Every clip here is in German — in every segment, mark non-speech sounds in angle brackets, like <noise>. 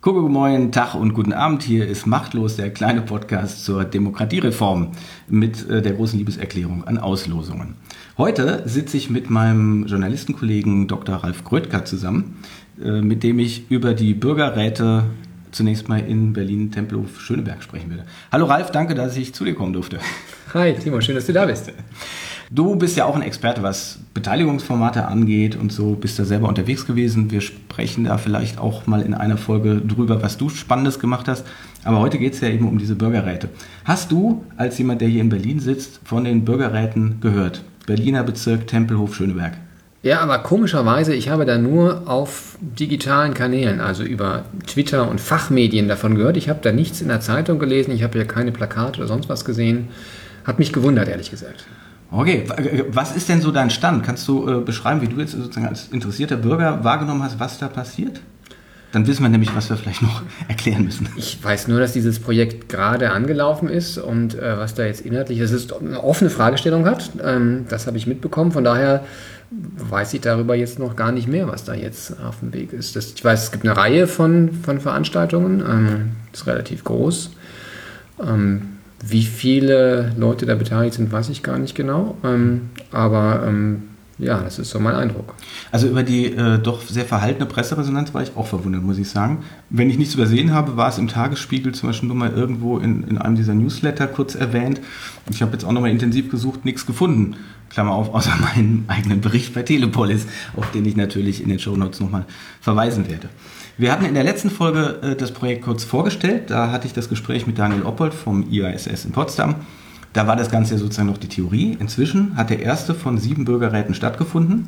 Kuckuck, moin, Tag und guten Abend. Hier ist Machtlos, der kleine Podcast zur Demokratiereform mit äh, der großen Liebeserklärung an Auslosungen. Heute sitze ich mit meinem Journalistenkollegen Dr. Ralf Grödker zusammen, äh, mit dem ich über die Bürgerräte zunächst mal in Berlin-Tempelhof-Schöneberg sprechen werde. Hallo Ralf, danke, dass ich zu dir kommen durfte. Hi Timo, schön, dass du da bist. Du bist ja auch ein Experte, was Beteiligungsformate angeht und so, bist da selber unterwegs gewesen. Wir sprechen da vielleicht auch mal in einer Folge drüber, was du Spannendes gemacht hast. Aber heute geht es ja eben um diese Bürgerräte. Hast du, als jemand, der hier in Berlin sitzt, von den Bürgerräten gehört? Berliner Bezirk Tempelhof-Schöneberg. Ja, aber komischerweise, ich habe da nur auf digitalen Kanälen, also über Twitter und Fachmedien davon gehört. Ich habe da nichts in der Zeitung gelesen, ich habe ja keine Plakate oder sonst was gesehen. Hat mich gewundert, ehrlich gesagt. Okay, was ist denn so dein Stand? Kannst du äh, beschreiben, wie du jetzt sozusagen als interessierter Bürger wahrgenommen hast, was da passiert? Dann wissen wir nämlich, was wir vielleicht noch <laughs> erklären müssen. Ich weiß nur, dass dieses Projekt gerade angelaufen ist und äh, was da jetzt inhaltlich ist, ist eine offene Fragestellung hat. Ähm, das habe ich mitbekommen. Von daher weiß ich darüber jetzt noch gar nicht mehr, was da jetzt auf dem Weg ist. Das, ich weiß, es gibt eine Reihe von, von Veranstaltungen. Ähm, ist relativ groß. Ähm, wie viele Leute da beteiligt sind, weiß ich gar nicht genau. Ähm, aber ähm, ja, das ist so mein Eindruck. Also über die äh, doch sehr verhaltene Presseresonanz war ich auch verwundert, muss ich sagen. Wenn ich nichts übersehen habe, war es im Tagesspiegel zum Beispiel nur mal irgendwo in, in einem dieser Newsletter kurz erwähnt. Ich habe jetzt auch nochmal intensiv gesucht, nichts gefunden. Klammer auf, außer <laughs> meinen eigenen Bericht bei Telepolis, auf den ich natürlich in den Shownotes nochmal verweisen werde. Wir hatten in der letzten Folge äh, das Projekt kurz vorgestellt. Da hatte ich das Gespräch mit Daniel Oppold vom IASS in Potsdam. Da war das Ganze ja sozusagen noch die Theorie. Inzwischen hat der erste von sieben Bürgerräten stattgefunden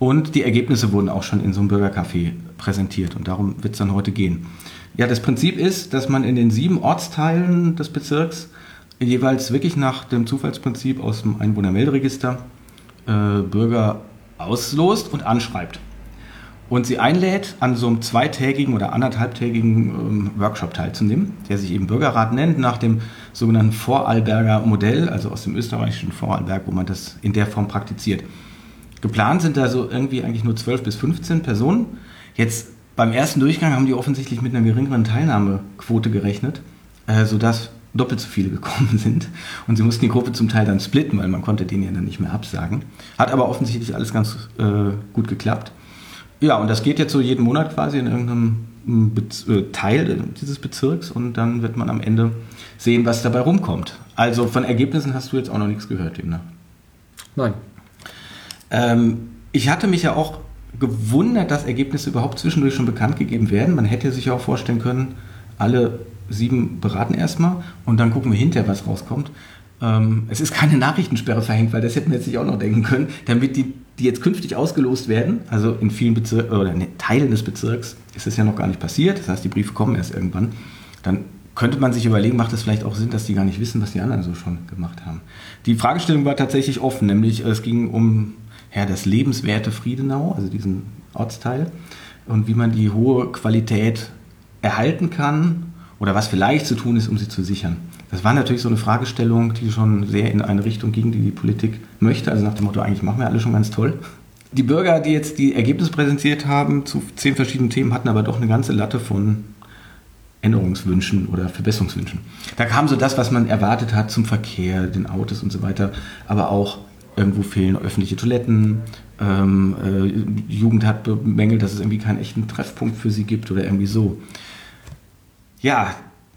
und die Ergebnisse wurden auch schon in so einem Bürgercafé präsentiert und darum wird es dann heute gehen. Ja, das Prinzip ist, dass man in den sieben Ortsteilen des Bezirks jeweils wirklich nach dem Zufallsprinzip aus dem Einwohnermelderegister äh, Bürger auslost und anschreibt und sie einlädt, an so einem zweitägigen oder anderthalbtägigen ähm, Workshop teilzunehmen, der sich eben Bürgerrat nennt, nach dem sogenannten Vorarlberger Modell, also aus dem österreichischen Vorarlberg, wo man das in der Form praktiziert. Geplant sind da so irgendwie eigentlich nur 12 bis 15 Personen. Jetzt beim ersten Durchgang haben die offensichtlich mit einer geringeren Teilnahmequote gerechnet, äh, sodass doppelt so viele <laughs> gekommen sind. Und sie mussten die Gruppe zum Teil dann splitten, weil man konnte denen ja dann nicht mehr absagen. Hat aber offensichtlich alles ganz äh, gut geklappt. Ja, und das geht jetzt so jeden Monat quasi in irgendeinem Bez äh, Teil dieses Bezirks und dann wird man am Ende sehen, was dabei rumkommt. Also von Ergebnissen hast du jetzt auch noch nichts gehört, demnach. Nein. Ähm, ich hatte mich ja auch gewundert, dass Ergebnisse überhaupt zwischendurch schon bekannt gegeben werden. Man hätte sich ja auch vorstellen können, alle sieben beraten erstmal und dann gucken wir hinterher, was rauskommt. Ähm, es ist keine Nachrichtensperre verhängt, weil das hätten wir jetzt nicht auch noch denken können, damit die, die jetzt künftig ausgelost werden, also in vielen Bezirken oder in Teilen des Bezirks ist es ja noch gar nicht passiert, das heißt, die Briefe kommen erst irgendwann, dann könnte man sich überlegen, macht es vielleicht auch Sinn, dass die gar nicht wissen, was die anderen so schon gemacht haben. Die Fragestellung war tatsächlich offen, nämlich es ging um ja, das lebenswerte Friedenau, also diesen Ortsteil, und wie man die hohe Qualität erhalten kann oder was vielleicht zu tun ist, um sie zu sichern. Das war natürlich so eine Fragestellung, die schon sehr in eine Richtung ging, die die Politik möchte. Also nach dem Motto, eigentlich machen wir alle schon ganz toll. Die Bürger, die jetzt die Ergebnisse präsentiert haben zu zehn verschiedenen Themen, hatten aber doch eine ganze Latte von Änderungswünschen oder Verbesserungswünschen. Da kam so das, was man erwartet hat zum Verkehr, den Autos und so weiter, aber auch irgendwo fehlen öffentliche Toiletten. Ähm, äh, Jugend hat bemängelt, dass es irgendwie keinen echten Treffpunkt für sie gibt oder irgendwie so. Ja,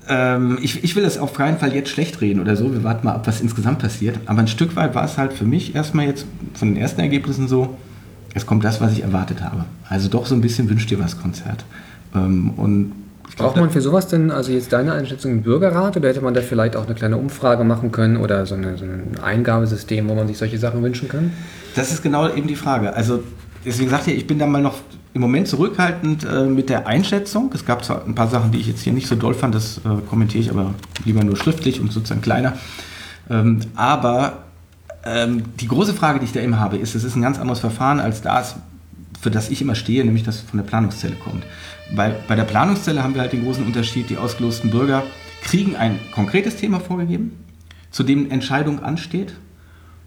ähm, ich, ich will das auf keinen Fall jetzt schlecht reden oder so. Wir warten mal ab, was insgesamt passiert. Aber ein Stück weit war es halt für mich erstmal jetzt von den ersten Ergebnissen so, es kommt das, was ich erwartet habe. Also doch so ein bisschen wünscht dir was Konzert. Ähm, und Braucht man für sowas denn, also jetzt deine Einschätzung, einen Bürgerrat oder hätte man da vielleicht auch eine kleine Umfrage machen können oder so, eine, so ein Eingabesystem, wo man sich solche Sachen wünschen kann? Das ist genau eben die Frage. Also deswegen sagte ich, ich bin da mal noch im Moment zurückhaltend äh, mit der Einschätzung. Es gab zwar ein paar Sachen, die ich jetzt hier nicht so doll fand, das äh, kommentiere ich aber lieber nur schriftlich und sozusagen kleiner. Ähm, aber ähm, die große Frage, die ich da immer habe, ist, es ist ein ganz anderes Verfahren als das, für das ich immer stehe, nämlich das von der Planungszelle kommt. Bei, bei der Planungszelle haben wir halt den großen Unterschied, die ausgelosten Bürger kriegen ein konkretes Thema vorgegeben, zu dem Entscheidung ansteht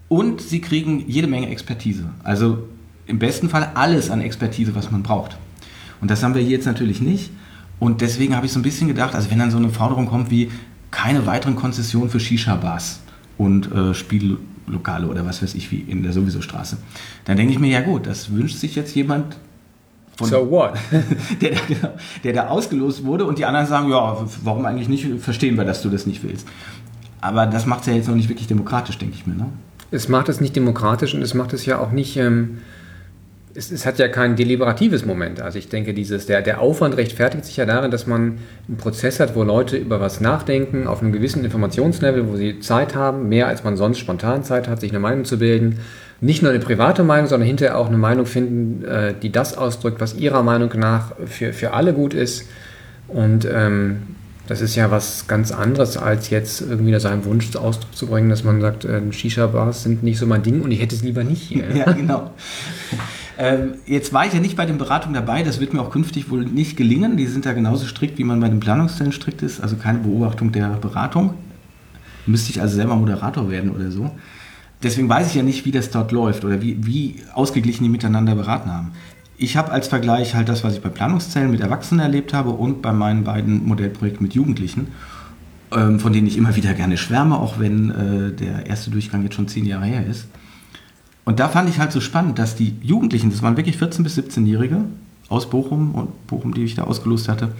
und sie kriegen jede Menge Expertise. Also im besten Fall alles an Expertise, was man braucht. Und das haben wir hier jetzt natürlich nicht. Und deswegen habe ich so ein bisschen gedacht, also wenn dann so eine Forderung kommt wie keine weiteren Konzessionen für Shisha-Bars und äh, Spiellokale oder was weiß ich wie in der sowieso Straße, dann denke ich mir, ja gut, das wünscht sich jetzt jemand von, So what? <laughs> der, der, der da ausgelost wurde und die anderen sagen, ja, warum eigentlich nicht, verstehen wir, dass du das nicht willst. Aber das macht es ja jetzt noch nicht wirklich demokratisch, denke ich mir. Ne? Es macht es nicht demokratisch und es macht es ja auch nicht. Ähm, es, es, hat ja kein deliberatives Moment. Also ich denke, dieses, der, der Aufwand rechtfertigt sich ja darin, dass man einen Prozess hat, wo Leute über was nachdenken, auf einem gewissen Informationslevel, wo sie Zeit haben, mehr als man sonst spontan Zeit hat, sich eine Meinung zu bilden. Nicht nur eine private Meinung, sondern hinterher auch eine Meinung finden, äh, die das ausdrückt, was ihrer Meinung nach für, für alle gut ist. Und ähm, das ist ja was ganz anderes, als jetzt irgendwie seinen Wunsch Ausdruck zu bringen, dass man sagt, äh, Shisha-Bars sind nicht so mein Ding und ich hätte es lieber nicht hier. <laughs> Ja, genau. Ähm, jetzt war ich ja nicht bei den Beratungen dabei, das wird mir auch künftig wohl nicht gelingen. Die sind da genauso strikt, wie man bei den Planungszellen strikt ist, also keine Beobachtung der Beratung. Müsste ich also selber Moderator werden oder so. Deswegen weiß ich ja nicht, wie das dort läuft oder wie, wie ausgeglichen die miteinander beraten haben. Ich habe als Vergleich halt das, was ich bei Planungszellen mit Erwachsenen erlebt habe und bei meinen beiden Modellprojekten mit Jugendlichen, ähm, von denen ich immer wieder gerne schwärme, auch wenn äh, der erste Durchgang jetzt schon zehn Jahre her ist. Und da fand ich halt so spannend, dass die Jugendlichen, das waren wirklich 14- bis 17-Jährige aus Bochum und Bochum, die ich da ausgelost hatte,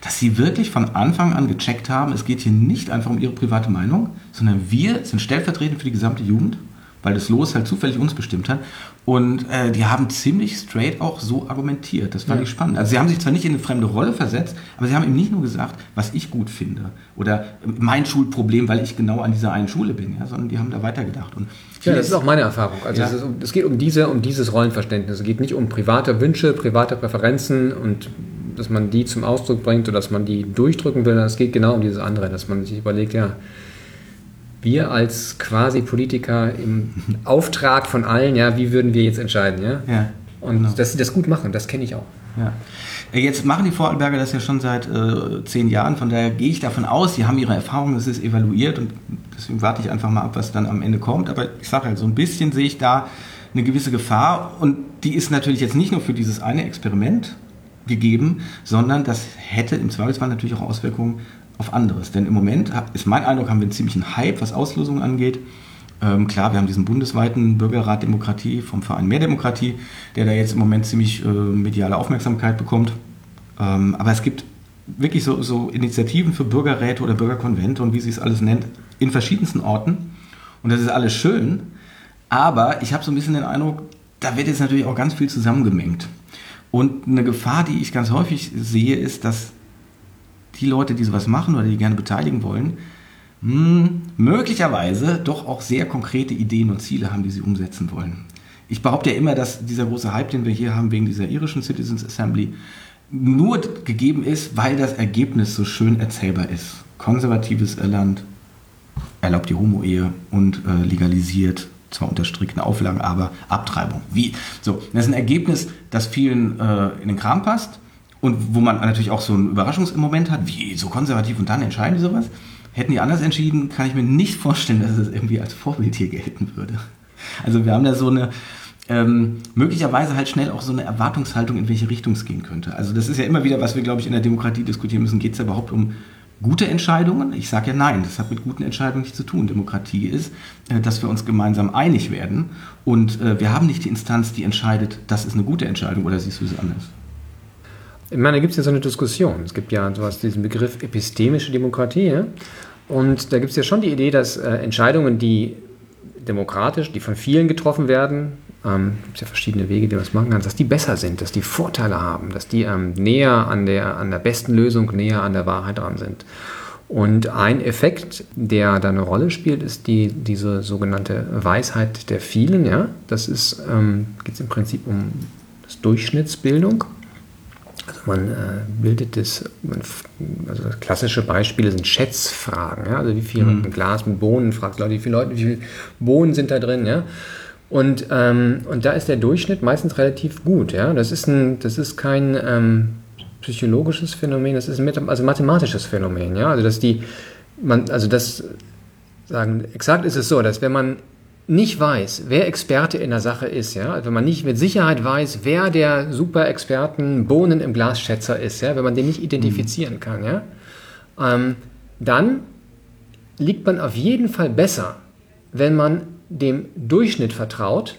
dass sie wirklich von Anfang an gecheckt haben, es geht hier nicht einfach um ihre private Meinung, sondern wir sind stellvertretend für die gesamte Jugend, weil das Los halt zufällig uns bestimmt hat. Und äh, die haben ziemlich straight auch so argumentiert. Das fand ja. ich spannend. Also sie haben sich zwar nicht in eine fremde Rolle versetzt, aber sie haben ihm nicht nur gesagt, was ich gut finde oder mein Schulproblem, weil ich genau an dieser einen Schule bin, ja, sondern die haben da weitergedacht. Und ja, das ist auch meine Erfahrung. Also ja. es, ist, es, geht um diese, um dieses Rollenverständnis. Es geht nicht um private Wünsche, private Präferenzen und dass man die zum Ausdruck bringt oder dass man die durchdrücken will. Es geht genau um dieses andere, dass man sich überlegt, ja, wir als quasi Politiker im Auftrag von allen, ja, wie würden wir jetzt entscheiden, ja? ja Und genau. dass sie das gut machen, das kenne ich auch. Ja. Jetzt machen die Vorarlberger das ja schon seit äh, zehn Jahren, von daher gehe ich davon aus, sie haben ihre Erfahrungen, es ist evaluiert und deswegen warte ich einfach mal ab, was dann am Ende kommt. Aber ich sage halt, so ein bisschen sehe ich da eine gewisse Gefahr und die ist natürlich jetzt nicht nur für dieses eine Experiment gegeben, sondern das hätte im Zweifelsfall natürlich auch Auswirkungen auf anderes. Denn im Moment ist mein Eindruck, haben wir einen ziemlichen Hype, was Auslosungen angeht. Ähm, klar, wir haben diesen bundesweiten Bürgerrat Demokratie vom Verein Mehr Demokratie, der da jetzt im Moment ziemlich äh, mediale Aufmerksamkeit bekommt. Ähm, aber es gibt wirklich so, so, Initiativen für Bürgerräte oder Bürgerkonvente und wie sie es alles nennt, in verschiedensten Orten. Und das ist alles schön. Aber ich habe so ein bisschen den Eindruck, da wird jetzt natürlich auch ganz viel zusammengemengt. Und eine Gefahr, die ich ganz häufig sehe, ist, dass die Leute, die sowas machen oder die gerne beteiligen wollen, hm, möglicherweise doch auch sehr konkrete Ideen und Ziele haben, die sie umsetzen wollen. Ich behaupte ja immer, dass dieser große Hype, den wir hier haben wegen dieser irischen Citizens Assembly, nur gegeben ist, weil das Ergebnis so schön erzählbar ist. Konservatives Irland erlaubt die Homo-Ehe und äh, legalisiert zwar unter strikten Auflagen, aber Abtreibung. Wie? So, das ist ein Ergebnis, das vielen äh, in den Kram passt und wo man natürlich auch so einen Überraschungsmoment hat, wie so konservativ und dann entscheiden die sowas. Hätten die anders entschieden, kann ich mir nicht vorstellen, dass es irgendwie als Vorbild hier gelten würde. Also wir haben da so eine, ähm, möglicherweise halt schnell auch so eine Erwartungshaltung, in welche Richtung es gehen könnte. Also das ist ja immer wieder, was wir, glaube ich, in der Demokratie diskutieren müssen. Geht es ja überhaupt um gute Entscheidungen? Ich sage ja nein, das hat mit guten Entscheidungen nichts zu tun. Demokratie ist, äh, dass wir uns gemeinsam einig werden und äh, wir haben nicht die Instanz, die entscheidet, das ist eine gute Entscheidung oder siehst du es anders? Ich meine, da gibt es ja so eine Diskussion. Es gibt ja sowas, diesen Begriff epistemische Demokratie. Und da gibt es ja schon die Idee, dass äh, Entscheidungen, die demokratisch, die von vielen getroffen werden, ähm, gibt ja verschiedene Wege, die man das machen kann, dass die besser sind, dass die Vorteile haben, dass die ähm, näher an der, an der besten Lösung, näher an der Wahrheit dran sind. Und ein Effekt, der da eine Rolle spielt, ist die, diese sogenannte Weisheit der vielen. Ja? Das ähm, geht es im Prinzip um das Durchschnittsbildung. Also man äh, bildet das, man, also klassische Beispiele sind Schätzfragen. Ja? Also wie viel mhm. ein Glas mit Bohnen, fragt Leute, wie viele Leute, wie viele Bohnen sind da drin, ja? Und, ähm, und da ist der Durchschnitt meistens relativ gut, ja. Das ist ein, das ist kein ähm, psychologisches Phänomen, das ist ein also mathematisches Phänomen, ja. Also dass die, man, also das sagen, exakt ist es so, dass wenn man nicht weiß, wer Experte in der Sache ist, ja, wenn man nicht mit Sicherheit weiß, wer der Super-Experten Bohnen im Glasschätzer ist, ja, wenn man den nicht identifizieren kann, ja, ähm, dann liegt man auf jeden Fall besser, wenn man dem Durchschnitt vertraut,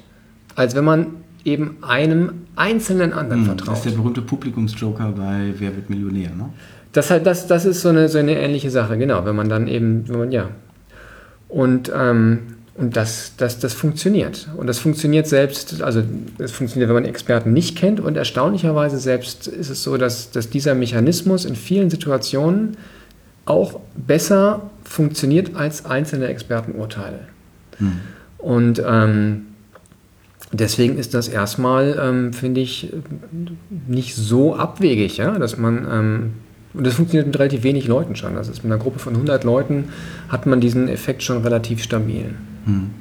als wenn man eben einem einzelnen anderen hm, vertraut. Das ist der berühmte Publikumsjoker bei Wer wird Millionär, ne? Das, halt, das, das ist so eine, so eine ähnliche Sache, genau, wenn man dann eben, wenn man, ja. Und ähm, und das, das, das funktioniert. Und das funktioniert selbst, also es funktioniert, wenn man Experten nicht kennt. Und erstaunlicherweise selbst ist es so, dass, dass dieser Mechanismus in vielen Situationen auch besser funktioniert als einzelne Expertenurteile. Hm. Und ähm, deswegen ist das erstmal, ähm, finde ich, nicht so abwegig, ja? dass man ähm, und das funktioniert mit relativ wenig Leuten schon. Das ist mit einer Gruppe von 100 Leuten hat man diesen Effekt schon relativ stabil. Hm.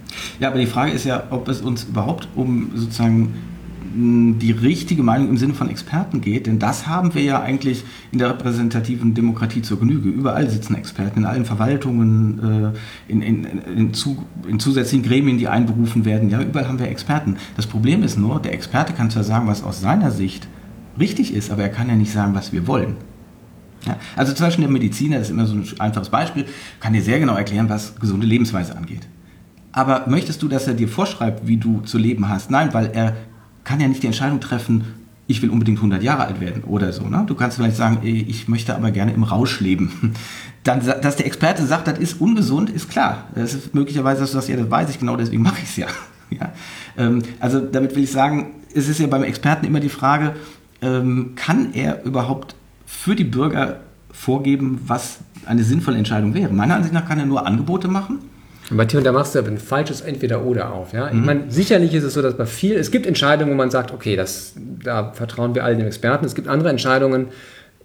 Ja, aber die Frage ist ja, ob es uns überhaupt um sozusagen hm, die richtige Meinung im Sinne von Experten geht, denn das haben wir ja eigentlich in der repräsentativen Demokratie zur Genüge. Überall sitzen Experten, in allen Verwaltungen, äh, in, in, in, zu, in, zusätzlichen Gremien, die einberufen werden. Ja, überall haben wir Experten. Das Problem ist nur, der Experte kann zwar sagen, was aus seiner Sicht richtig ist, aber er kann ja nicht sagen, was wir wollen. Ja, also zum Beispiel der Mediziner, das ist immer so ein einfaches Beispiel, kann dir sehr genau erklären, was gesunde Lebensweise angeht. Aber möchtest du, dass er dir vorschreibt, wie du zu leben hast? Nein, weil er kann ja nicht die Entscheidung treffen, ich will unbedingt 100 Jahre alt werden oder so. Ne? Du kannst vielleicht sagen, ich möchte aber gerne im Rausch leben. <laughs> Dann, dass der Experte sagt, das ist ungesund, ist klar. Das ist möglicherweise, dass du sagst, ja, das weiß ich genau, deswegen mache ich es ja. <laughs> ja. Ähm, also damit will ich sagen, es ist ja beim Experten immer die Frage, ähm, kann er überhaupt für die Bürger vorgeben, was eine sinnvolle Entscheidung wäre? Meiner Ansicht nach kann er nur Angebote machen bei Tim, da machst du ein falsches Entweder-Oder auf. Ja? Mhm. Ich meine, sicherlich ist es so, dass bei viel, es gibt Entscheidungen, wo man sagt, okay, das, da vertrauen wir all den Experten. Es gibt andere Entscheidungen,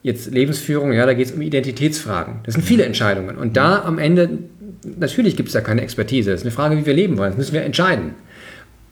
jetzt Lebensführung, ja, da geht es um Identitätsfragen. Das sind viele Entscheidungen. Und da am Ende, natürlich gibt es da keine Expertise. Das ist eine Frage, wie wir leben wollen. Das müssen wir entscheiden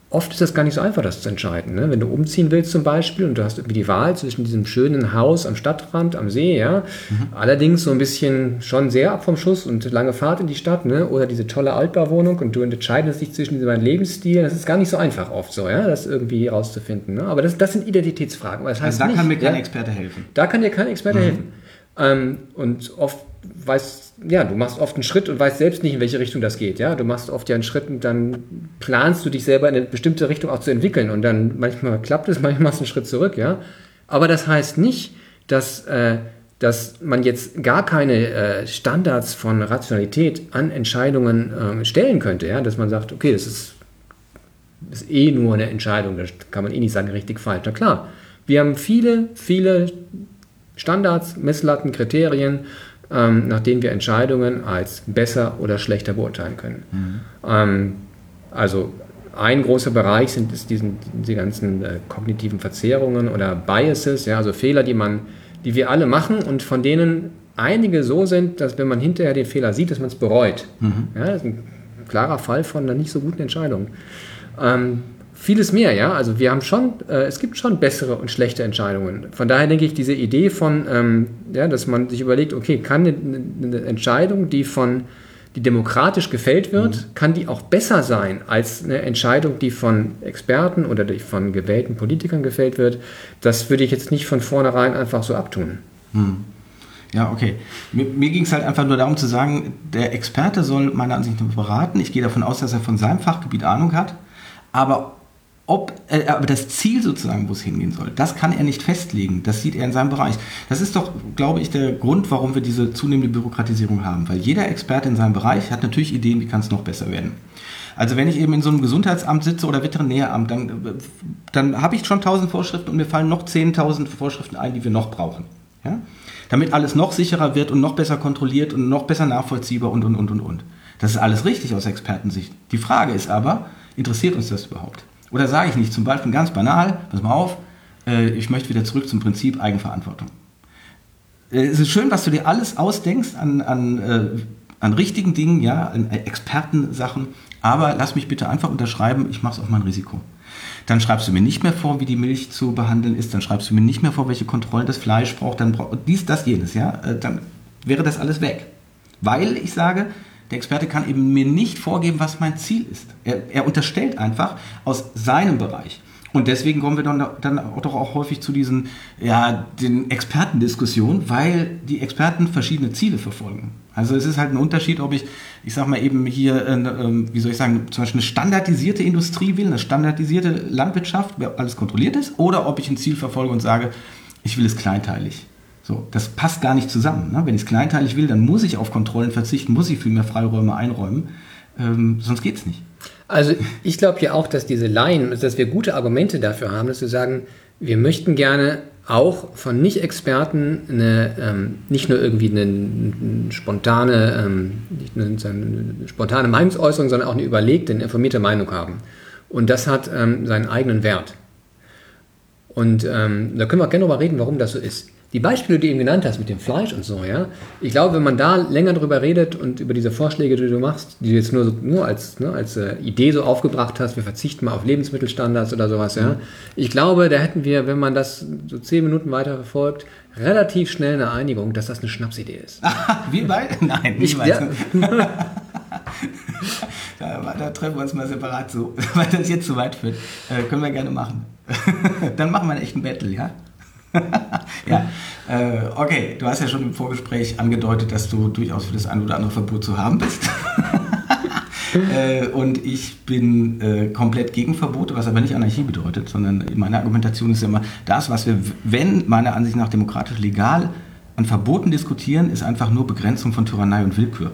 oft ist das gar nicht so einfach, das zu entscheiden. Ne? Wenn du umziehen willst zum Beispiel und du hast irgendwie die Wahl zwischen diesem schönen Haus am Stadtrand, am See, ja, mhm. allerdings so ein bisschen schon sehr ab vom Schuss und lange Fahrt in die Stadt, ne? oder diese tolle Altbauwohnung und du entscheidest dich zwischen diesen beiden Lebensstilen, das ist gar nicht so einfach oft so, ja, das irgendwie herauszufinden. Ne? Aber das, das sind Identitätsfragen. Das heißt also da nicht, kann mir kein ja, Experte helfen. Da kann dir kein Experte mhm. helfen. Ähm, und oft weißt, ja, du machst oft einen Schritt und weißt selbst nicht, in welche Richtung das geht. Ja, du machst oft ja einen Schritt und dann planst du dich selber in eine bestimmte Richtung auch zu entwickeln und dann manchmal klappt es, <laughs> manchmal machst du einen Schritt zurück. Ja, aber das heißt nicht, dass äh, dass man jetzt gar keine äh, Standards von Rationalität an Entscheidungen äh, stellen könnte, ja, dass man sagt, okay, das ist, ist eh nur eine Entscheidung, das kann man eh nicht sagen, richtig falsch. Na klar, wir haben viele, viele Standards, Messlatten, Kriterien, ähm, nach denen wir Entscheidungen als besser oder schlechter beurteilen können. Mhm. Ähm, also ein großer Bereich sind ist diesen, die ganzen äh, kognitiven Verzerrungen oder Biases, ja, also Fehler, die man, die wir alle machen und von denen einige so sind, dass wenn man hinterher den Fehler sieht, dass man es bereut. Mhm. Ja, das ist ein klarer Fall von einer nicht so guten Entscheidung. Ähm, vieles mehr, ja. Also wir haben schon, äh, es gibt schon bessere und schlechte Entscheidungen. Von daher denke ich, diese Idee von, ähm, ja, dass man sich überlegt, okay, kann eine, eine Entscheidung, die von die demokratisch gefällt wird, mhm. kann die auch besser sein als eine Entscheidung, die von Experten oder die von gewählten Politikern gefällt wird. Das würde ich jetzt nicht von vornherein einfach so abtun. Mhm. Ja, okay. Mir, mir ging es halt einfach nur darum zu sagen, der Experte soll meiner Ansicht nach beraten. Ich gehe davon aus, dass er von seinem Fachgebiet Ahnung hat. Aber ob, äh, aber das Ziel sozusagen, wo es hingehen soll, das kann er nicht festlegen. Das sieht er in seinem Bereich. Das ist doch, glaube ich, der Grund, warum wir diese zunehmende Bürokratisierung haben. Weil jeder Experte in seinem Bereich hat natürlich Ideen, wie kann es noch besser werden. Also wenn ich eben in so einem Gesundheitsamt sitze oder Veterinäramt, dann, dann habe ich schon tausend Vorschriften und mir fallen noch zehntausend Vorschriften ein, die wir noch brauchen. Ja? Damit alles noch sicherer wird und noch besser kontrolliert und noch besser nachvollziehbar und, und, und, und, und. Das ist alles richtig aus Expertensicht. Die Frage ist aber, interessiert uns das überhaupt? Oder sage ich nicht, zum Beispiel ganz banal, pass mal auf, äh, ich möchte wieder zurück zum Prinzip Eigenverantwortung. Äh, es ist schön, was du dir alles ausdenkst an, an, äh, an richtigen Dingen, ja, an Expertensachen, aber lass mich bitte einfach unterschreiben, ich mache es auf mein Risiko. Dann schreibst du mir nicht mehr vor, wie die Milch zu behandeln ist, dann schreibst du mir nicht mehr vor, welche Kontrollen das Fleisch braucht, dann braucht dies, das, jenes, ja, dann wäre das alles weg. Weil ich sage, der Experte kann eben mir nicht vorgeben, was mein Ziel ist. Er, er unterstellt einfach aus seinem Bereich. Und deswegen kommen wir dann, dann auch doch auch häufig zu diesen, ja, den Expertendiskussionen, weil die Experten verschiedene Ziele verfolgen. Also es ist halt ein Unterschied, ob ich, ich sag mal eben hier, äh, wie soll ich sagen, zum Beispiel eine standardisierte Industrie will, eine standardisierte Landwirtschaft, alles kontrolliert ist, oder ob ich ein Ziel verfolge und sage, ich will es kleinteilig. So, das passt gar nicht zusammen. Ne? Wenn ich es kleinteilig will, dann muss ich auf Kontrollen verzichten, muss ich viel mehr Freiräume einräumen, ähm, sonst geht es nicht. Also ich glaube ja auch, dass diese Laien, dass wir gute Argumente dafür haben, dass wir sagen, wir möchten gerne auch von Nicht-Experten eine, ähm, nicht nur irgendwie eine, eine spontane, ähm, eine, eine, spontane Meinungsäußerung, sondern auch eine überlegte, eine informierte Meinung haben. Und das hat ähm, seinen eigenen Wert. Und ähm, da können wir auch gerne darüber reden, warum das so ist die Beispiele, die du eben genannt hast mit dem Fleisch und so, ja, ich glaube, wenn man da länger drüber redet und über diese Vorschläge, die du machst, die du jetzt nur, nur als, ne, als äh, Idee so aufgebracht hast, wir verzichten mal auf Lebensmittelstandards oder sowas, mhm. ja, ich glaube, da hätten wir, wenn man das so zehn Minuten weiter verfolgt, relativ schnell eine Einigung, dass das eine Schnapsidee ist. <laughs> wie bei? Nein, nicht ich, ja. <laughs> da, da, treffen wir uns mal separat so, <laughs> weil das jetzt zu weit führt. Äh, können wir gerne machen. Dann machen wir einen echten Battle, ja? <laughs> ja, äh, okay, du hast ja schon im Vorgespräch angedeutet, dass du durchaus für das ein oder andere Verbot zu haben bist. <laughs> äh, und ich bin äh, komplett gegen Verbote, was aber nicht Anarchie bedeutet, sondern meine Argumentation ist ja immer, das, was wir, wenn meiner Ansicht nach demokratisch legal an Verboten diskutieren, ist einfach nur Begrenzung von Tyrannei und Willkür.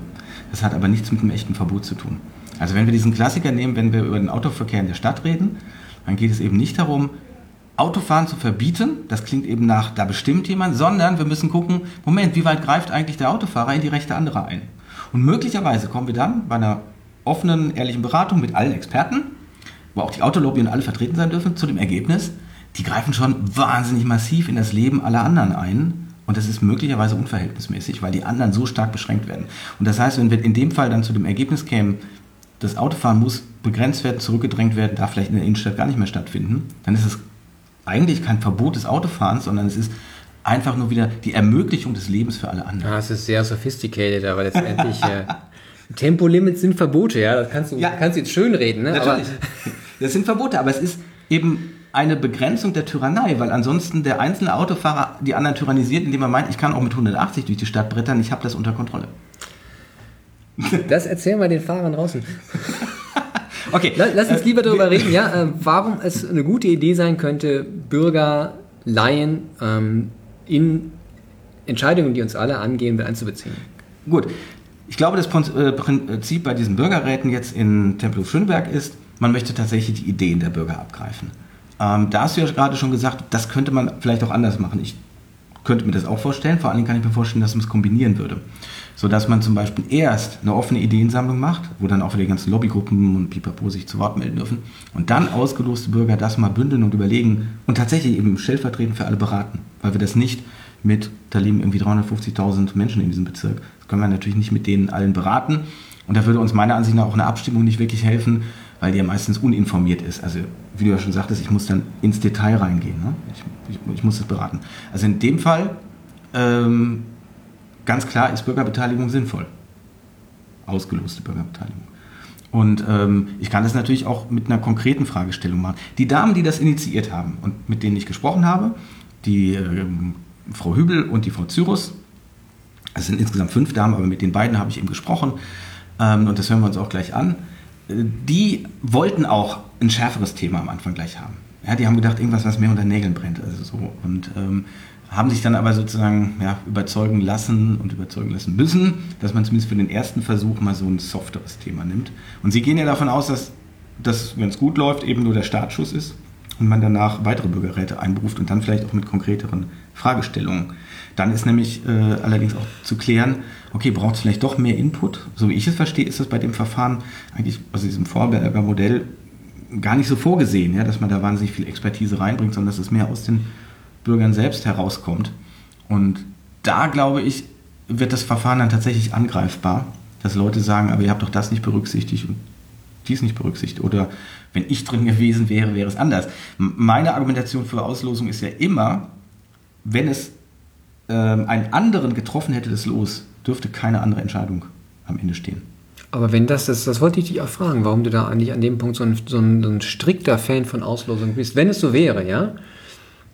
Das hat aber nichts mit einem echten Verbot zu tun. Also wenn wir diesen Klassiker nehmen, wenn wir über den Autoverkehr in der Stadt reden, dann geht es eben nicht darum, Autofahren zu verbieten, das klingt eben nach, da bestimmt jemand, sondern wir müssen gucken, Moment, wie weit greift eigentlich der Autofahrer in die Rechte anderer ein? Und möglicherweise kommen wir dann bei einer offenen, ehrlichen Beratung mit allen Experten, wo auch die Autolobby und alle vertreten sein dürfen, zu dem Ergebnis, die greifen schon wahnsinnig massiv in das Leben aller anderen ein. Und das ist möglicherweise unverhältnismäßig, weil die anderen so stark beschränkt werden. Und das heißt, wenn wir in dem Fall dann zu dem Ergebnis kämen, das Autofahren muss begrenzt werden, zurückgedrängt werden, darf vielleicht in der Innenstadt gar nicht mehr stattfinden, dann ist es eigentlich kein Verbot des Autofahrens, sondern es ist einfach nur wieder die Ermöglichung des Lebens für alle anderen. Ja, es ist sehr sophisticated, aber letztendlich äh, Tempolimits sind Verbote, ja. Das kannst du, ja, kannst du jetzt schön reden, ne? Natürlich. Aber das sind Verbote, aber es ist eben eine Begrenzung der Tyrannei, weil ansonsten der einzelne Autofahrer die anderen tyrannisiert, indem er meint, ich kann auch mit 180 durch die Stadt brettern, ich habe das unter Kontrolle. Das erzählen wir den Fahrern draußen. <laughs> Okay. Lass uns lieber darüber reden, ja, äh, warum es eine gute Idee sein könnte, Bürger, Laien ähm, in Entscheidungen, die uns alle angehen, einzubeziehen. Gut. Ich glaube, das äh, Prinzip bei diesen Bürgerräten jetzt in Tempelhof-Schönberg ist, man möchte tatsächlich die Ideen der Bürger abgreifen. Ähm, da hast du ja gerade schon gesagt, das könnte man vielleicht auch anders machen. Ich könnte mir das auch vorstellen. Vor allen Dingen kann ich mir vorstellen, dass man es kombinieren würde sodass man zum Beispiel erst eine offene Ideensammlung macht, wo dann auch wieder die ganzen Lobbygruppen und Pipapo sich zu Wort melden dürfen und dann ausgeloste Bürger das mal bündeln und überlegen und tatsächlich eben stellvertretend für alle beraten, weil wir das nicht mit, da leben irgendwie 350.000 Menschen in diesem Bezirk, das können wir natürlich nicht mit denen allen beraten und da würde uns meiner Ansicht nach auch eine Abstimmung nicht wirklich helfen, weil die ja meistens uninformiert ist. Also wie du ja schon sagtest, ich muss dann ins Detail reingehen, ne? ich, ich, ich muss das beraten. Also in dem Fall ähm, ganz klar ist Bürgerbeteiligung sinnvoll. Ausgeloste Bürgerbeteiligung. Und ähm, ich kann das natürlich auch mit einer konkreten Fragestellung machen. Die Damen, die das initiiert haben und mit denen ich gesprochen habe, die ähm, Frau Hübel und die Frau Cyrus, es sind insgesamt fünf Damen, aber mit den beiden habe ich eben gesprochen ähm, und das hören wir uns auch gleich an. Äh, die wollten auch ein schärferes Thema am Anfang gleich haben. Ja, die haben gedacht, irgendwas, was mehr unter Nägeln brennt. Also so. Und ähm, haben sich dann aber sozusagen ja, überzeugen lassen und überzeugen lassen müssen, dass man zumindest für den ersten Versuch mal so ein softeres Thema nimmt. Und sie gehen ja davon aus, dass das, wenn es gut läuft, eben nur der Startschuss ist und man danach weitere Bürgerräte einberuft und dann vielleicht auch mit konkreteren Fragestellungen. Dann ist nämlich äh, allerdings auch zu klären, okay, braucht es vielleicht doch mehr Input? So wie ich es verstehe, ist das bei dem Verfahren eigentlich, also diesem Vorberger Modell, gar nicht so vorgesehen, ja, dass man da wahnsinnig viel Expertise reinbringt, sondern dass es mehr aus den Bürgern selbst herauskommt. Und da glaube ich, wird das Verfahren dann tatsächlich angreifbar, dass Leute sagen, aber ihr habt doch das nicht berücksichtigt und dies nicht berücksichtigt. Oder wenn ich drin gewesen wäre, wäre es anders. Meine Argumentation für Auslosung ist ja immer, wenn es ähm, einen anderen getroffen hätte, das Los, dürfte keine andere Entscheidung am Ende stehen. Aber wenn das, das, das wollte ich dich auch fragen, warum du da eigentlich an dem Punkt so ein, so ein, so ein strikter Fan von Auslosung bist. Wenn es so wäre, ja,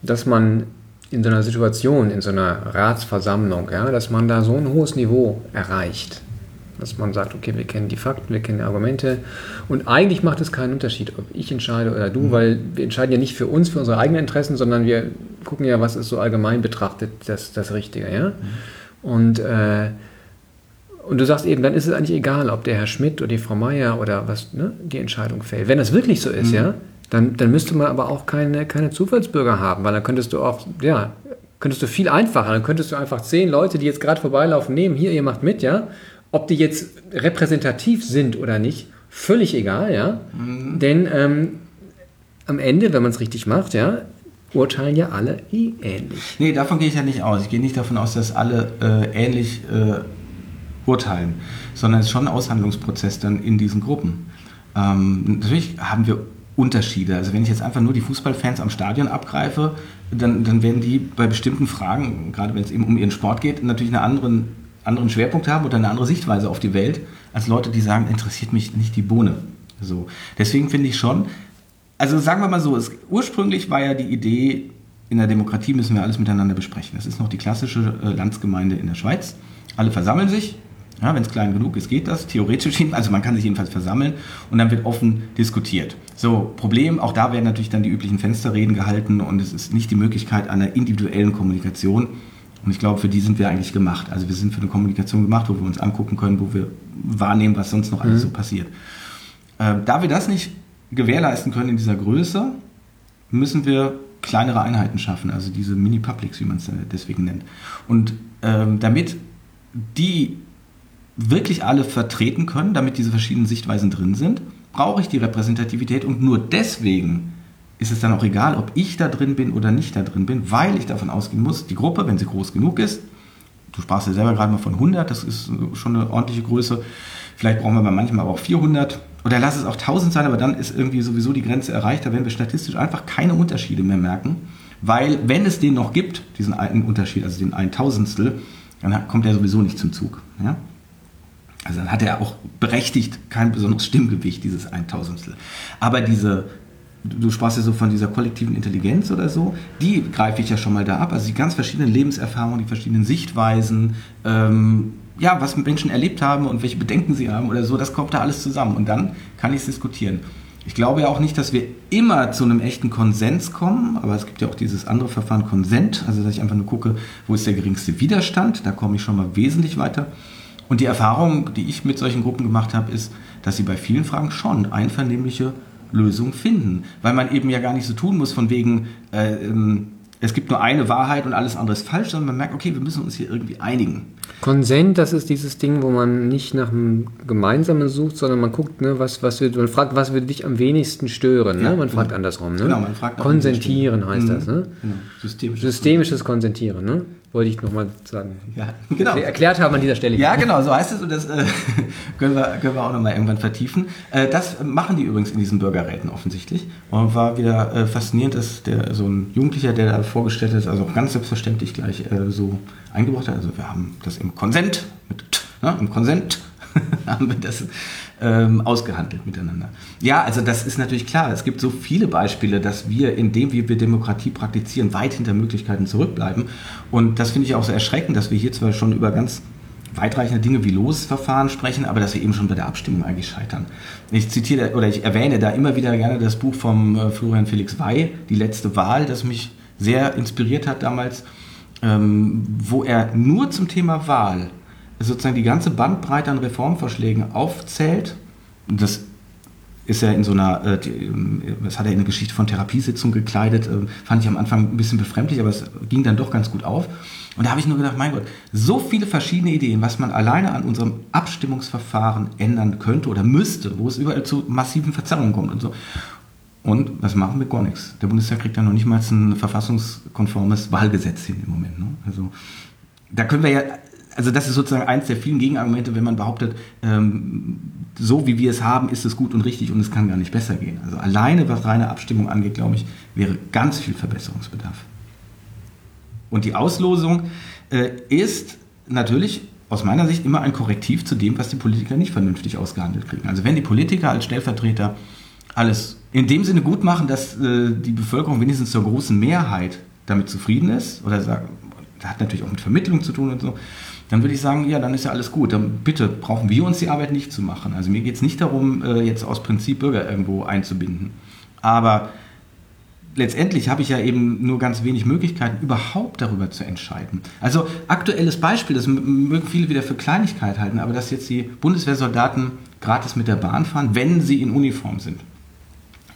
dass man in so einer Situation, in so einer Ratsversammlung, ja, dass man da so ein hohes Niveau erreicht, dass man sagt, okay, wir kennen die Fakten, wir kennen die Argumente und eigentlich macht es keinen Unterschied, ob ich entscheide oder du, mhm. weil wir entscheiden ja nicht für uns, für unsere eigenen Interessen, sondern wir gucken ja, was ist so allgemein betrachtet das, das Richtige, ja. Mhm. Und, äh, und du sagst eben, dann ist es eigentlich egal, ob der Herr Schmidt oder die Frau Meier oder was ne, die Entscheidung fällt. Wenn das wirklich so ist, mhm. ja, dann, dann müsste man aber auch keine, keine Zufallsbürger haben, weil dann könntest du auch, ja, könntest du viel einfacher, dann könntest du einfach zehn Leute, die jetzt gerade vorbeilaufen, nehmen, hier, ihr macht mit, ja, ob die jetzt repräsentativ sind oder nicht, völlig egal, ja. Mhm. Denn ähm, am Ende, wenn man es richtig macht, ja, urteilen ja alle eh ähnlich. Nee, davon gehe ich ja nicht aus. Ich gehe nicht davon aus, dass alle äh, ähnlich äh, urteilen, sondern es ist schon ein Aushandlungsprozess dann in diesen Gruppen. Ähm, natürlich haben wir Unterschiede. Also wenn ich jetzt einfach nur die Fußballfans am Stadion abgreife, dann, dann werden die bei bestimmten Fragen, gerade wenn es eben um ihren Sport geht, natürlich einen anderen anderen Schwerpunkt haben oder eine andere Sichtweise auf die Welt, als Leute, die sagen, interessiert mich nicht die Bohne. So. Deswegen finde ich schon, also sagen wir mal so, es, ursprünglich war ja die Idee, in der Demokratie müssen wir alles miteinander besprechen. Das ist noch die klassische äh, Landsgemeinde in der Schweiz. Alle versammeln sich, ja, wenn es klein genug ist, geht das. Theoretisch, <laughs> also man kann sich jedenfalls versammeln und dann wird offen diskutiert. So, Problem, auch da werden natürlich dann die üblichen Fensterreden gehalten und es ist nicht die Möglichkeit einer individuellen Kommunikation. Und ich glaube, für die sind wir eigentlich gemacht. Also wir sind für eine Kommunikation gemacht, wo wir uns angucken können, wo wir wahrnehmen, was sonst noch alles mhm. so passiert. Äh, da wir das nicht gewährleisten können in dieser Größe, müssen wir kleinere Einheiten schaffen, also diese Mini-Publics, wie man es deswegen nennt. Und ähm, damit die wirklich alle vertreten können, damit diese verschiedenen Sichtweisen drin sind, brauche ich die Repräsentativität und nur deswegen ist es dann auch egal, ob ich da drin bin oder nicht da drin bin, weil ich davon ausgehen muss, die Gruppe, wenn sie groß genug ist, du sprachst ja selber gerade mal von 100, das ist schon eine ordentliche Größe, vielleicht brauchen wir manchmal aber auch 400 oder lass es auch 1000 sein, aber dann ist irgendwie sowieso die Grenze erreicht, da werden wir statistisch einfach keine Unterschiede mehr merken, weil wenn es den noch gibt, diesen einen Unterschied, also den ein Tausendstel, dann kommt er sowieso nicht zum Zug. Ja? Also dann hat er auch berechtigt kein besonderes Stimmgewicht, dieses Eintausendstel. Aber diese du sprachst ja so von dieser kollektiven Intelligenz oder so, die greife ich ja schon mal da ab. Also die ganz verschiedenen Lebenserfahrungen, die verschiedenen Sichtweisen, ähm, ja, was Menschen erlebt haben und welche Bedenken sie haben oder so, das kommt da alles zusammen und dann kann ich es diskutieren. Ich glaube ja auch nicht, dass wir immer zu einem echten Konsens kommen, aber es gibt ja auch dieses andere Verfahren Konsent, also dass ich einfach nur gucke, wo ist der geringste Widerstand, da komme ich schon mal wesentlich weiter. Und die Erfahrung, die ich mit solchen Gruppen gemacht habe, ist, dass sie bei vielen Fragen schon einvernehmliche Lösung finden. Weil man eben ja gar nicht so tun muss, von wegen, äh, ähm, es gibt nur eine Wahrheit und alles andere ist falsch, sondern man merkt, okay, wir müssen uns hier irgendwie einigen. Konsent, das ist dieses Ding, wo man nicht nach einem Gemeinsamen sucht, sondern man guckt, ne, was, was wird, man fragt, was würde dich am wenigsten stören. Ne? Ja, man fragt genau. andersrum. Ne? Genau, man fragt Konsentieren heißt mhm. das. Ne? Genau. Systemisches, Systemisches Konsentieren. Ne? Wollte ich nochmal sagen. Ja, genau. Erklärt haben an dieser Stelle. Ja, genau, so heißt es und das äh, <laughs> können, wir, können wir auch nochmal irgendwann vertiefen. Äh, das machen die übrigens in diesen Bürgerräten offensichtlich. Und war wieder äh, faszinierend, dass der, so ein Jugendlicher, der da vorgestellt ist, also auch ganz selbstverständlich gleich äh, so eingebracht hat. Also wir haben das im Konsent, mit, ne, im Konsent <laughs> haben wir das ähm, ausgehandelt miteinander. Ja, also das ist natürlich klar. Es gibt so viele Beispiele, dass wir, indem wir Demokratie praktizieren, weit hinter Möglichkeiten zurückbleiben. Und das finde ich auch so erschreckend, dass wir hier zwar schon über ganz weitreichende Dinge wie Losverfahren sprechen, aber dass wir eben schon bei der Abstimmung eigentlich scheitern. Ich zitiere oder ich erwähne da immer wieder gerne das Buch vom äh, Florian Felix Wey, Die letzte Wahl, das mich sehr inspiriert hat damals, ähm, wo er nur zum Thema Wahl sozusagen die ganze Bandbreite an Reformvorschlägen aufzählt. Das ist ja in so einer, äh, das hat er in eine Geschichte von Therapiesitzung gekleidet, äh, fand ich am Anfang ein bisschen befremdlich, aber es ging dann doch ganz gut auf. Und da habe ich nur gedacht, mein Gott, so viele verschiedene Ideen, was man alleine an unserem Abstimmungsverfahren ändern könnte oder müsste, wo es überall zu massiven Verzerrungen kommt und so. Und was machen wir? Gar nichts. Der Bundestag kriegt ja noch nicht mal ein verfassungskonformes Wahlgesetz hin im Moment. Ne? Also da können wir ja also das ist sozusagen eins der vielen Gegenargumente, wenn man behauptet, ähm, so wie wir es haben, ist es gut und richtig und es kann gar nicht besser gehen. Also alleine was reine Abstimmung angeht, glaube ich, wäre ganz viel Verbesserungsbedarf. Und die Auslosung äh, ist natürlich aus meiner Sicht immer ein Korrektiv zu dem, was die Politiker nicht vernünftig ausgehandelt kriegen. Also wenn die Politiker als Stellvertreter alles in dem Sinne gut machen, dass äh, die Bevölkerung wenigstens zur großen Mehrheit damit zufrieden ist, oder sagen, das hat natürlich auch mit Vermittlung zu tun und so, dann würde ich sagen, ja, dann ist ja alles gut. Dann bitte brauchen wir uns die Arbeit nicht zu machen. Also mir geht es nicht darum, äh, jetzt aus Prinzip Bürger irgendwo einzubinden. Aber letztendlich habe ich ja eben nur ganz wenig Möglichkeiten, überhaupt darüber zu entscheiden. Also aktuelles Beispiel, das mögen viele wieder für Kleinigkeit halten, aber dass jetzt die Bundeswehrsoldaten gratis mit der Bahn fahren, wenn sie in Uniform sind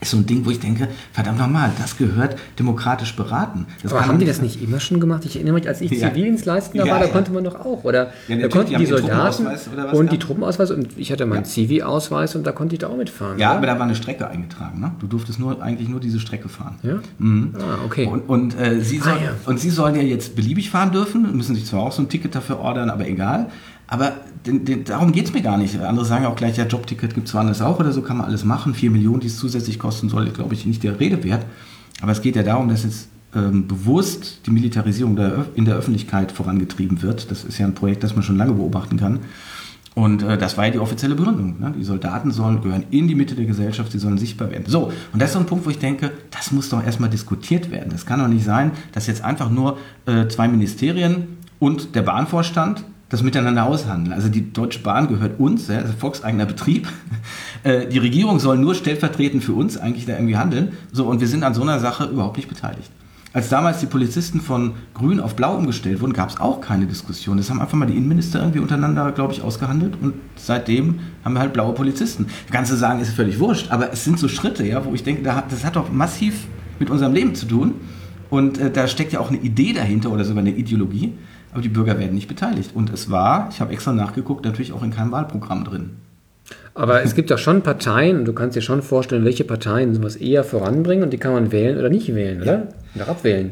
ist so ein Ding, wo ich denke, verdammt nochmal, das gehört demokratisch beraten. Das Aber haben die das nicht immer schon gemacht? Ich erinnere mich, als ich ja. Zivildienstleistender ja, war, da ja. konnte man doch auch. Oder da konnten die, die Soldaten und die Truppenausweis und ich hatte meinen Zivi-Ausweis und da konnte ich da auch mitfahren. Ja, oder? aber da war eine Strecke eingetragen. Ne? Du durftest nur eigentlich nur diese Strecke fahren. Ja? Mhm. Ah, okay. Und, und, äh, sie soll, ah, und sie sollen ja jetzt beliebig fahren dürfen, müssen sich zwar auch so ein Ticket dafür ordern, aber egal. Aber den, den, darum geht es mir gar nicht. Andere sagen auch gleich, ja, Jobticket gibt es woanders auch oder so, kann man alles machen. Vier Millionen, die es zusätzlich kosten soll, glaube ich, nicht der Rede wert. Aber es geht ja darum, dass jetzt ähm, bewusst die Militarisierung der, in der Öffentlichkeit vorangetrieben wird. Das ist ja ein Projekt, das man schon lange beobachten kann. Und äh, das war ja die offizielle Begründung. Ne? Die Soldaten sollen gehören in die Mitte der Gesellschaft, sie sollen sichtbar werden. So, und das ist so ein Punkt, wo ich denke, das muss doch erstmal diskutiert werden. Das kann doch nicht sein, dass jetzt einfach nur äh, zwei Ministerien und der Bahnvorstand das miteinander aushandeln. Also die Deutsche Bahn gehört uns, ja, also volkseigener Betrieb. <laughs> Äh, die Regierung soll nur stellvertretend für uns eigentlich da irgendwie handeln. So, und wir sind an so einer Sache überhaupt nicht beteiligt. Als damals die Polizisten von grün auf blau umgestellt wurden, gab es auch keine Diskussion. Das haben einfach mal die Innenminister irgendwie untereinander, glaube ich, ausgehandelt und seitdem haben wir halt blaue Polizisten. Das Ganze sagen ist völlig wurscht, aber es sind so Schritte, ja, wo ich denke, das hat doch massiv mit unserem Leben zu tun und äh, da steckt ja auch eine Idee dahinter oder sogar eine Ideologie aber die Bürger werden nicht beteiligt. Und es war, ich habe extra nachgeguckt, natürlich auch in keinem Wahlprogramm drin. Aber es gibt doch schon Parteien, und du kannst dir schon vorstellen, welche Parteien sowas eher voranbringen und die kann man wählen oder nicht wählen, oder? Ja. Oder abwählen.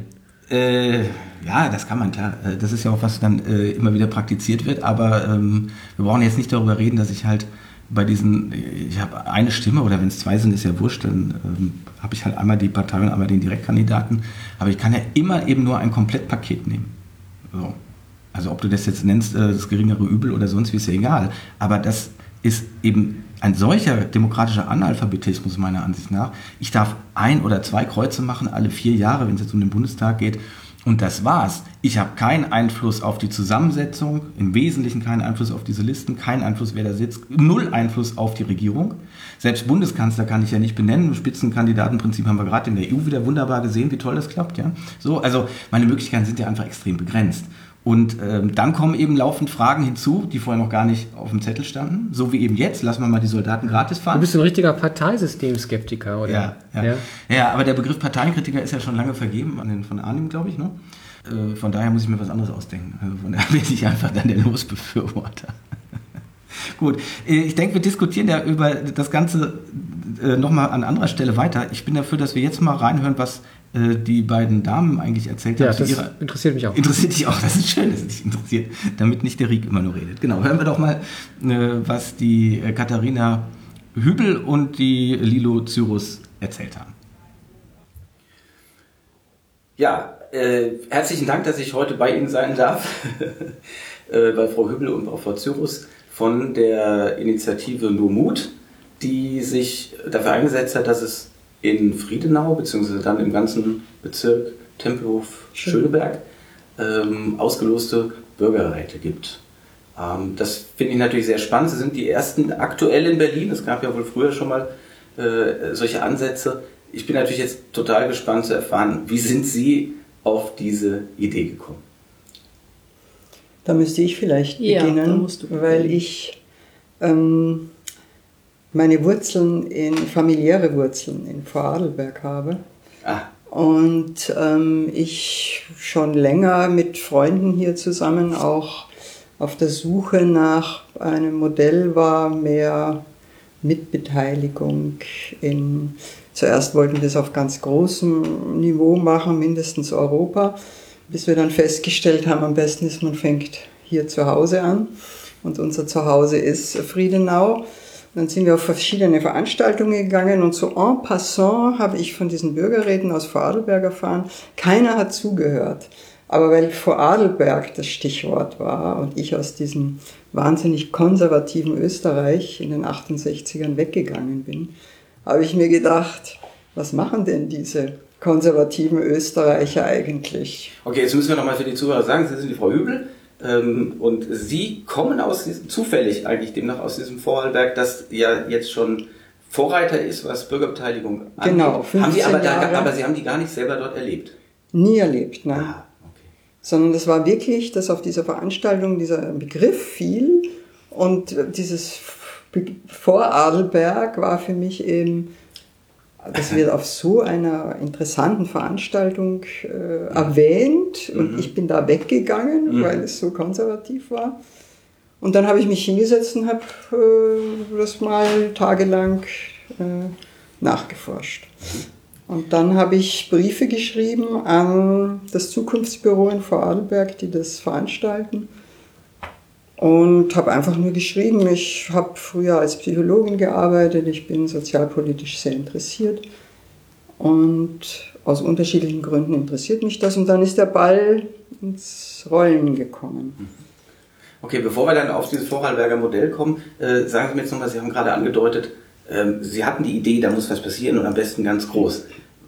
Äh, ja, das kann man, klar. Äh, das ist ja auch, was dann äh, immer wieder praktiziert wird, aber ähm, wir brauchen jetzt nicht darüber reden, dass ich halt bei diesen, ich habe eine Stimme oder wenn es zwei sind, ist ja wurscht, dann ähm, habe ich halt einmal die Partei und einmal den Direktkandidaten, aber ich kann ja immer eben nur ein Komplettpaket nehmen. So. Also ob du das jetzt nennst, äh, das geringere Übel oder sonst wie, ist ja egal. Aber das ist eben ein solcher demokratischer Analphabetismus meiner Ansicht nach. Ich darf ein oder zwei Kreuze machen alle vier Jahre, wenn es jetzt um den Bundestag geht. Und das war's. Ich habe keinen Einfluss auf die Zusammensetzung, im Wesentlichen keinen Einfluss auf diese Listen, keinen Einfluss, wer da sitzt, null Einfluss auf die Regierung. Selbst Bundeskanzler kann ich ja nicht benennen. Spitzenkandidatenprinzip haben wir gerade in der EU wieder wunderbar gesehen, wie toll das klappt. Ja? So, also meine Möglichkeiten sind ja einfach extrem begrenzt. Und ähm, dann kommen eben laufend Fragen hinzu, die vorher noch gar nicht auf dem Zettel standen. So wie eben jetzt, lassen wir mal die Soldaten gratis fahren. Du bist ein richtiger Parteisystemskeptiker, oder? Ja, ja. ja. ja aber der Begriff Parteienkritiker ist ja schon lange vergeben an den von Arnim, glaube ich. Ne? Äh, von daher muss ich mir was anderes ausdenken. Also von daher <laughs> bin ich einfach dann der Losbefürworter. <laughs> Gut, äh, ich denke, wir diskutieren ja über das Ganze äh, nochmal an anderer Stelle weiter. Ich bin dafür, dass wir jetzt mal reinhören, was äh, die beiden Damen eigentlich erzählt ja, haben. Das ihrer, interessiert mich auch. Interessiert dich auch, das ist schön, dass es dich interessiert, damit nicht der Riek immer nur redet. Genau, hören wir doch mal, äh, was die äh, Katharina Hübel und die Lilo Cyrus erzählt haben. Ja, äh, herzlichen Dank, dass ich heute bei Ihnen sein darf, <laughs> äh, bei Frau Hübel und auch Frau Cyrus von der Initiative Nur Mut, die sich dafür eingesetzt hat, dass es in Friedenau, beziehungsweise dann im ganzen Bezirk Tempelhof-Schöneberg, ähm, ausgeloste Bürgerräte gibt. Ähm, das finde ich natürlich sehr spannend. Sie sind die ersten aktuell in Berlin. Es gab ja wohl früher schon mal äh, solche Ansätze. Ich bin natürlich jetzt total gespannt zu erfahren, wie sind Sie auf diese Idee gekommen? Da müsste ich vielleicht beginnen, ja, weil ich ähm, meine Wurzeln in familiäre Wurzeln in Vorarlberg habe. Ah. Und ähm, ich schon länger mit Freunden hier zusammen auch auf der Suche nach einem Modell war, mehr Mitbeteiligung in, zuerst wollten wir es auf ganz großem Niveau machen, mindestens Europa, bis wir dann festgestellt haben, am besten ist, man fängt hier zu Hause an. Und unser Zuhause ist Friedenau. Dann sind wir auf verschiedene Veranstaltungen gegangen und so en passant habe ich von diesen Bürgerräten aus Vorarlberg erfahren, keiner hat zugehört. Aber weil Vorarlberg das Stichwort war und ich aus diesem wahnsinnig konservativen Österreich in den 68ern weggegangen bin, habe ich mir gedacht, was machen denn diese konservativen Österreicher eigentlich? Okay, jetzt müssen wir nochmal für die Zuhörer sagen, Sie sind die Frau Hübel ähm, und Sie kommen aus diesem, zufällig eigentlich demnach aus diesem Vorarlberg, das ja jetzt schon Vorreiter ist, was Bürgerbeteiligung angeht. Genau, 15 haben Sie aber, da, aber Sie haben die gar nicht selber dort erlebt? Nie erlebt, nein. Ah sondern das war wirklich, dass auf dieser Veranstaltung dieser Begriff fiel und dieses Voradelberg war für mich eben, das wird auf so einer interessanten Veranstaltung äh, erwähnt und mhm. ich bin da weggegangen, mhm. weil es so konservativ war. Und dann habe ich mich hingesetzt und habe äh, das mal tagelang äh, nachgeforscht. Und dann habe ich Briefe geschrieben an das Zukunftsbüro in Vorarlberg, die das veranstalten. Und habe einfach nur geschrieben, ich habe früher als Psychologin gearbeitet, ich bin sozialpolitisch sehr interessiert. Und aus unterschiedlichen Gründen interessiert mich das. Und dann ist der Ball ins Rollen gekommen. Mhm. Okay, bevor wir dann auf dieses Vorarlberger Modell kommen, äh, sagen Sie mir jetzt nochmal, Sie haben gerade angedeutet, ähm, Sie hatten die Idee, da muss was passieren und am besten ganz groß.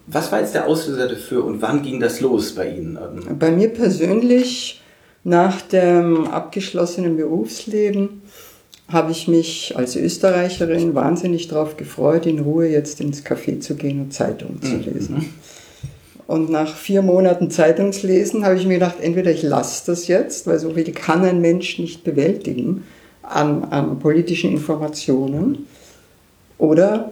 Was war jetzt der Auslöser dafür und wann ging das los bei Ihnen? Bei mir persönlich, nach dem abgeschlossenen Berufsleben, habe ich mich als Österreicherin wahnsinnig darauf gefreut, in Ruhe jetzt ins Café zu gehen und Zeitungen zu mhm. lesen. Mhm. Und nach vier Monaten Zeitungslesen habe ich mir gedacht, entweder ich lasse das jetzt, weil so viel kann ein Mensch nicht bewältigen an, an politischen Informationen, oder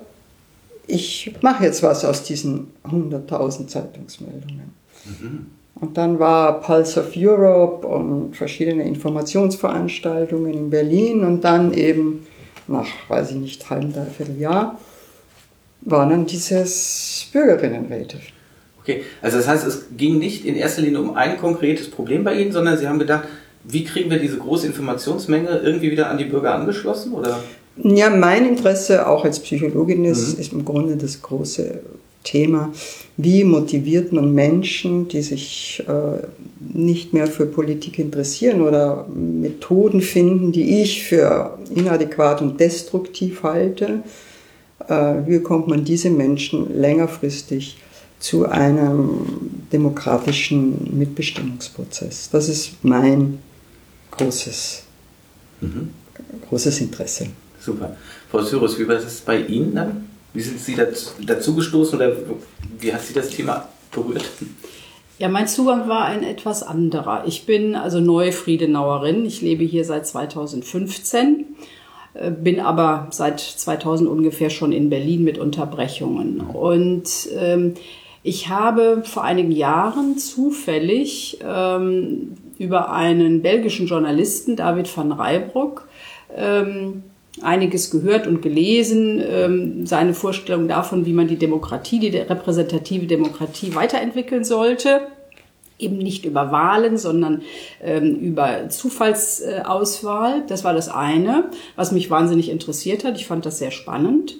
ich mache jetzt was aus diesen 100.000 Zeitungsmeldungen. Mhm. Und dann war Pulse of Europe und verschiedene Informationsveranstaltungen in Berlin und dann eben nach, weiß ich nicht, halbem, dreiviertel Jahr war dann dieses Bürgerinnenräte. Okay, also das heißt, es ging nicht in erster Linie um ein konkretes Problem bei Ihnen, sondern Sie haben gedacht, wie kriegen wir diese große Informationsmenge irgendwie wieder an die Bürger angeschlossen? Oder? Ja, mein Interesse auch als Psychologin ist, mhm. ist im Grunde das große Thema, wie motiviert man Menschen, die sich äh, nicht mehr für Politik interessieren oder Methoden finden, die ich für inadäquat und destruktiv halte, äh, wie bekommt man diese Menschen längerfristig zu einem demokratischen Mitbestimmungsprozess? Das ist mein großes, mhm. großes Interesse. Super. Frau Cyrus, wie war das bei Ihnen dann? Wie sind Sie dazu gestoßen oder wie hat Sie das Thema berührt? Ja, mein Zugang war ein etwas anderer. Ich bin also neue Friedenauerin. Ich lebe hier seit 2015, äh, bin aber seit 2000 ungefähr schon in Berlin mit Unterbrechungen. Und ähm, ich habe vor einigen Jahren zufällig ähm, über einen belgischen Journalisten, David van Reybruck, ähm, einiges gehört und gelesen, ähm, seine Vorstellung davon, wie man die Demokratie, die repräsentative Demokratie weiterentwickeln sollte. Eben nicht über Wahlen, sondern ähm, über Zufallsauswahl. Das war das eine, was mich wahnsinnig interessiert hat. Ich fand das sehr spannend.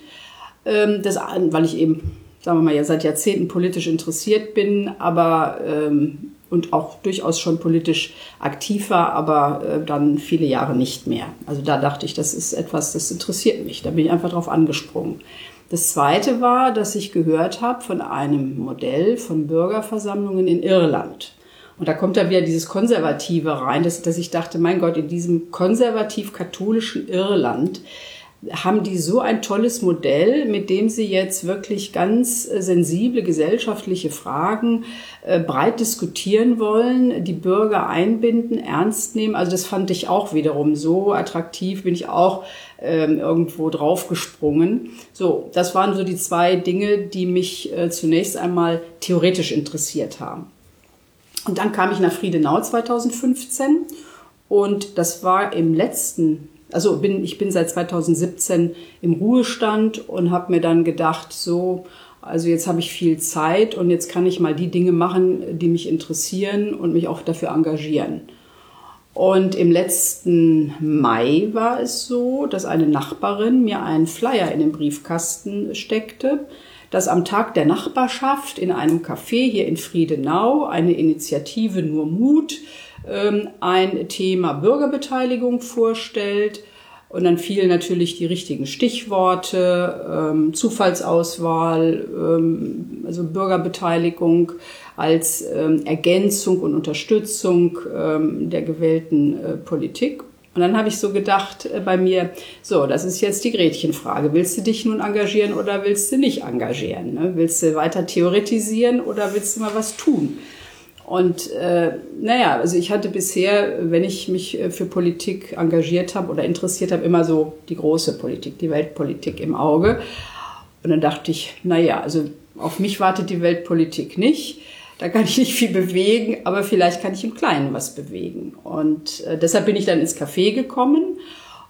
Ähm, das, weil ich eben, sagen wir mal, ja seit Jahrzehnten politisch interessiert bin, aber ähm, und auch durchaus schon politisch aktiv war, aber äh, dann viele Jahre nicht mehr. Also da dachte ich, das ist etwas, das interessiert mich. Da bin ich einfach drauf angesprungen. Das Zweite war, dass ich gehört habe von einem Modell von Bürgerversammlungen in Irland. Und da kommt da wieder dieses Konservative rein, dass, dass ich dachte, mein Gott, in diesem konservativ-katholischen Irland haben die so ein tolles Modell, mit dem sie jetzt wirklich ganz äh, sensible gesellschaftliche Fragen äh, breit diskutieren wollen, die Bürger einbinden, ernst nehmen. Also das fand ich auch wiederum so attraktiv, bin ich auch ähm, irgendwo draufgesprungen. So, das waren so die zwei Dinge, die mich äh, zunächst einmal theoretisch interessiert haben. Und dann kam ich nach Friedenau 2015 und das war im letzten also bin, ich bin seit 2017 im Ruhestand und habe mir dann gedacht, so, also jetzt habe ich viel Zeit und jetzt kann ich mal die Dinge machen, die mich interessieren und mich auch dafür engagieren. Und im letzten Mai war es so, dass eine Nachbarin mir einen Flyer in den Briefkasten steckte. dass am Tag der Nachbarschaft in einem Café hier in Friedenau eine Initiative Nur Mut ein Thema Bürgerbeteiligung vorstellt. Und dann fielen natürlich die richtigen Stichworte, ähm, Zufallsauswahl, ähm, also Bürgerbeteiligung als ähm, Ergänzung und Unterstützung ähm, der gewählten äh, Politik. Und dann habe ich so gedacht äh, bei mir, so, das ist jetzt die Gretchenfrage. Willst du dich nun engagieren oder willst du nicht engagieren? Ne? Willst du weiter theoretisieren oder willst du mal was tun? Und äh, naja, also ich hatte bisher, wenn ich mich äh, für Politik engagiert habe oder interessiert habe, immer so die große Politik, die Weltpolitik im Auge. Und dann dachte ich, naja, also auf mich wartet die Weltpolitik nicht. Da kann ich nicht viel bewegen, aber vielleicht kann ich im Kleinen was bewegen. Und äh, deshalb bin ich dann ins Café gekommen.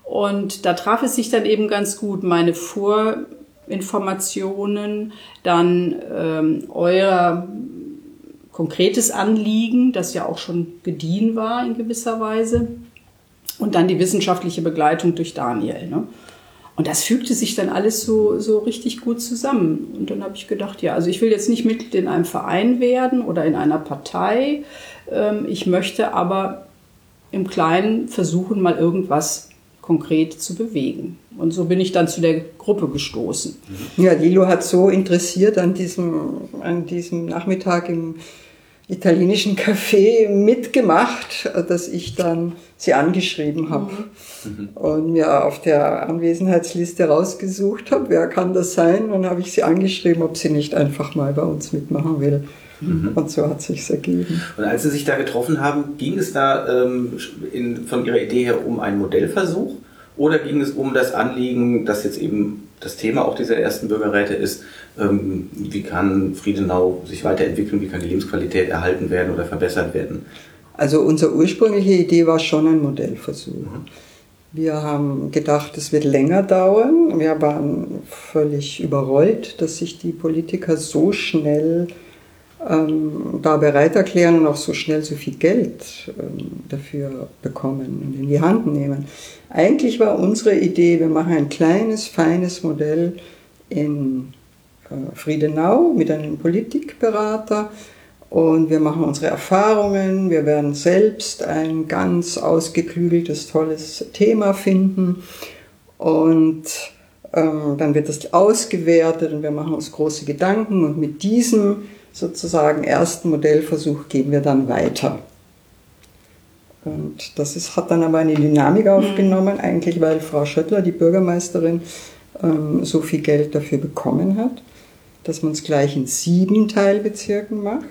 Und da traf es sich dann eben ganz gut meine Vorinformationen, dann ähm, euer konkretes Anliegen, das ja auch schon gediehen war in gewisser Weise. Und dann die wissenschaftliche Begleitung durch Daniel. Ne? Und das fügte sich dann alles so, so richtig gut zusammen. Und dann habe ich gedacht, ja, also ich will jetzt nicht Mitglied in einem Verein werden oder in einer Partei. Ähm, ich möchte aber im Kleinen versuchen, mal irgendwas konkret zu bewegen. Und so bin ich dann zu der Gruppe gestoßen. Ja, Lilo hat so interessiert an diesem, an diesem Nachmittag im italienischen Café mitgemacht, dass ich dann sie angeschrieben habe mhm. und mir auf der Anwesenheitsliste rausgesucht habe, wer kann das sein. Und habe ich sie angeschrieben, ob sie nicht einfach mal bei uns mitmachen will. Mhm. Und so hat sich ergeben. Und als Sie sich da getroffen haben, ging es da ähm, in, von Ihrer Idee her um einen Modellversuch oder ging es um das Anliegen, das jetzt eben das Thema auch dieser ersten Bürgerräte ist, ähm, wie kann Friedenau sich weiterentwickeln, wie kann die Lebensqualität erhalten werden oder verbessert werden? Also unsere ursprüngliche Idee war schon ein Modellversuch. Mhm. Wir haben gedacht, es wird länger dauern. Wir waren völlig überrollt, dass sich die Politiker so schnell ähm, da bereit erklären und auch so schnell so viel Geld ähm, dafür bekommen und in die Hand nehmen. Eigentlich war unsere Idee, wir machen ein kleines, feines Modell in äh, Friedenau mit einem Politikberater und wir machen unsere Erfahrungen. Wir werden selbst ein ganz ausgeklügeltes, tolles Thema finden und ähm, dann wird das ausgewertet und wir machen uns große Gedanken und mit diesem sozusagen ersten Modellversuch gehen wir dann weiter. Und das ist, hat dann aber eine Dynamik mhm. aufgenommen, eigentlich weil Frau Schöttler, die Bürgermeisterin, ähm, so viel Geld dafür bekommen hat dass man es gleich in sieben Teilbezirken macht.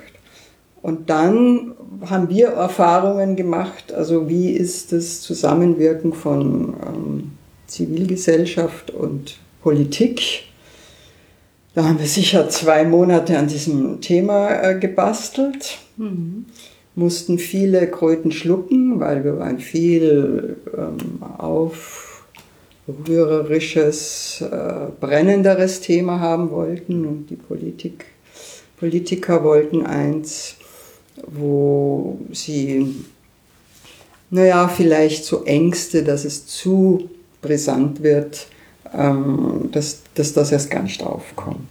Und dann haben wir Erfahrungen gemacht, also wie ist das Zusammenwirken von ähm, Zivilgesellschaft und Politik. Da haben wir sicher zwei Monate an diesem Thema äh, gebastelt, mhm. mussten viele Kröten schlucken, weil wir waren viel ähm, auf rührerisches, äh, brennenderes Thema haben wollten und die Politik, Politiker wollten eins, wo sie, naja, vielleicht so Ängste, dass es zu brisant wird, ähm, dass, dass das erst gar nicht aufkommt.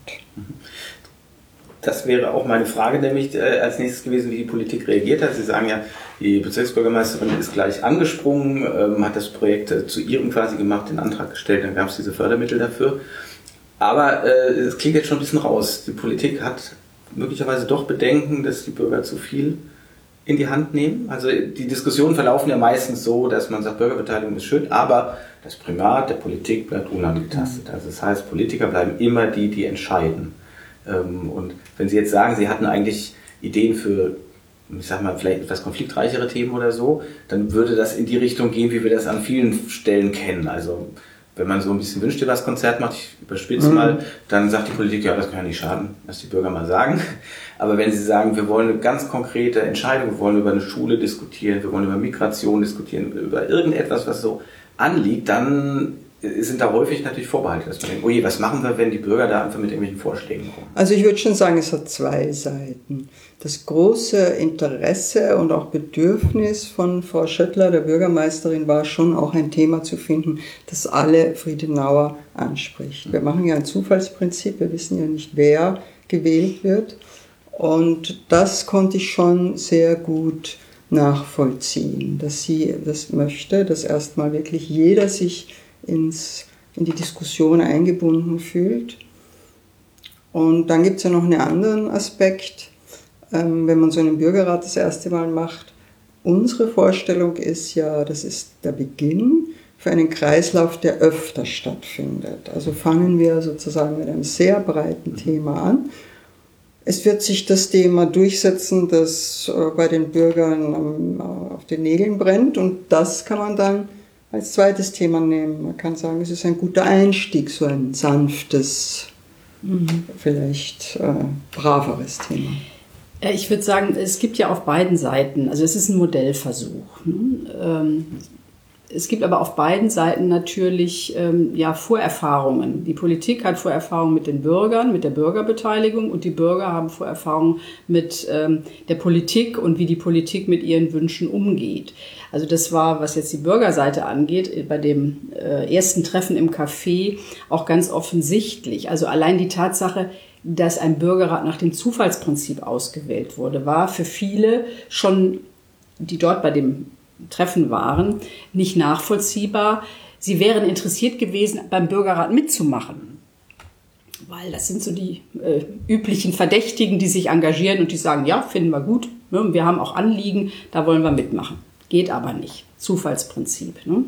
Das wäre auch meine Frage, nämlich äh, als nächstes gewesen, wie die Politik reagiert hat. Sie sagen ja, die Bezirksbürgermeisterin ist gleich angesprungen, ähm, hat das Projekt äh, zu ihrem quasi gemacht, den Antrag gestellt, dann gab es diese Fördermittel dafür. Aber äh, es klingt jetzt schon ein bisschen raus. Die Politik hat möglicherweise doch Bedenken, dass die Bürger zu viel in die Hand nehmen. Also die Diskussionen verlaufen ja meistens so, dass man sagt, Bürgerbeteiligung ist schön, aber das Primat der Politik bleibt unangetastet. Also das heißt, Politiker bleiben immer die, die entscheiden. Ähm, und wenn Sie jetzt sagen, Sie hatten eigentlich Ideen für ich sag mal, vielleicht etwas konfliktreichere Themen oder so, dann würde das in die Richtung gehen, wie wir das an vielen Stellen kennen. Also wenn man so ein bisschen wünscht, was Konzert macht, ich überspitze mhm. mal, dann sagt die Politik, ja, das kann ja nicht schaden, was die Bürger mal sagen. Aber wenn sie sagen, wir wollen eine ganz konkrete Entscheidung, wir wollen über eine Schule diskutieren, wir wollen über Migration diskutieren, über irgendetwas, was so anliegt, dann sind da häufig natürlich Vorbehalte, dass man denkt, oh je, was machen wir, wenn die Bürger da einfach mit irgendwelchen Vorschlägen kommen? Also ich würde schon sagen, es hat zwei Seiten. Das große Interesse und auch Bedürfnis von Frau Schöttler, der Bürgermeisterin, war schon auch ein Thema zu finden, das alle Friedenauer anspricht. Wir machen ja ein Zufallsprinzip, wir wissen ja nicht, wer gewählt wird. Und das konnte ich schon sehr gut nachvollziehen, dass sie das möchte, dass erstmal wirklich jeder sich ins, in die Diskussion eingebunden fühlt. Und dann gibt es ja noch einen anderen Aspekt, ähm, wenn man so einen Bürgerrat das erste Mal macht. Unsere Vorstellung ist ja, das ist der Beginn für einen Kreislauf, der öfter stattfindet. Also fangen wir sozusagen mit einem sehr breiten Thema an. Es wird sich das Thema durchsetzen, das äh, bei den Bürgern auf den Nägeln brennt und das kann man dann als zweites Thema nehmen. Man kann sagen, es ist ein guter Einstieg, so ein sanftes, mhm. vielleicht äh, braveres Thema. Äh, ich würde sagen, es gibt ja auf beiden Seiten, also es ist ein Modellversuch. Ne? Ähm, es gibt aber auf beiden Seiten natürlich ähm, ja, Vorerfahrungen. Die Politik hat Vorerfahrungen mit den Bürgern, mit der Bürgerbeteiligung und die Bürger haben Vorerfahrungen mit ähm, der Politik und wie die Politik mit ihren Wünschen umgeht. Also das war, was jetzt die Bürgerseite angeht, bei dem äh, ersten Treffen im Café auch ganz offensichtlich. Also allein die Tatsache, dass ein Bürgerrat nach dem Zufallsprinzip ausgewählt wurde, war für viele schon, die dort bei dem Treffen waren, nicht nachvollziehbar. Sie wären interessiert gewesen, beim Bürgerrat mitzumachen. Weil das sind so die äh, üblichen Verdächtigen, die sich engagieren und die sagen, ja, finden wir gut, ne, wir haben auch Anliegen, da wollen wir mitmachen. Geht aber nicht. Zufallsprinzip. Ne?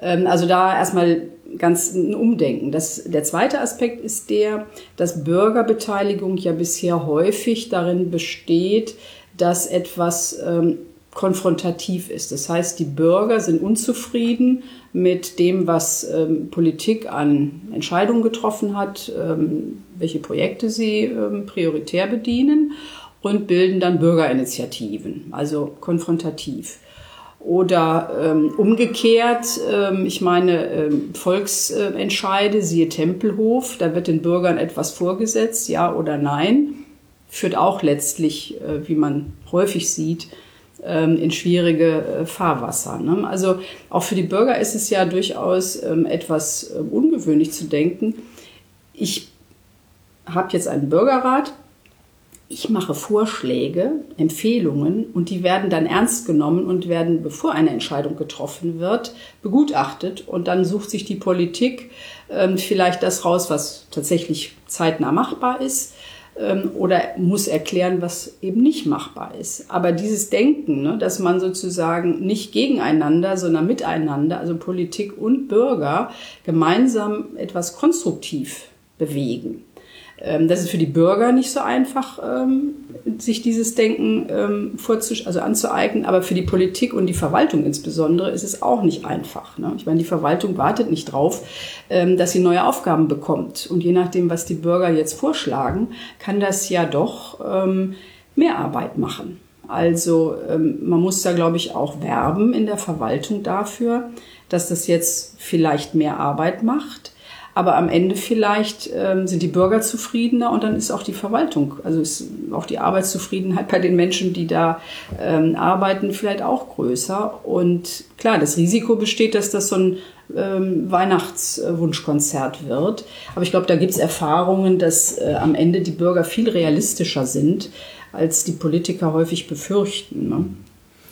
Ähm, also da erstmal ganz ein Umdenken. Das, der zweite Aspekt ist der, dass Bürgerbeteiligung ja bisher häufig darin besteht, dass etwas ähm, konfrontativ ist. Das heißt, die Bürger sind unzufrieden mit dem, was ähm, Politik an Entscheidungen getroffen hat, ähm, welche Projekte sie ähm, prioritär bedienen und bilden dann Bürgerinitiativen, also konfrontativ. Oder ähm, umgekehrt, ähm, ich meine, ähm, Volksentscheide, siehe Tempelhof, da wird den Bürgern etwas vorgesetzt, ja oder nein, führt auch letztlich, äh, wie man häufig sieht, in schwierige äh, Fahrwasser. Ne? Also auch für die Bürger ist es ja durchaus ähm, etwas äh, ungewöhnlich zu denken. Ich habe jetzt einen Bürgerrat, ich mache Vorschläge, Empfehlungen und die werden dann ernst genommen und werden, bevor eine Entscheidung getroffen wird, begutachtet und dann sucht sich die Politik ähm, vielleicht das raus, was tatsächlich zeitnah machbar ist ähm, oder muss erklären, was eben nicht machbar ist. Aber dieses Denken, ne, dass man sozusagen nicht gegeneinander, sondern miteinander, also Politik und Bürger, gemeinsam etwas konstruktiv bewegen. Ähm, das ist für die Bürger nicht so einfach, ähm, sich dieses Denken ähm, also anzueignen, aber für die Politik und die Verwaltung insbesondere ist es auch nicht einfach. Ne? Ich meine, die Verwaltung wartet nicht drauf, dass sie neue Aufgaben bekommt. Und je nachdem, was die Bürger jetzt vorschlagen, kann das ja doch mehr Arbeit machen. Also man muss da, glaube ich, auch werben in der Verwaltung dafür, dass das jetzt vielleicht mehr Arbeit macht aber am Ende vielleicht ähm, sind die Bürger zufriedener und dann ist auch die Verwaltung, also ist auch die Arbeitszufriedenheit bei den Menschen, die da ähm, arbeiten, vielleicht auch größer. Und klar, das Risiko besteht, dass das so ein ähm, Weihnachtswunschkonzert wird. Aber ich glaube, da gibt es Erfahrungen, dass äh, am Ende die Bürger viel realistischer sind, als die Politiker häufig befürchten. Ne?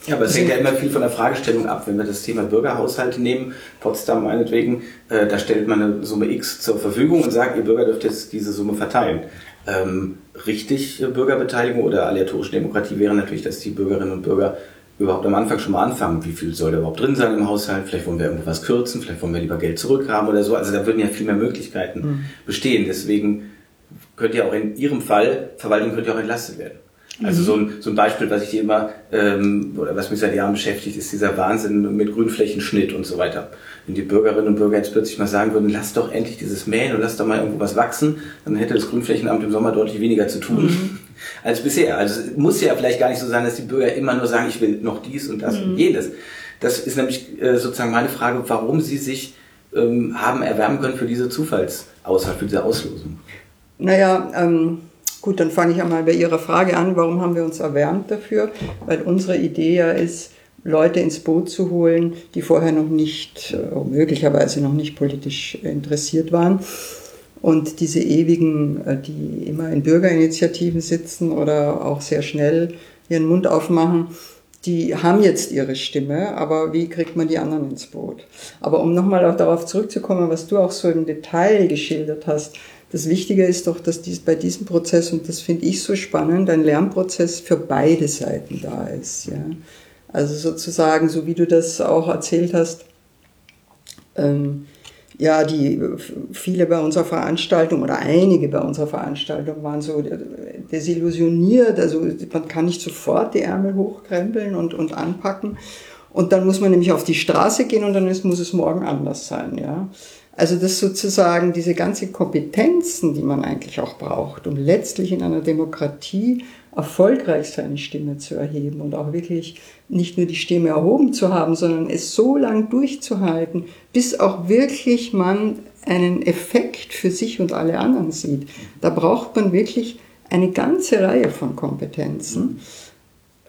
Ja, aber es hängt ja immer viel von der Fragestellung ab. Wenn wir das Thema Bürgerhaushalte nehmen, Potsdam meinetwegen, äh, da stellt man eine Summe X zur Verfügung und sagt, ihr Bürger dürft jetzt diese Summe verteilen. Ähm, richtig äh, Bürgerbeteiligung oder aleatorische Demokratie wäre natürlich, dass die Bürgerinnen und Bürger überhaupt am Anfang schon mal anfangen, wie viel soll da überhaupt drin sein im Haushalt, vielleicht wollen wir irgendwas kürzen, vielleicht wollen wir lieber Geld zurückhaben oder so. Also da würden ja viel mehr Möglichkeiten mhm. bestehen. Deswegen könnte ja auch in Ihrem Fall, Verwaltung könnte ja auch entlastet werden. Also so ein, so ein Beispiel, was ich dir immer, ähm, oder was mich seit Jahren beschäftigt, ist dieser Wahnsinn mit Grünflächenschnitt und so weiter. Wenn die Bürgerinnen und Bürger jetzt plötzlich mal sagen würden, lass doch endlich dieses Mähen und lass doch mal irgendwo was wachsen, dann hätte das Grünflächenamt im Sommer deutlich weniger zu tun mhm. <laughs> als bisher. Also es muss ja vielleicht gar nicht so sein, dass die Bürger immer nur sagen, ich will noch dies und das mhm. und jenes. Das ist nämlich äh, sozusagen meine Frage, warum sie sich ähm, haben erwärmen können für diese Zufallsauswahl, für diese Auslosung? Naja, ähm, gut, dann fange ich einmal bei Ihrer Frage an, warum haben wir uns erwärmt dafür? Weil unsere Idee ja ist, Leute ins Boot zu holen, die vorher noch nicht, äh, möglicherweise noch nicht politisch interessiert waren. Und diese ewigen, äh, die immer in Bürgerinitiativen sitzen oder auch sehr schnell ihren Mund aufmachen, die haben jetzt ihre Stimme, aber wie kriegt man die anderen ins Boot? Aber um nochmal darauf zurückzukommen, was du auch so im Detail geschildert hast, das Wichtige ist doch, dass dies, bei diesem Prozess, und das finde ich so spannend, ein Lernprozess für beide Seiten da ist. Ja? Also sozusagen, so wie du das auch erzählt hast, ähm, ja, die viele bei unserer Veranstaltung oder einige bei unserer Veranstaltung waren so desillusioniert. Also man kann nicht sofort die Ärmel hochkrempeln und, und anpacken. Und dann muss man nämlich auf die Straße gehen und dann ist, muss es morgen anders sein, ja. Also das sozusagen diese ganzen Kompetenzen, die man eigentlich auch braucht, um letztlich in einer Demokratie erfolgreich seine Stimme zu erheben und auch wirklich nicht nur die Stimme erhoben zu haben, sondern es so lang durchzuhalten, bis auch wirklich man einen Effekt für sich und alle anderen sieht. Da braucht man wirklich eine ganze Reihe von Kompetenzen.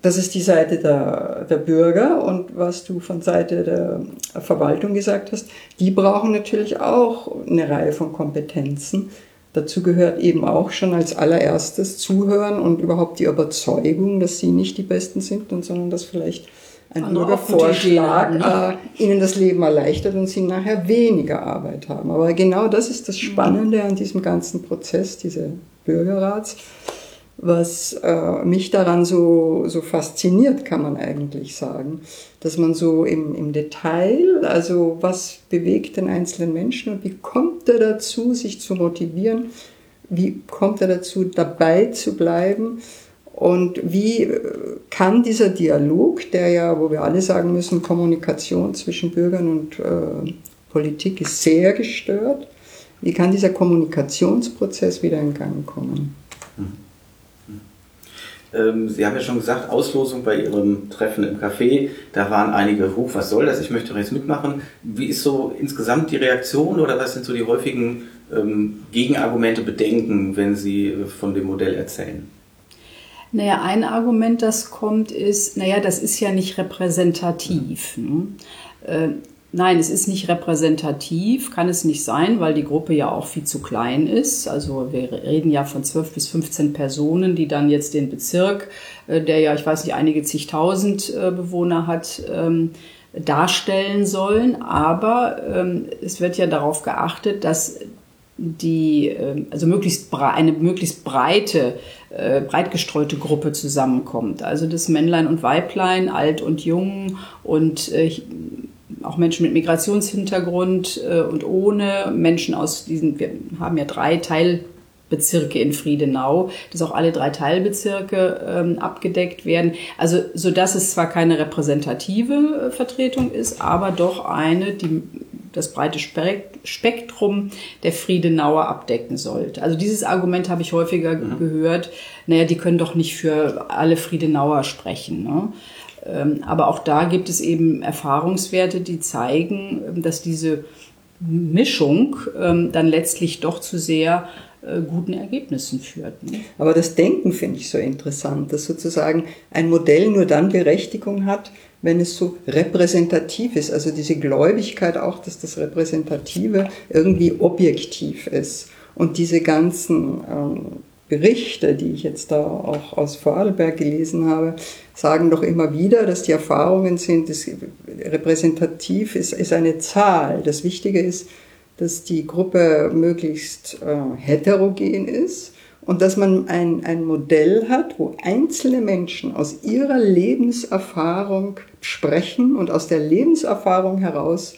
Das ist die Seite der, der Bürger und was du von Seite der Verwaltung gesagt hast, die brauchen natürlich auch eine Reihe von Kompetenzen. Dazu gehört eben auch schon als allererstes Zuhören und überhaupt die Überzeugung, dass sie nicht die Besten sind, und sondern dass vielleicht ein also Bürgervorschlag ne? äh, ihnen das Leben erleichtert und sie nachher weniger Arbeit haben. Aber genau das ist das mhm. Spannende an diesem ganzen Prozess, diese Bürgerrats was äh, mich daran so, so fasziniert, kann man eigentlich sagen. Dass man so im, im Detail, also was bewegt den einzelnen Menschen und wie kommt er dazu, sich zu motivieren, wie kommt er dazu, dabei zu bleiben und wie äh, kann dieser Dialog, der ja, wo wir alle sagen müssen, Kommunikation zwischen Bürgern und äh, Politik ist sehr gestört, wie kann dieser Kommunikationsprozess wieder in Gang kommen? Ähm, Sie haben ja schon gesagt, Auslosung bei Ihrem Treffen im Café, da waren einige, Ruf, was soll das, ich möchte doch jetzt mitmachen. Wie ist so insgesamt die Reaktion oder was sind so die häufigen ähm, Gegenargumente, Bedenken, wenn Sie von dem Modell erzählen? Naja, ein Argument, das kommt, ist, naja, das ist ja nicht repräsentativ. Ne? Äh, Nein, es ist nicht repräsentativ, kann es nicht sein, weil die Gruppe ja auch viel zu klein ist. Also wir reden ja von 12 bis 15 Personen, die dann jetzt den Bezirk, äh, der ja, ich weiß nicht, einige zigtausend äh, Bewohner hat, ähm, darstellen sollen. Aber ähm, es wird ja darauf geachtet, dass die, ähm, also möglichst eine möglichst breite, äh, breit gestreute Gruppe zusammenkommt. Also das Männlein und Weiblein, alt und jung und auch Menschen mit Migrationshintergrund äh, und ohne Menschen aus diesen, wir haben ja drei Teilbezirke in Friedenau, dass auch alle drei Teilbezirke ähm, abgedeckt werden. Also, so dass es zwar keine repräsentative äh, Vertretung ist, aber doch eine, die das breite Spektrum der Friedenauer abdecken sollte. Also dieses Argument habe ich häufiger mhm. gehört. Naja, die können doch nicht für alle Friedenauer sprechen. Ne? Ähm, aber auch da gibt es eben Erfahrungswerte, die zeigen, ähm, dass diese Mischung ähm, dann letztlich doch zu sehr äh, guten Ergebnissen führt. Ne? Aber das Denken finde ich so interessant, dass sozusagen ein Modell nur dann Berechtigung hat, wenn es so repräsentativ ist. Also diese Gläubigkeit auch, dass das Repräsentative irgendwie objektiv ist. Und diese ganzen Berichte, die ich jetzt da auch aus Vorarlberg gelesen habe, sagen doch immer wieder, dass die Erfahrungen sind, das repräsentativ ist, ist eine Zahl. Das Wichtige ist, dass die Gruppe möglichst äh, heterogen ist und dass man ein, ein Modell hat, wo einzelne Menschen aus ihrer Lebenserfahrung sprechen und aus der Lebenserfahrung heraus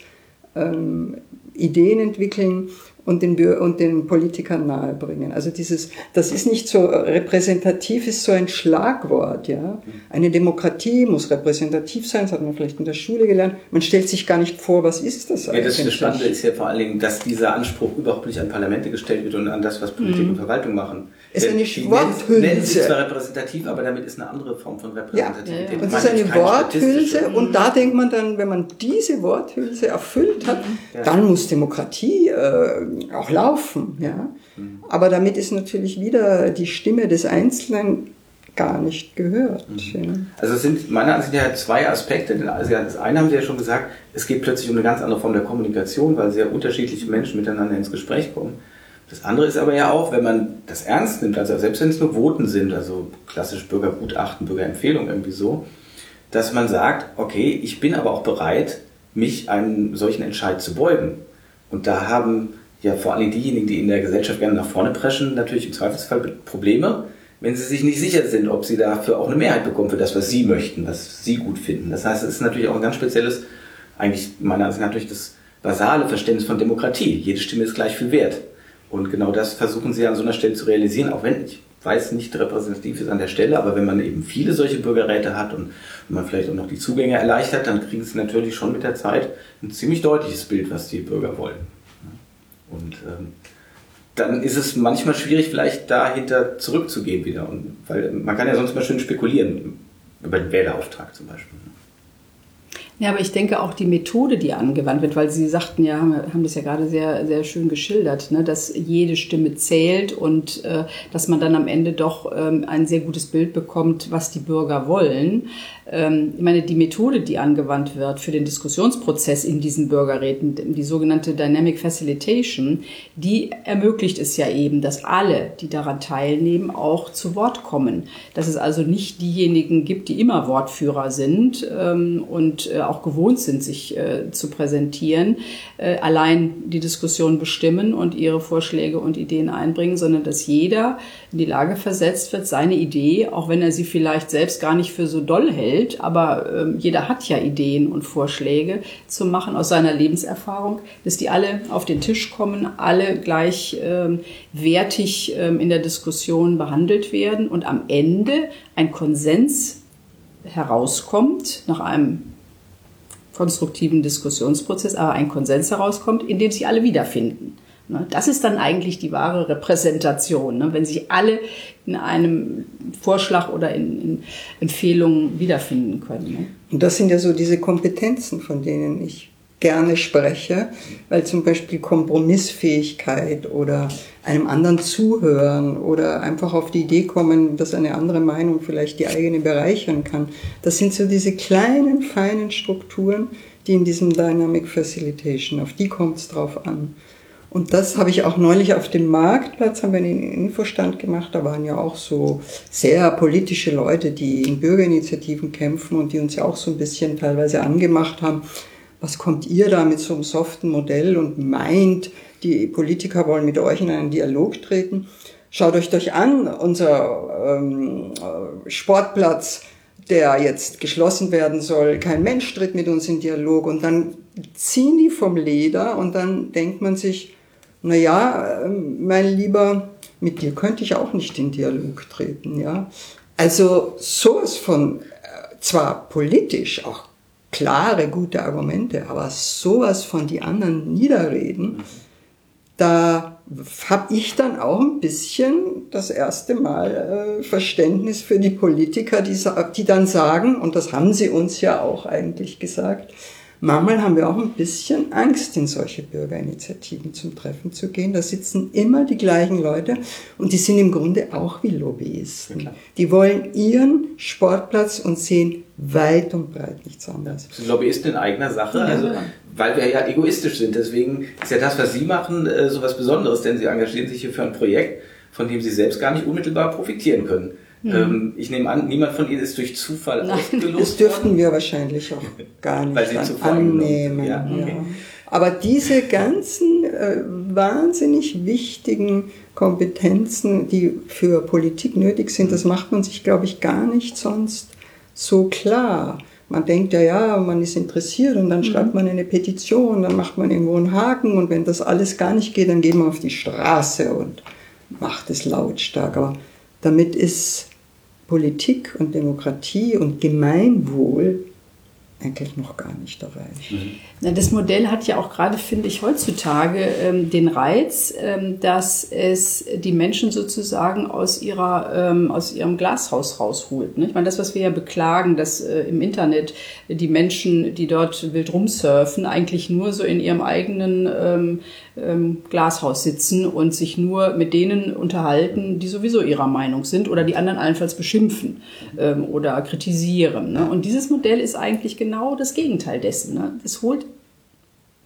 ähm, Ideen entwickeln, und den, und den Politikern nahebringen. Also dieses, das ist nicht so repräsentativ, ist so ein Schlagwort, ja. Eine Demokratie muss repräsentativ sein, das hat man vielleicht in der Schule gelernt. Man stellt sich gar nicht vor, was ist das eigentlich? Ja, das Spannende ist ja vor allen Dingen, dass dieser Anspruch überhaupt nicht an Parlamente gestellt wird und an das, was Politik mhm. und Verwaltung machen. Ist eine Worthülse. Nennen sie zwar repräsentativ, aber damit ist eine andere Form von Repräsentativität. Ja, ja. Das ist eine Worthülse und da denkt man dann, wenn man diese Worthülse erfüllt hat, ja. dann muss Demokratie äh, auch laufen. Ja? Mhm. Aber damit ist natürlich wieder die Stimme des Einzelnen gar nicht gehört. Mhm. Also es sind meiner Ansicht nach zwei Aspekte. Also das eine haben Sie ja schon gesagt, es geht plötzlich um eine ganz andere Form der Kommunikation, weil sehr unterschiedliche Menschen miteinander ins Gespräch kommen. Das andere ist aber ja auch, wenn man das ernst nimmt, also selbst wenn es nur Voten sind, also klassisch Bürgergutachten, Bürgerempfehlung irgendwie so, dass man sagt, okay, ich bin aber auch bereit, mich einem solchen Entscheid zu beugen. Und da haben ja vor allem diejenigen, die in der Gesellschaft gerne nach vorne preschen, natürlich im Zweifelsfall Probleme, wenn sie sich nicht sicher sind, ob sie dafür auch eine Mehrheit bekommen für das, was sie möchten, was sie gut finden. Das heißt, es ist natürlich auch ein ganz spezielles, eigentlich meiner Ansicht nach natürlich das basale Verständnis von Demokratie. Jede Stimme ist gleich viel wert. Und genau das versuchen sie an so einer Stelle zu realisieren, auch wenn ich weiß, nicht repräsentativ ist an der Stelle, aber wenn man eben viele solche Bürgerräte hat und man vielleicht auch noch die Zugänge erleichtert, dann kriegen sie natürlich schon mit der Zeit ein ziemlich deutliches Bild, was die Bürger wollen. Und ähm, dann ist es manchmal schwierig, vielleicht dahinter zurückzugehen wieder. Und, weil man kann ja sonst mal schön spekulieren, über den Wählerauftrag zum Beispiel. Ja, aber ich denke auch die Methode, die angewandt wird, weil Sie sagten ja, haben das ja gerade sehr, sehr schön geschildert, ne, dass jede Stimme zählt und äh, dass man dann am Ende doch ähm, ein sehr gutes Bild bekommt, was die Bürger wollen. Ähm, ich meine, die Methode, die angewandt wird für den Diskussionsprozess in diesen Bürgerräten, die sogenannte Dynamic Facilitation, die ermöglicht es ja eben, dass alle, die daran teilnehmen, auch zu Wort kommen. Dass es also nicht diejenigen gibt, die immer Wortführer sind ähm, und äh, auch gewohnt sind, sich äh, zu präsentieren, äh, allein die Diskussion bestimmen und ihre Vorschläge und Ideen einbringen, sondern dass jeder in die Lage versetzt wird, seine Idee, auch wenn er sie vielleicht selbst gar nicht für so doll hält, aber äh, jeder hat ja Ideen und Vorschläge zu machen aus seiner Lebenserfahrung, dass die alle auf den Tisch kommen, alle gleich ähm, wertig ähm, in der Diskussion behandelt werden und am Ende ein Konsens herauskommt nach einem konstruktiven Diskussionsprozess, aber ein Konsens herauskommt, in dem sich alle wiederfinden. Ne? Das ist dann eigentlich die wahre Repräsentation, ne? wenn sich alle in einem Vorschlag oder in, in Empfehlungen wiederfinden können. Ne? Und das sind ja so diese Kompetenzen, von denen ich gerne spreche, weil zum Beispiel Kompromissfähigkeit oder einem anderen zuhören oder einfach auf die Idee kommen, dass eine andere Meinung vielleicht die eigene bereichern kann. Das sind so diese kleinen, feinen Strukturen, die in diesem Dynamic Facilitation, auf die kommt es drauf an. Und das habe ich auch neulich auf dem Marktplatz, haben wir einen Infostand gemacht. Da waren ja auch so sehr politische Leute, die in Bürgerinitiativen kämpfen und die uns ja auch so ein bisschen teilweise angemacht haben. Was kommt ihr da mit so einem soften Modell und meint, die Politiker wollen mit euch in einen Dialog treten? Schaut euch doch an, unser ähm, Sportplatz, der jetzt geschlossen werden soll. Kein Mensch tritt mit uns in Dialog. Und dann ziehen die vom Leder und dann denkt man sich, naja, ähm, mein Lieber, mit dir könnte ich auch nicht in Dialog treten, ja. Also sowas von, äh, zwar politisch auch klare, gute Argumente, aber sowas von die anderen niederreden, da habe ich dann auch ein bisschen das erste Mal äh, Verständnis für die Politiker, die, die dann sagen, und das haben sie uns ja auch eigentlich gesagt, Manchmal haben wir auch ein bisschen Angst, in solche Bürgerinitiativen zum Treffen zu gehen. Da sitzen immer die gleichen Leute und die sind im Grunde auch wie Lobbyisten. Ja, die wollen ihren Sportplatz und sehen weit und breit nichts anderes. Das sind Lobbyisten in eigener Sache, ja. also weil wir ja egoistisch sind. Deswegen ist ja das, was Sie machen, äh, so was Besonderes, denn Sie engagieren sich hier für ein Projekt, von dem Sie selbst gar nicht unmittelbar profitieren können. Mhm. Ich nehme an, niemand von Ihnen ist durch Zufall Nein. ausgelost Das dürften wir wahrscheinlich auch gar nicht Weil Sie annehmen. Ja, okay. ja. Aber diese ganzen äh, wahnsinnig wichtigen Kompetenzen, die für Politik nötig sind, das macht man sich, glaube ich, gar nicht sonst so klar. Man denkt ja, ja, man ist interessiert und dann mhm. schreibt man eine Petition, dann macht man irgendwo einen Haken und wenn das alles gar nicht geht, dann geht man auf die Straße und macht es lautstark. Aber damit ist Politik und Demokratie und Gemeinwohl eigentlich noch gar nicht erreicht. Mhm. Das Modell hat ja auch gerade, finde ich, heutzutage ähm, den Reiz, ähm, dass es die Menschen sozusagen aus, ihrer, ähm, aus ihrem Glashaus rausholt. Ne? Ich meine, das, was wir ja beklagen, dass äh, im Internet die Menschen, die dort wild rumsurfen, eigentlich nur so in ihrem eigenen ähm, Glashaus sitzen und sich nur mit denen unterhalten, die sowieso ihrer Meinung sind oder die anderen allenfalls beschimpfen ähm, oder kritisieren. Ne? Und dieses Modell ist eigentlich genau das Gegenteil dessen. Ne? Das holt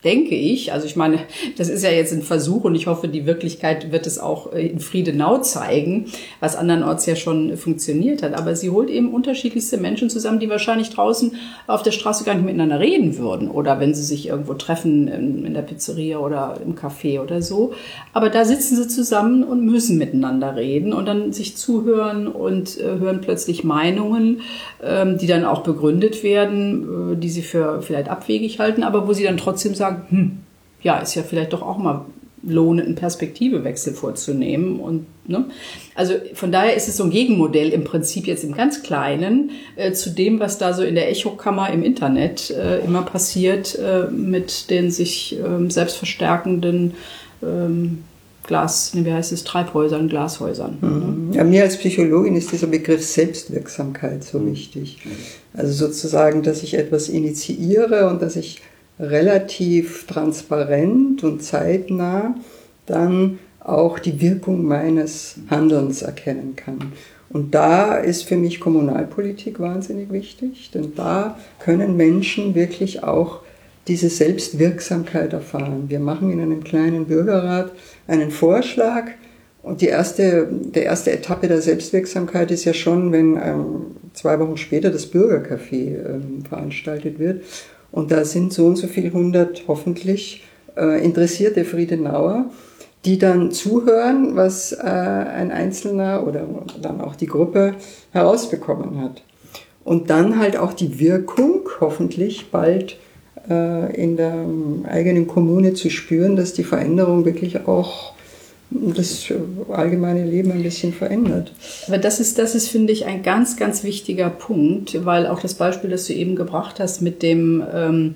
denke ich. Also ich meine, das ist ja jetzt ein Versuch und ich hoffe, die Wirklichkeit wird es auch äh, in Friedenau zeigen, was andernorts ja schon funktioniert hat. Aber sie holt eben unterschiedlichste Menschen zusammen, die wahrscheinlich draußen auf der Straße gar nicht miteinander reden würden oder wenn sie sich irgendwo treffen in der Pizzeria oder im Café oder so. Aber da sitzen sie zusammen und müssen miteinander reden und dann sich zuhören und äh, hören plötzlich Meinungen, ähm, die dann auch begründet werden, äh, die sie für vielleicht abwegig halten, aber wo sie dann trotzdem sagen, sagen, hm, ja, ist ja vielleicht doch auch mal lohnend, einen Perspektivewechsel vorzunehmen. Und, ne? Also von daher ist es so ein Gegenmodell im Prinzip jetzt im ganz Kleinen äh, zu dem, was da so in der Echokammer im Internet äh, immer passiert äh, mit den sich ähm, selbst verstärkenden ähm, Glas, wie heißt es, Treibhäusern, Glashäusern. Mhm. Ja, mir als Psychologin ist dieser Begriff Selbstwirksamkeit so wichtig. Also sozusagen, dass ich etwas initiiere und dass ich relativ transparent und zeitnah dann auch die Wirkung meines Handelns erkennen kann. Und da ist für mich Kommunalpolitik wahnsinnig wichtig, denn da können Menschen wirklich auch diese Selbstwirksamkeit erfahren. Wir machen in einem kleinen Bürgerrat einen Vorschlag und die erste, der erste Etappe der Selbstwirksamkeit ist ja schon, wenn ähm, zwei Wochen später das Bürgercafé ähm, veranstaltet wird. Und da sind so und so viel hundert hoffentlich äh, interessierte Friedenauer, die dann zuhören, was äh, ein Einzelner oder dann auch die Gruppe herausbekommen hat. Und dann halt auch die Wirkung hoffentlich bald äh, in der eigenen Kommune zu spüren, dass die Veränderung wirklich auch das allgemeine Leben ein bisschen verändert. Aber das ist, das ist, finde ich, ein ganz, ganz wichtiger Punkt, weil auch das Beispiel, das du eben gebracht hast mit dem ähm,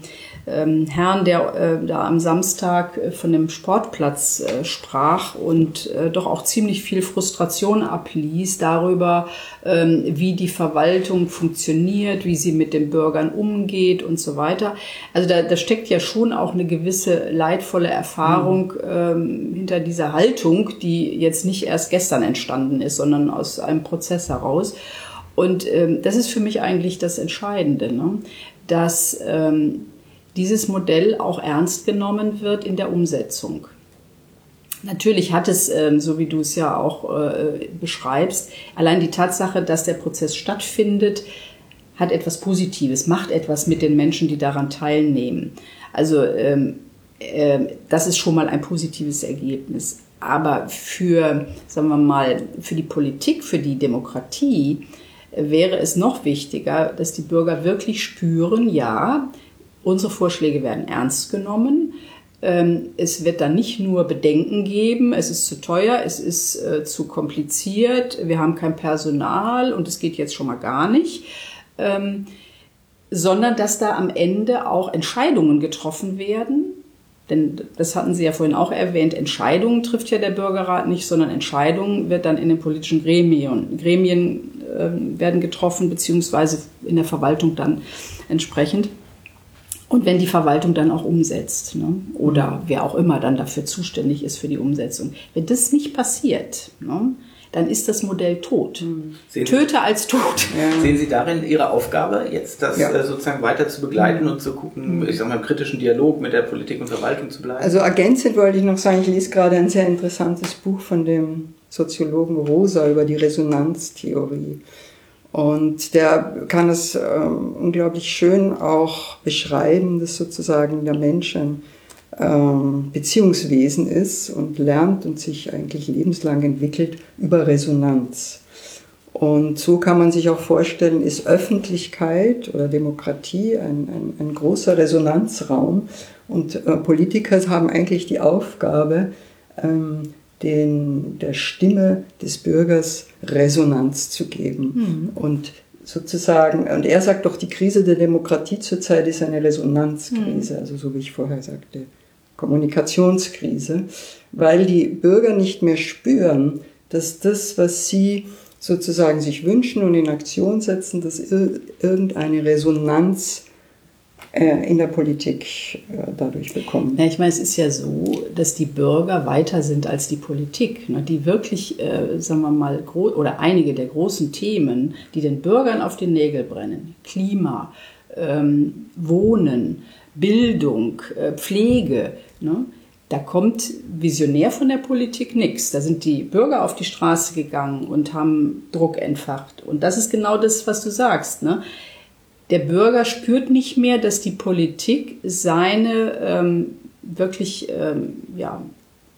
ähm, Herrn, der äh, da am Samstag äh, von dem Sportplatz äh, sprach und äh, doch auch ziemlich viel Frustration abließ darüber, ähm, wie die Verwaltung funktioniert, wie sie mit den Bürgern umgeht und so weiter. Also da, da steckt ja schon auch eine gewisse leidvolle Erfahrung mhm. ähm, hinter dieser Haltung, die jetzt nicht erst gestern entstanden ist, sondern aus einem Prozess heraus. Und ähm, das ist für mich eigentlich das Entscheidende, ne? dass ähm, dieses Modell auch ernst genommen wird in der Umsetzung. Natürlich hat es, ähm, so wie du es ja auch äh, beschreibst, allein die Tatsache, dass der Prozess stattfindet, hat etwas Positives, macht etwas mit den Menschen, die daran teilnehmen. Also ähm, äh, das ist schon mal ein positives Ergebnis. Aber für, sagen wir mal, für die Politik, für die Demokratie wäre es noch wichtiger, dass die Bürger wirklich spüren, ja, Unsere Vorschläge werden ernst genommen. Ähm, es wird dann nicht nur Bedenken geben, es ist zu teuer, es ist äh, zu kompliziert, wir haben kein Personal und es geht jetzt schon mal gar nicht, ähm, sondern dass da am Ende auch Entscheidungen getroffen werden. Denn das hatten Sie ja vorhin auch erwähnt, Entscheidungen trifft ja der Bürgerrat nicht, sondern Entscheidungen wird dann in den politischen Gremien, Gremien äh, werden getroffen, beziehungsweise in der Verwaltung dann entsprechend. Und wenn die Verwaltung dann auch umsetzt, ne? oder wer auch immer dann dafür zuständig ist für die Umsetzung. Wenn das nicht passiert, ne? dann ist das Modell tot. Sehen Töte als tot. Ja. Sehen Sie darin Ihre Aufgabe, jetzt das ja. Äh, sozusagen weiter zu begleiten mhm. und zu gucken, ich sage mal, im kritischen Dialog mit der Politik und Verwaltung zu bleiben? Also ergänzend wollte ich noch sagen, ich lese gerade ein sehr interessantes Buch von dem Soziologen Rosa über die Resonanztheorie. Und der kann es äh, unglaublich schön auch beschreiben, dass sozusagen der Mensch ein ähm, Beziehungswesen ist und lernt und sich eigentlich lebenslang entwickelt über Resonanz. Und so kann man sich auch vorstellen, ist Öffentlichkeit oder Demokratie ein, ein, ein großer Resonanzraum. Und äh, Politiker haben eigentlich die Aufgabe, ähm, den, der Stimme des Bürgers Resonanz zu geben mhm. und sozusagen, und er sagt doch, die Krise der Demokratie zurzeit ist eine Resonanzkrise, mhm. also so wie ich vorher sagte, Kommunikationskrise, weil die Bürger nicht mehr spüren, dass das, was sie sozusagen sich wünschen und in Aktion setzen, dass irgendeine Resonanz in der Politik äh, dadurch bekommen. Ja, ich meine, es ist ja so, dass die Bürger weiter sind als die Politik. Ne? Die wirklich, äh, sagen wir mal, oder einige der großen Themen, die den Bürgern auf den Nägel brennen, Klima, ähm, Wohnen, Bildung, äh, Pflege, ne? Da kommt visionär von der Politik nichts. Da sind die Bürger auf die Straße gegangen und haben Druck entfacht. Und das ist genau das, was du sagst. Ne? Der Bürger spürt nicht mehr, dass die Politik seine ähm, wirklich ähm, ja,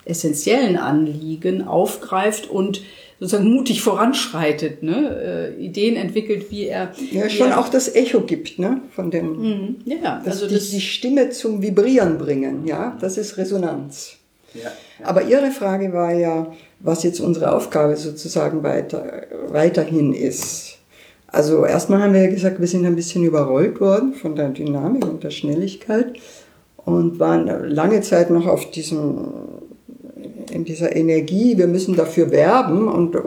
essentiellen Anliegen aufgreift und sozusagen mutig voranschreitet, ne? äh, Ideen entwickelt, wie er. Ja, schon er, auch das Echo gibt, ne? Von dem. Mhm, ja, also die, das, die Stimme zum Vibrieren bringen, ja, das ist Resonanz. Ja, ja. Aber Ihre Frage war ja, was jetzt unsere Aufgabe sozusagen weiter, weiterhin ist. Also erstmal haben wir ja gesagt, wir sind ein bisschen überrollt worden von der Dynamik und der Schnelligkeit und waren lange Zeit noch auf diesem in dieser Energie, wir müssen dafür werben und äh,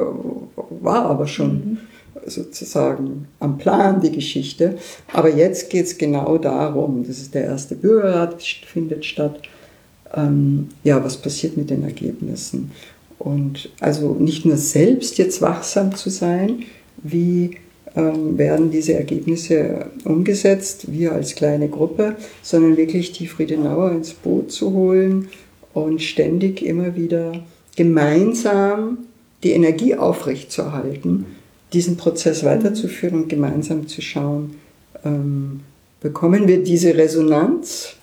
war aber schon mhm. sozusagen am Plan die Geschichte. Aber jetzt geht es genau darum, das ist der erste Bürgerrat, findet statt. Ähm, ja, was passiert mit den Ergebnissen? Und also nicht nur selbst jetzt wachsam zu sein, wie werden diese Ergebnisse umgesetzt, wir als kleine Gruppe, sondern wirklich die Friedenauer ins Boot zu holen und ständig immer wieder gemeinsam die Energie aufrechtzuerhalten, diesen Prozess weiterzuführen und gemeinsam zu schauen, ähm, bekommen wir diese Resonanz.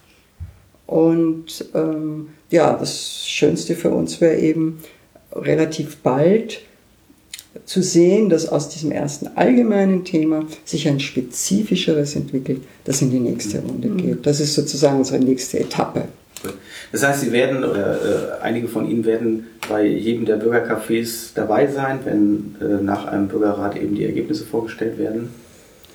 Und ähm, ja, das Schönste für uns wäre eben relativ bald zu sehen, dass aus diesem ersten allgemeinen Thema sich ein spezifischeres entwickelt, das in die nächste Runde mhm. geht. Das ist sozusagen unsere nächste Etappe. Das heißt, Sie werden, oder äh, einige von Ihnen werden bei jedem der Bürgercafés dabei sein, wenn äh, nach einem Bürgerrat eben die Ergebnisse vorgestellt werden?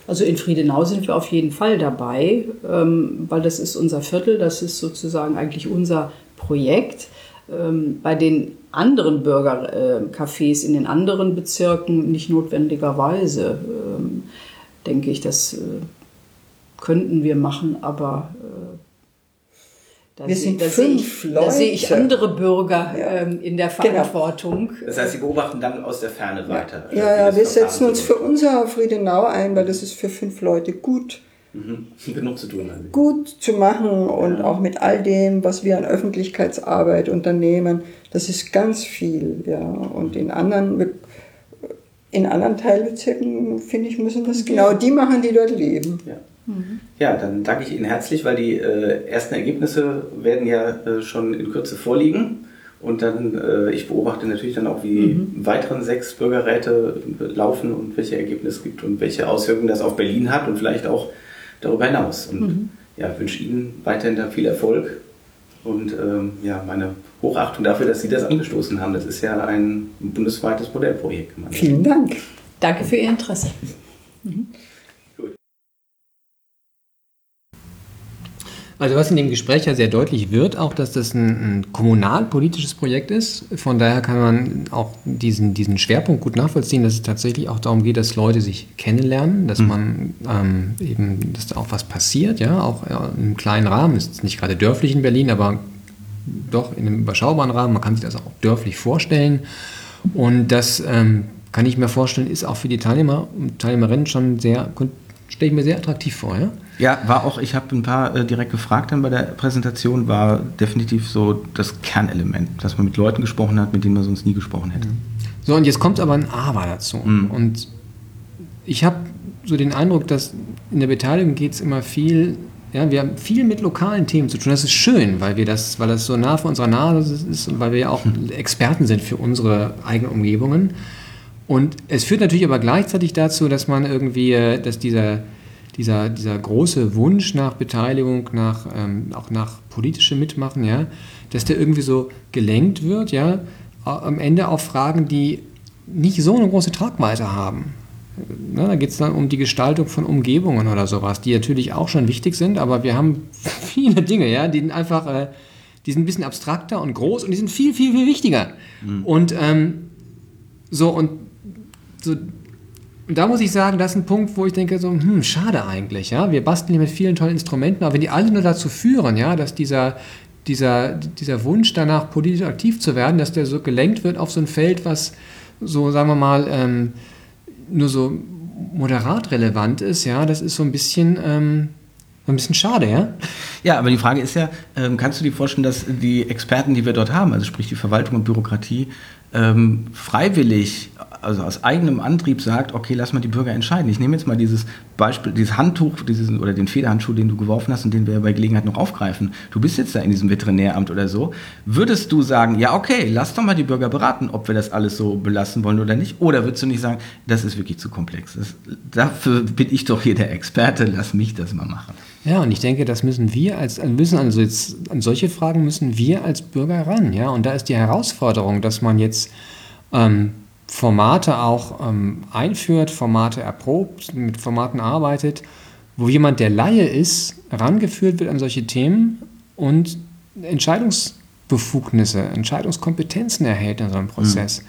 Also in Friedenau sind wir auf jeden Fall dabei, ähm, weil das ist unser Viertel, das ist sozusagen eigentlich unser Projekt. Ähm, bei den anderen Bürgercafés in den anderen Bezirken nicht notwendigerweise, ähm, denke ich, das äh, könnten wir machen, aber äh, da wir sind da fünf sehe ich, Leute. Da sehe ich andere Bürger ja. ähm, in der genau. Verantwortung. Genau. Das heißt, Sie beobachten dann aus der Ferne weiter. Ja, ja, wir setzen uns für unser Friedenau ein, weil das ist für fünf Leute gut. Mhm. Genug zu tun. Also. Gut zu machen und ja. auch mit all dem, was wir an Öffentlichkeitsarbeit unternehmen, das ist ganz viel. Ja. Und in anderen, in anderen Teilbezirken, finde ich, müssen das genau die machen, die dort leben. Ja. Mhm. Ja, dann danke ich Ihnen herzlich, weil die äh, ersten Ergebnisse werden ja äh, schon in Kürze vorliegen. Und dann, äh, ich beobachte natürlich dann auch, wie mhm. weiteren sechs Bürgerräte laufen und welche Ergebnisse es gibt und welche Auswirkungen das auf Berlin hat und vielleicht auch darüber hinaus. Und mhm. ja, wünsche Ihnen weiterhin da viel Erfolg und ähm, ja, meine Hochachtung dafür, dass Sie das angestoßen haben. Das ist ja ein bundesweites Modellprojekt. Vielen Dank. Danke für Ihr Interesse. Mhm. Also was in dem Gespräch ja sehr deutlich wird, auch dass das ein, ein, kommunalpolitisches Projekt ist. Von daher kann man auch diesen, diesen Schwerpunkt gut nachvollziehen, dass es tatsächlich auch darum geht, dass Leute sich kennenlernen, dass mhm. man ähm, eben, dass da auch was passiert, ja, auch ja, im kleinen Rahmen. Ist nicht gerade dörflich in Berlin, aber doch in einem überschaubaren Rahmen. Man kann sich das auch dörflich vorstellen. Und das ähm, kann ich mir vorstellen, ist auch für die Teilnehmer und Teilnehmerinnen schon sehr, stelle ich mir sehr attraktiv vor, ja. Ja, war auch, ich habe ein paar äh, direkt gefragt dann bei der Präsentation, war definitiv so das Kernelement, dass man mit Leuten gesprochen hat, mit denen man sonst nie gesprochen hätte. So, und jetzt kommt aber ein Aber dazu. Mhm. Und ich habe so den Eindruck, dass in der Beteiligung geht es immer viel, ja, wir haben viel mit lokalen Themen zu tun. Das ist schön, weil wir das, weil das so nah vor unserer Nase ist und weil wir ja auch mhm. Experten sind für unsere eigenen Umgebungen. Und es führt natürlich aber gleichzeitig dazu, dass man irgendwie, äh, dass dieser dieser, dieser große Wunsch nach Beteiligung, nach, ähm, auch nach politischem Mitmachen, ja, dass der irgendwie so gelenkt wird, ja, am Ende auf Fragen, die nicht so eine große Tragweite haben. Ne, da geht es dann um die Gestaltung von Umgebungen oder sowas, die natürlich auch schon wichtig sind, aber wir haben <laughs> viele Dinge, ja, die sind einfach, äh, die sind ein bisschen abstrakter und groß und die sind viel, viel, viel wichtiger. Mhm. Und ähm, so und so da muss ich sagen, das ist ein Punkt, wo ich denke, so, hm, schade eigentlich, ja. Wir basteln hier mit vielen tollen Instrumenten, aber wenn die alle nur dazu führen, ja, dass dieser, dieser, dieser Wunsch danach, politisch aktiv zu werden, dass der so gelenkt wird auf so ein Feld, was so, sagen wir mal, ähm, nur so moderat relevant ist, ja, das ist so ein bisschen, ähm, ein bisschen schade, ja? Ja, aber die Frage ist ja, ähm, kannst du dir vorstellen, dass die Experten, die wir dort haben, also sprich die Verwaltung und Bürokratie, ähm, freiwillig, also aus eigenem Antrieb sagt, okay, lass mal die Bürger entscheiden. Ich nehme jetzt mal dieses Beispiel, dieses Handtuch, dieses, oder den Federhandschuh, den du geworfen hast und den wir bei Gelegenheit noch aufgreifen. Du bist jetzt da in diesem Veterinäramt oder so. Würdest du sagen, ja, okay, lass doch mal die Bürger beraten, ob wir das alles so belassen wollen oder nicht? Oder würdest du nicht sagen, das ist wirklich zu komplex? Das, dafür bin ich doch hier der Experte, lass mich das mal machen. Ja, und ich denke, das müssen wir als, müssen also jetzt, an solche Fragen müssen wir als Bürger ran, ja. Und da ist die Herausforderung, dass man jetzt ähm, Formate auch ähm, einführt, Formate erprobt, mit Formaten arbeitet, wo jemand, der Laie ist, rangeführt wird an solche Themen und Entscheidungsbefugnisse, Entscheidungskompetenzen erhält in so einem Prozess.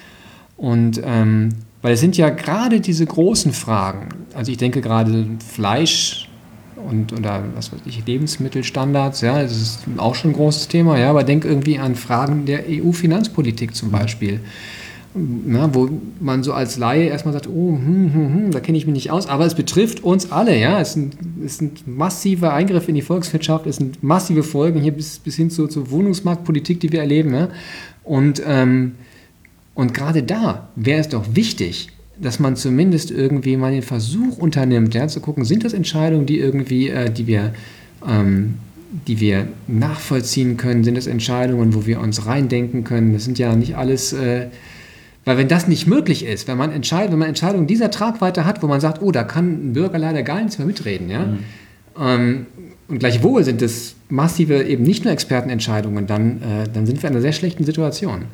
Mhm. Und ähm, weil es sind ja gerade diese großen Fragen, also ich denke gerade Fleisch und oder was weiß ich, Lebensmittelstandards, ja, das ist auch schon ein großes Thema, ja, aber denk irgendwie an Fragen der EU-Finanzpolitik zum Beispiel. Na, wo man so als Laie erstmal sagt, oh, hm, hm, hm, da kenne ich mich nicht aus, aber es betrifft uns alle, ja. Es sind, es sind massive Eingriffe in die Volkswirtschaft, es sind massive Folgen hier bis, bis hin zur, zur Wohnungsmarktpolitik, die wir erleben. Ja? Und, ähm, und gerade da wäre es doch wichtig, dass man zumindest irgendwie mal den Versuch unternimmt, ja, zu gucken, sind das Entscheidungen, die irgendwie, äh, die wir, ähm, die wir nachvollziehen können, sind das Entscheidungen, wo wir uns reindenken können. Das sind ja nicht alles, äh, weil wenn das nicht möglich ist, wenn man, entscheid, wenn man Entscheidungen dieser Tragweite hat, wo man sagt, oh, da kann ein Bürger leider gar nichts mehr mitreden, ja. Mhm. Ähm, und gleichwohl sind es massive, eben nicht nur Expertenentscheidungen, dann, äh, dann sind wir in einer sehr schlechten Situation.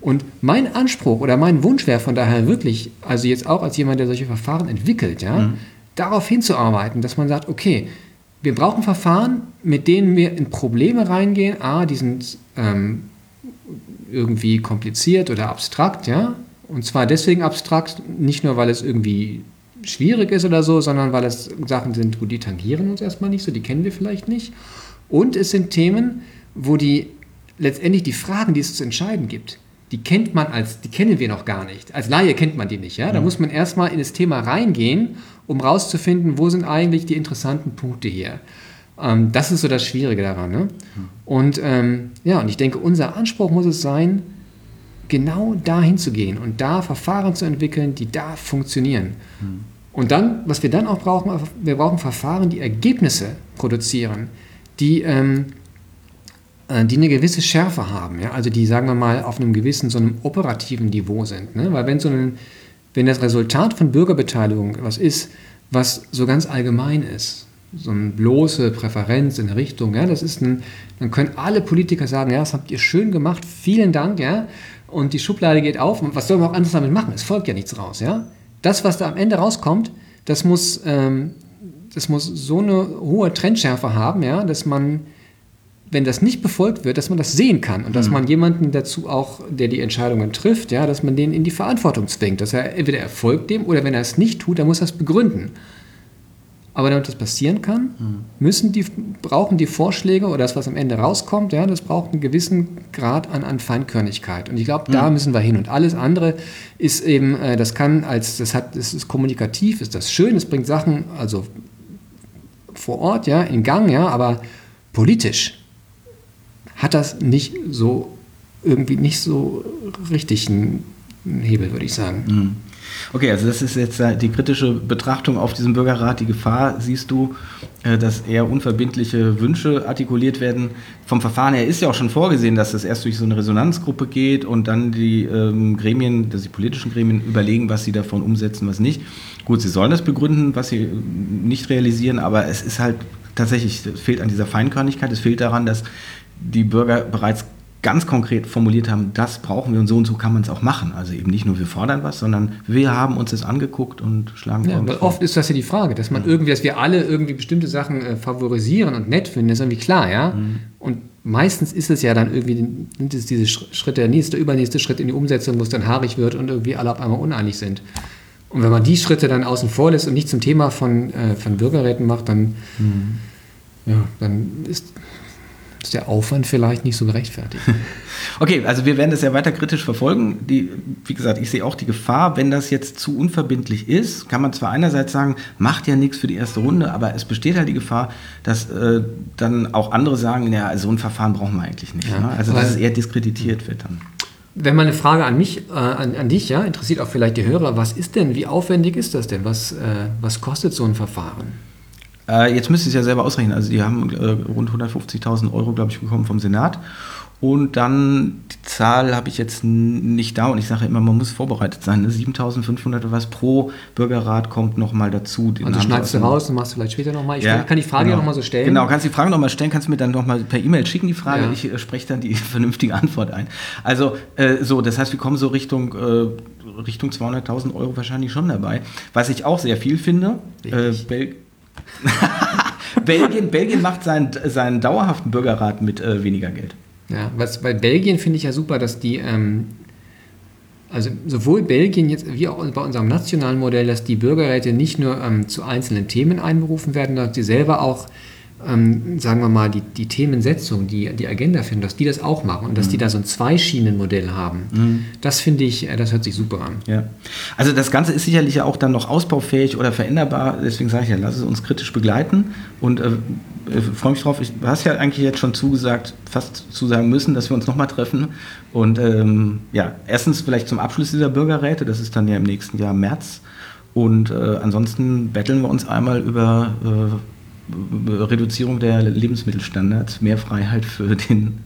Und mein Anspruch oder mein Wunsch wäre von daher wirklich, also jetzt auch als jemand, der solche Verfahren entwickelt, ja, mhm. darauf hinzuarbeiten, dass man sagt, okay, wir brauchen Verfahren, mit denen wir in Probleme reingehen. A, die sind ähm, irgendwie kompliziert oder abstrakt, ja. Und zwar deswegen abstrakt, nicht nur, weil es irgendwie schwierig ist oder so, sondern weil es Sachen sind, wo die tangieren uns erstmal nicht so, die kennen wir vielleicht nicht. Und es sind Themen, wo die letztendlich die Fragen, die es zu entscheiden gibt, die kennt man als, die kennen wir noch gar nicht. Als Laie kennt man die nicht. Ja? Da mhm. muss man erstmal in das Thema reingehen, um rauszufinden, wo sind eigentlich die interessanten Punkte hier. Ähm, das ist so das Schwierige daran. Ne? Mhm. Und ähm, ja, und ich denke, unser Anspruch muss es sein, genau dahin zu gehen und da Verfahren zu entwickeln, die da funktionieren. Mhm. Und dann, was wir dann auch brauchen, wir brauchen Verfahren, die Ergebnisse produzieren, die ähm, äh, die eine gewisse Schärfe haben, ja? also die, sagen wir mal, auf einem gewissen, so einem operativen Niveau sind. Ne? Weil wenn so ein, wenn das Resultat von Bürgerbeteiligung was ist, was so ganz allgemein ist, so eine bloße Präferenz in Richtung, ja, das ist ein, dann können alle Politiker sagen, ja, das habt ihr schön gemacht, vielen Dank, ja, und die Schublade geht auf, und was soll man auch anders damit machen? Es folgt ja nichts raus, ja. Das, was da am Ende rauskommt, das muss, ähm, das muss so eine hohe Trendschärfe haben, ja, dass man wenn das nicht befolgt wird, dass man das sehen kann und dass mhm. man jemanden dazu auch, der die Entscheidungen trifft, ja, dass man den in die Verantwortung zwingt, dass er entweder erfolgt dem oder wenn er es nicht tut, dann muss er es begründen. Aber damit das passieren kann, mhm. müssen die, brauchen die Vorschläge oder das, was am Ende rauskommt, ja, das braucht einen gewissen Grad an, an Feinkörnigkeit. Und ich glaube, da mhm. müssen wir hin. Und alles andere ist eben, äh, das kann als, das hat, das ist kommunikativ, ist das schön, es bringt Sachen, also vor Ort, ja, in Gang, ja, aber politisch hat das nicht so irgendwie nicht so richtig einen Hebel, würde ich sagen. Mhm. Okay, also das ist jetzt die kritische Betrachtung auf diesen Bürgerrat. Die Gefahr siehst du, äh, dass eher unverbindliche Wünsche artikuliert werden. Vom Verfahren her ist ja auch schon vorgesehen, dass das erst durch so eine Resonanzgruppe geht und dann die ähm, Gremien, dass die politischen Gremien überlegen, was sie davon umsetzen, was nicht. Gut, sie sollen das begründen, was sie nicht realisieren, aber es ist halt tatsächlich, es fehlt an dieser Feinkörnigkeit, es fehlt daran, dass die Bürger bereits ganz konkret formuliert haben, das brauchen wir und so und so kann man es auch machen. Also eben nicht nur wir fordern was, sondern wir haben uns das angeguckt und schlagen ja, weil Oft ist das ja die Frage, dass man irgendwie, dass wir alle irgendwie bestimmte Sachen äh, favorisieren und nett finden, ist irgendwie klar, ja. Mhm. Und meistens ist es ja dann irgendwie, sind es diese Schritte, der nächste, übernächste Schritt in die Umsetzung, wo es dann haarig wird und irgendwie alle auf einmal uneinig sind. Und wenn man die Schritte dann außen vor lässt und nicht zum Thema von, äh, von Bürgerräten macht, dann, mhm. ja, dann ist ist der Aufwand vielleicht nicht so gerechtfertigt. <laughs> Okay, also wir werden das ja weiter kritisch verfolgen. Die, wie gesagt, ich sehe auch die Gefahr, wenn das jetzt zu unverbindlich ist, kann man zwar einerseits sagen, macht ja nichts für die erste Runde, aber es besteht halt die Gefahr, dass äh, dann auch andere sagen, ja, so ein Verfahren brauchen wir eigentlich nicht. Ja, ne? Also dass es eher diskreditiert wird dann. Wenn mal eine Frage an mich, äh, an, an, dich, ja, interessiert auch vielleicht die Hörer, was ist denn, wie aufwendig ist das denn? Was, äh, was kostet so ein Verfahren? Äh, jetzt müsst ihr es ja selber ausrechnen. Also die haben äh, rund 150.000 Euro, glaube ich, bekommen vom Senat. Und dann, die Zahl habe ich jetzt nicht da und ich sage immer, man muss vorbereitet sein. Ne? 7500 oder was pro Bürgerrat kommt nochmal dazu. Den also schneidest du raus und machst vielleicht später nochmal. Ich ja, kann die Frage genau. ja nochmal so stellen. Genau, kannst die Frage nochmal stellen, kannst du mir dann nochmal per E-Mail schicken, die Frage. Ja. Ich äh, spreche dann die <laughs> vernünftige Antwort ein. Also, äh, so, das heißt, wir kommen so Richtung, äh, Richtung 200.000 Euro wahrscheinlich schon dabei. Was ich auch sehr viel finde, äh, Belgien, <laughs> Belgien macht seinen, seinen dauerhaften Bürgerrat mit äh, weniger Geld. Ja, was bei Belgien finde ich ja super, dass die, ähm, also sowohl Belgien jetzt wie auch bei unserem nationalen Modell, dass die Bürgerräte nicht nur ähm, zu einzelnen Themen einberufen werden, sondern dass sie selber auch ähm, sagen wir mal, die, die Themensetzung, die, die Agenda finden, dass die das auch machen und dass mhm. die da so ein Zweischienenmodell haben. Mhm. Das finde ich, äh, das hört sich super an. Ja. Also das Ganze ist sicherlich ja auch dann noch ausbaufähig oder veränderbar. Deswegen sage ich ja, lass es uns kritisch begleiten und äh, äh freue mich drauf. Ich, du hast ja eigentlich jetzt schon zugesagt, fast zusagen müssen, dass wir uns nochmal treffen. Und ähm, ja, erstens vielleicht zum Abschluss dieser Bürgerräte, das ist dann ja im nächsten Jahr März. Und äh, ansonsten betteln wir uns einmal über äh, Reduzierung der Lebensmittelstandards, mehr Freiheit für den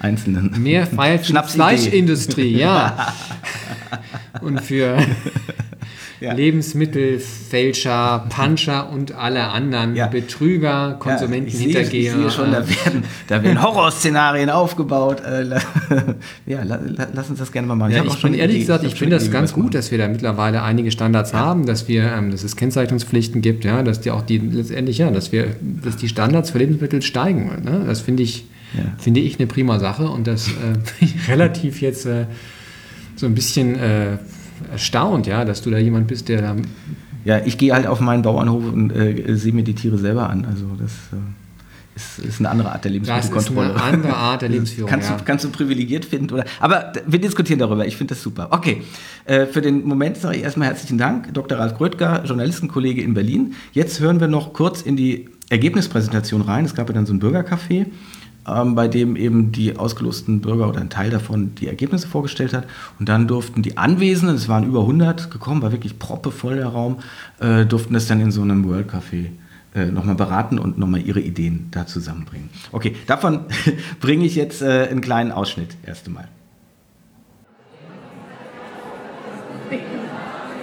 Einzelnen. Mehr Freiheit für die Fleischindustrie, ja. <laughs> Und für ja. Lebensmittelfälscher, Puncher und alle anderen ja. Betrüger, Konsumentenhintergeher. Ja, ich, sehe, ich sehe schon, da werden, da werden Horrorszenarien aufgebaut. Äh, <laughs> ja, lass uns das gerne mal machen. Ja, ich, ich bin ehrlich gesagt, ich finde das ganz gut, dass wir da mittlerweile einige Standards haben, dass wir, ähm, dass es Kennzeichnungspflichten gibt, ja, dass die auch die letztendlich, ja, dass wir, dass die Standards für Lebensmittel steigen. Ne? Das finde ich, finde ich eine prima Sache und das äh, <laughs> relativ jetzt äh, so ein bisschen äh, erstaunt, ja, dass du da jemand bist, der da. Ja, ich gehe halt auf meinen Bauernhof und äh, sehe mir die Tiere selber an. Also das äh, ist, ist, eine andere Art der Lebensmittelkontrolle. Das ist eine andere Art der <laughs> Lebensführung. kannst, ja. du, kannst du privilegiert finden oder? Aber wir diskutieren darüber. Ich finde das super. Okay, äh, für den Moment sage ich erstmal herzlichen Dank, Dr. Ralf Gröttger, Journalistenkollege in Berlin. Jetzt hören wir noch kurz in die Ergebnispräsentation rein. Es gab ja dann so ein Bürgercafé ähm, bei dem eben die ausgelosten Bürger oder ein Teil davon die Ergebnisse vorgestellt hat. Und dann durften die Anwesenden, es waren über 100 gekommen, war wirklich proppevoll der Raum, äh, durften das dann in so einem World Café äh, nochmal beraten und nochmal ihre Ideen da zusammenbringen. Okay, davon <laughs> bringe ich jetzt äh, einen kleinen Ausschnitt erst einmal.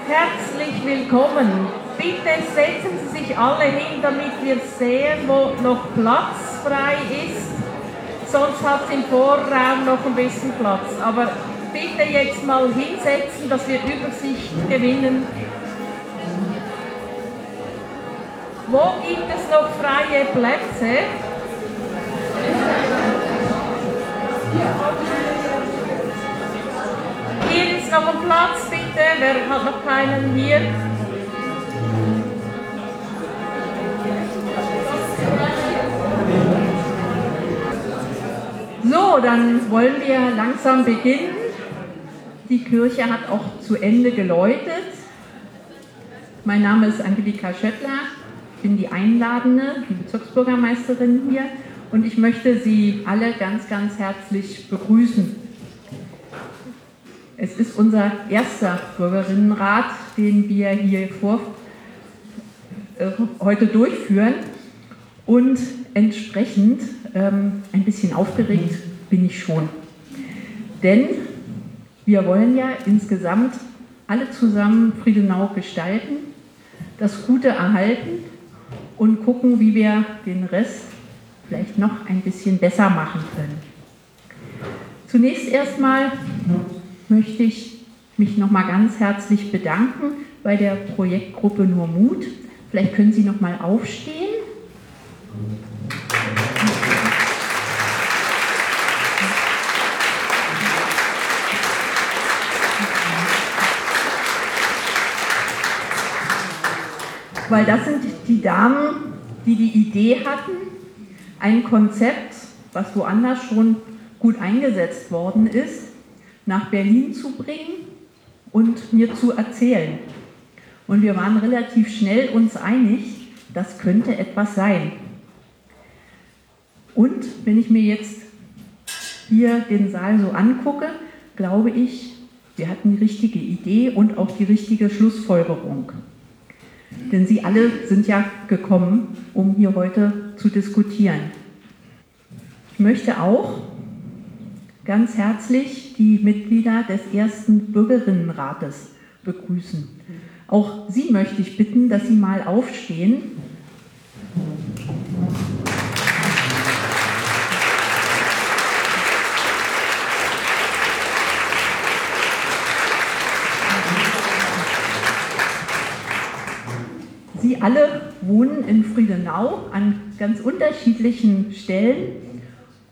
Herzlich willkommen. Bitte setzen Sie sich alle hin, damit wir sehen, wo noch Platz frei ist sonst hat es im Vorraum noch ein bisschen Platz. Aber bitte jetzt mal hinsetzen, dass wir Übersicht gewinnen. Wo gibt es noch freie Plätze? Hier ist noch ein Platz, bitte. Wer hat noch keinen hier? Dann wollen wir langsam beginnen. Die Kirche hat auch zu Ende geläutet. Mein Name ist Angelika Schöttler, ich bin die Einladende, die Bezirksbürgermeisterin hier und ich möchte Sie alle ganz, ganz herzlich begrüßen. Es ist unser erster Bürgerinnenrat, den wir hier vor, äh, heute durchführen und entsprechend ähm, ein bisschen aufgeregt bin ich schon. Denn wir wollen ja insgesamt alle zusammen Friedenau gestalten, das Gute erhalten und gucken, wie wir den Rest vielleicht noch ein bisschen besser machen können. Zunächst erstmal möchte ich mich nochmal ganz herzlich bedanken bei der Projektgruppe Nur Mut. Vielleicht können Sie nochmal aufstehen. Weil das sind die Damen, die die Idee hatten, ein Konzept, was woanders schon gut eingesetzt worden ist, nach Berlin zu bringen und mir zu erzählen. Und wir waren relativ schnell uns einig, das könnte etwas sein. Und wenn ich mir jetzt hier den Saal so angucke, glaube ich, wir hatten die richtige Idee und auch die richtige Schlussfolgerung. Denn Sie alle sind ja gekommen, um hier heute zu diskutieren. Ich möchte auch ganz herzlich die Mitglieder des ersten Bürgerinnenrates begrüßen. Auch Sie möchte ich bitten, dass Sie mal aufstehen. Sie alle wohnen in Friedenau an ganz unterschiedlichen Stellen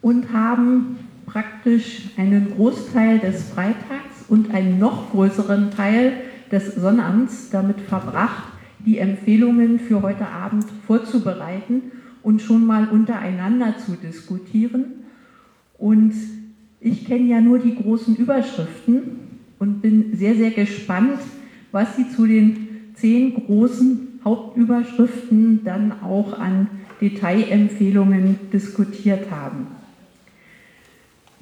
und haben praktisch einen Großteil des Freitags und einen noch größeren Teil des Sonnabends damit verbracht, die Empfehlungen für heute Abend vorzubereiten und schon mal untereinander zu diskutieren. Und ich kenne ja nur die großen Überschriften und bin sehr, sehr gespannt, was Sie zu den zehn großen Hauptüberschriften dann auch an Detailempfehlungen diskutiert haben.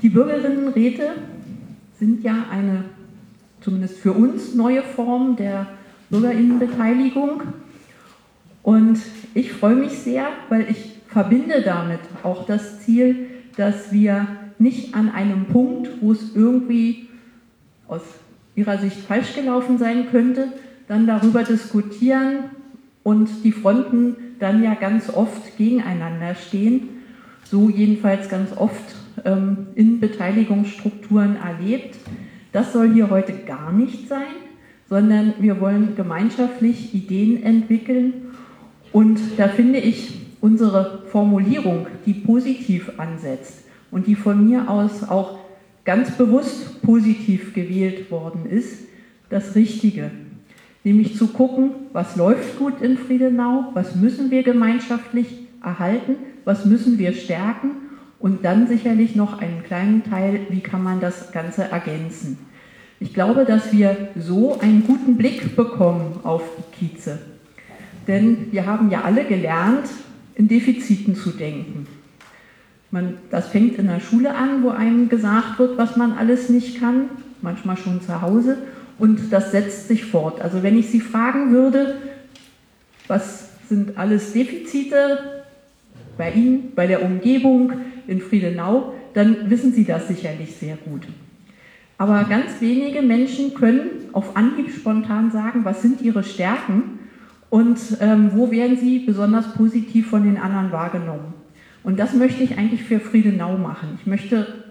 Die Bürgerinnenräte sind ja eine, zumindest für uns, neue Form der Bürgerinnenbeteiligung. Und ich freue mich sehr, weil ich verbinde damit auch das Ziel, dass wir nicht an einem Punkt, wo es irgendwie aus Ihrer Sicht falsch gelaufen sein könnte, dann darüber diskutieren und die Fronten dann ja ganz oft gegeneinander stehen. So jedenfalls ganz oft ähm, in Beteiligungsstrukturen erlebt. Das soll hier heute gar nicht sein, sondern wir wollen gemeinschaftlich Ideen entwickeln. Und da finde ich unsere Formulierung, die positiv ansetzt und die von mir aus auch ganz bewusst positiv gewählt worden ist, das Richtige. Nämlich zu gucken, was läuft gut in Friedenau, was müssen wir gemeinschaftlich erhalten, was müssen wir stärken und dann sicherlich noch einen kleinen Teil, wie kann man das Ganze ergänzen. Ich glaube, dass wir so einen guten Blick bekommen auf die Kieze. Denn wir haben ja alle gelernt, in Defiziten zu denken. Man, das fängt in der Schule an, wo einem gesagt wird, was man alles nicht kann, manchmal schon zu Hause, und das setzt sich fort. Also wenn ich Sie fragen würde, was sind alles Defizite bei Ihnen, bei der Umgebung, in Friedenau, dann wissen Sie das sicherlich sehr gut. Aber ganz wenige Menschen können auf Anhieb spontan sagen, was sind ihre Stärken und ähm, wo werden sie besonders positiv von den anderen wahrgenommen. Und das möchte ich eigentlich für Friedenau machen. Ich möchte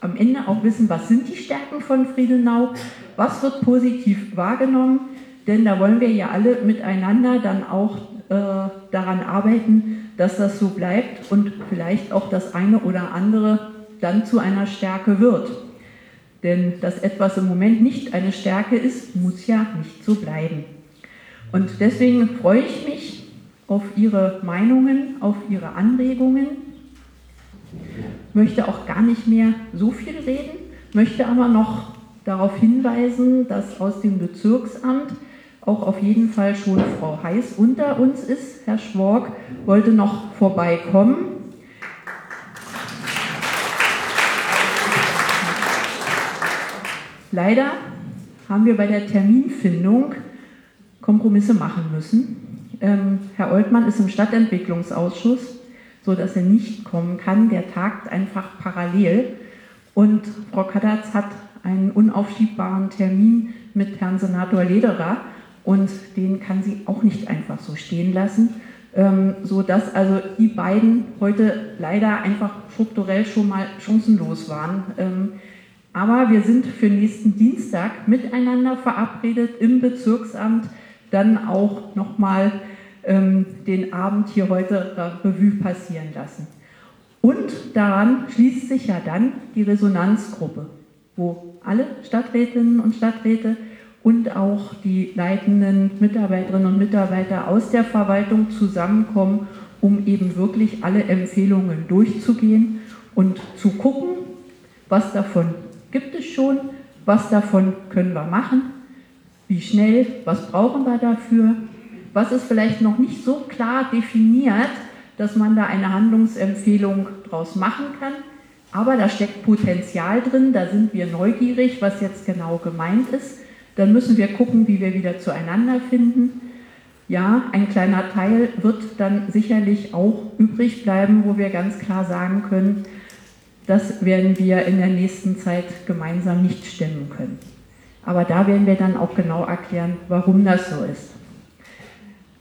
am Ende auch wissen, was sind die Stärken von Friedenau, was wird positiv wahrgenommen, denn da wollen wir ja alle miteinander dann auch äh, daran arbeiten, dass das so bleibt und vielleicht auch das eine oder andere dann zu einer Stärke wird. Denn dass etwas im Moment nicht eine Stärke ist, muss ja nicht so bleiben. Und deswegen freue ich mich auf Ihre Meinungen, auf Ihre Anregungen. Möchte auch gar nicht mehr so viel reden, möchte aber noch darauf hinweisen, dass aus dem Bezirksamt auch auf jeden Fall schon Frau Heiß unter uns ist. Herr Schwork wollte noch vorbeikommen. Leider haben wir bei der Terminfindung Kompromisse machen müssen. Ähm, Herr Oltmann ist im Stadtentwicklungsausschuss, sodass er nicht kommen kann. Der tagt einfach parallel. Und Frau Kadatz hat einen unaufschiebbaren Termin mit Herrn Senator Lederer und den kann sie auch nicht einfach so stehen lassen. ähm, sodass also die beiden heute leider einfach strukturell schon mal chancenlos waren. Ähm, aber wir sind für nächsten Dienstag miteinander verabredet im Bezirksamt, dann auch nochmal ähm, den Abend hier heute Revue passieren lassen. Und daran schließt sich ja dann die Resonanzgruppe, wo alle Stadträtinnen und Stadträte und auch die leitenden Mitarbeiterinnen und Mitarbeiter aus der Verwaltung zusammenkommen, um eben wirklich alle Empfehlungen durchzugehen und zu gucken, was davon gibt es schon, was davon können wir machen, wie schnell, was brauchen wir dafür, was ist vielleicht noch nicht so klar definiert, dass man da eine Handlungsempfehlung draus machen kann. Aber da steckt Potenzial drin, da sind wir neugierig, was jetzt genau gemeint ist. Dann müssen wir gucken, wie wir wieder zueinander finden. Ja, ein kleiner Teil wird dann sicherlich auch übrig bleiben, wo wir ganz klar sagen können, das werden wir in der nächsten Zeit gemeinsam nicht stemmen können. Aber da werden wir dann auch genau erklären, warum das so ist.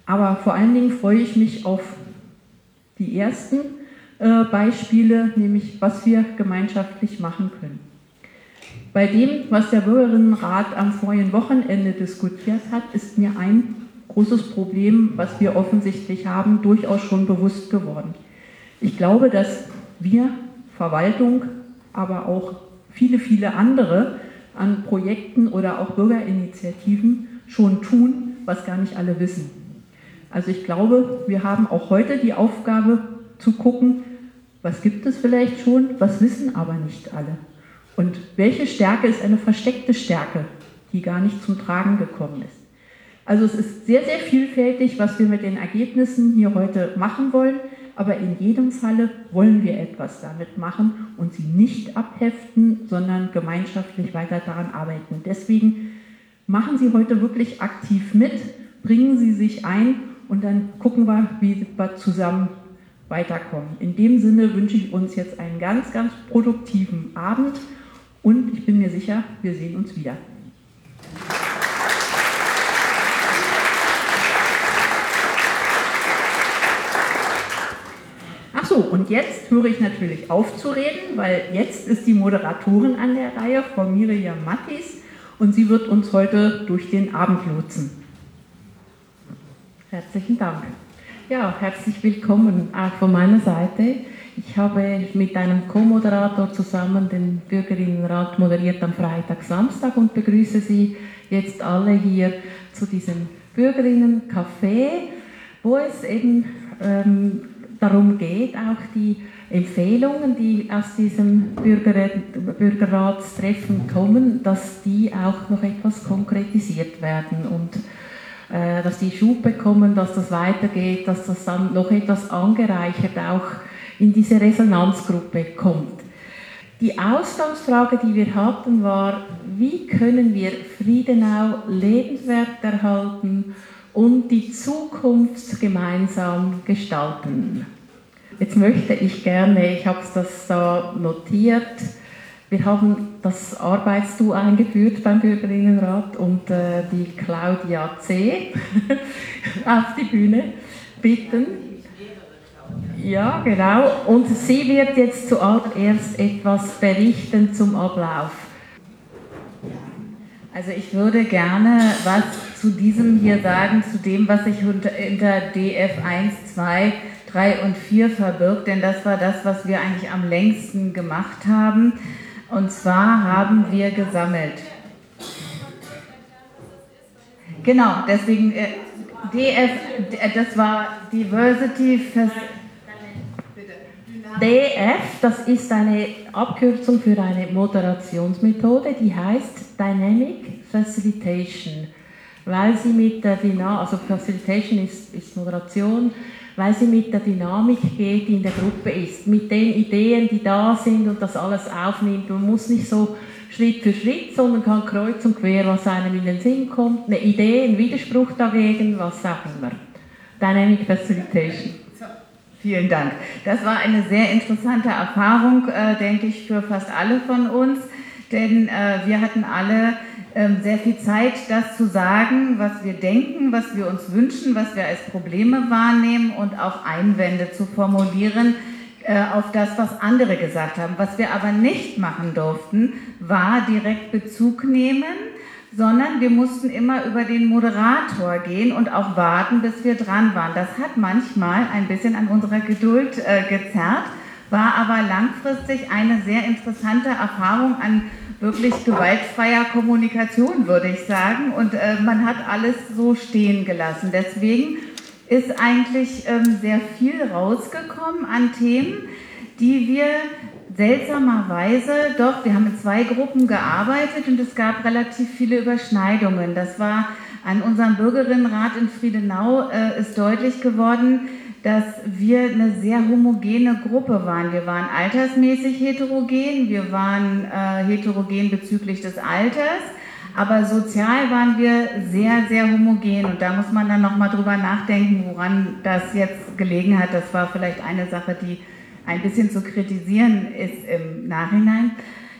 Aber vor allen Dingen freue ich mich auf die ersten äh, Beispiele, nämlich was wir gemeinschaftlich machen können. Bei dem, was der Bürgerinnenrat am vorigen Wochenende diskutiert hat, ist mir ein großes Problem, was wir offensichtlich haben, durchaus schon bewusst geworden. Ich glaube, dass wir, Verwaltung, aber auch viele, viele andere an Projekten oder auch Bürgerinitiativen schon tun, was gar nicht alle wissen. Also ich glaube, wir haben auch heute die Aufgabe zu gucken, was gibt es vielleicht schon, was wissen aber nicht alle. Und welche Stärke ist eine versteckte Stärke, die gar nicht zum Tragen gekommen ist? Also es ist sehr, sehr vielfältig, was wir mit den Ergebnissen hier heute machen wollen, aber in jedem Falle wollen wir etwas damit machen und sie nicht abheften, sondern gemeinschaftlich weiter daran arbeiten. Deswegen machen Sie heute wirklich aktiv mit, bringen Sie sich ein und dann gucken wir, wie wir zusammen weiterkommen. In dem Sinne wünsche ich uns jetzt einen ganz, ganz produktiven Abend und ich bin mir sicher, wir sehen uns wieder. Ach so, und jetzt höre ich natürlich auf zu reden, weil jetzt ist die Moderatorin an der Reihe, Frau Miriam Mattis, und sie wird uns heute durch den Abend lotsen. Herzlichen Dank. Ja, herzlich willkommen auch von meiner Seite. Ich habe mit einem Co-Moderator zusammen den Bürgerinnenrat moderiert am Freitag, Samstag und begrüße Sie jetzt alle hier zu diesem Bürgerinnencafé, wo es eben ähm, darum geht, auch die Empfehlungen, die aus diesem Bürger Bürgerratstreffen kommen, dass die auch noch etwas konkretisiert werden und äh, dass die Schub bekommen, dass das weitergeht, dass das dann noch etwas angereichert auch in diese Resonanzgruppe kommt. Die Ausgangsfrage, die wir hatten, war, wie können wir Friedenau lebenswert erhalten und die Zukunft gemeinsam gestalten? Jetzt möchte ich gerne, ich habe das da notiert, wir haben das Arbeitsdu eingeführt beim Bürgerinnenrat und äh, die Claudia C. <laughs> auf die Bühne bitten. Ja, genau. Und sie wird jetzt zuallererst etwas berichten zum Ablauf. Also ich würde gerne was zu diesem hier sagen, zu dem, was sich unter, DF 1, 2, 3 und 4 verbirgt, denn das war das, was wir eigentlich am längsten gemacht haben. Und zwar haben wir gesammelt. Genau, deswegen äh, DF, äh, das war Diversity DF, das ist eine Abkürzung für eine Moderationsmethode, die heißt Dynamic Facilitation, weil sie mit der Dynamik, also Facilitation ist, ist Moderation, weil sie mit der Dynamik geht, die in der Gruppe ist, mit den Ideen, die da sind und das alles aufnimmt. Man muss nicht so Schritt für Schritt, sondern kann kreuz und quer, was einem in den Sinn kommt, eine Idee, ein Widerspruch dagegen, was auch immer. Dynamic Facilitation. Vielen Dank. Das war eine sehr interessante Erfahrung, äh, denke ich, für fast alle von uns, denn äh, wir hatten alle sehr viel Zeit, das zu sagen, was wir denken, was wir uns wünschen, was wir als Probleme wahrnehmen und auch Einwände zu formulieren äh, auf das, was andere gesagt haben. Was wir aber nicht machen durften, war direkt Bezug nehmen, sondern wir mussten immer über den Moderator gehen und auch warten, bis wir dran waren. Das hat manchmal ein bisschen an unserer Geduld äh, gezerrt, war aber langfristig eine sehr interessante Erfahrung an wirklich gewaltfreier Kommunikation, würde ich sagen. Und äh, man hat alles so stehen gelassen. Deswegen ist eigentlich ähm, sehr viel rausgekommen an Themen, die wir seltsamerweise, doch, wir haben in zwei Gruppen gearbeitet und es gab relativ viele Überschneidungen. Das war an unserem Bürgerinnenrat in Friedenau äh, ist deutlich geworden, dass wir eine sehr homogene Gruppe waren. Wir waren altersmäßig heterogen, wir waren äh, heterogen bezüglich des Alters aber sozial waren wir sehr, sehr homogen und da muss man dann nochmal drüber nachdenken, woran das jetzt gelegen hat. Das war vielleicht eine Sache, die ein bisschen zu kritisieren ist im Nachhinein.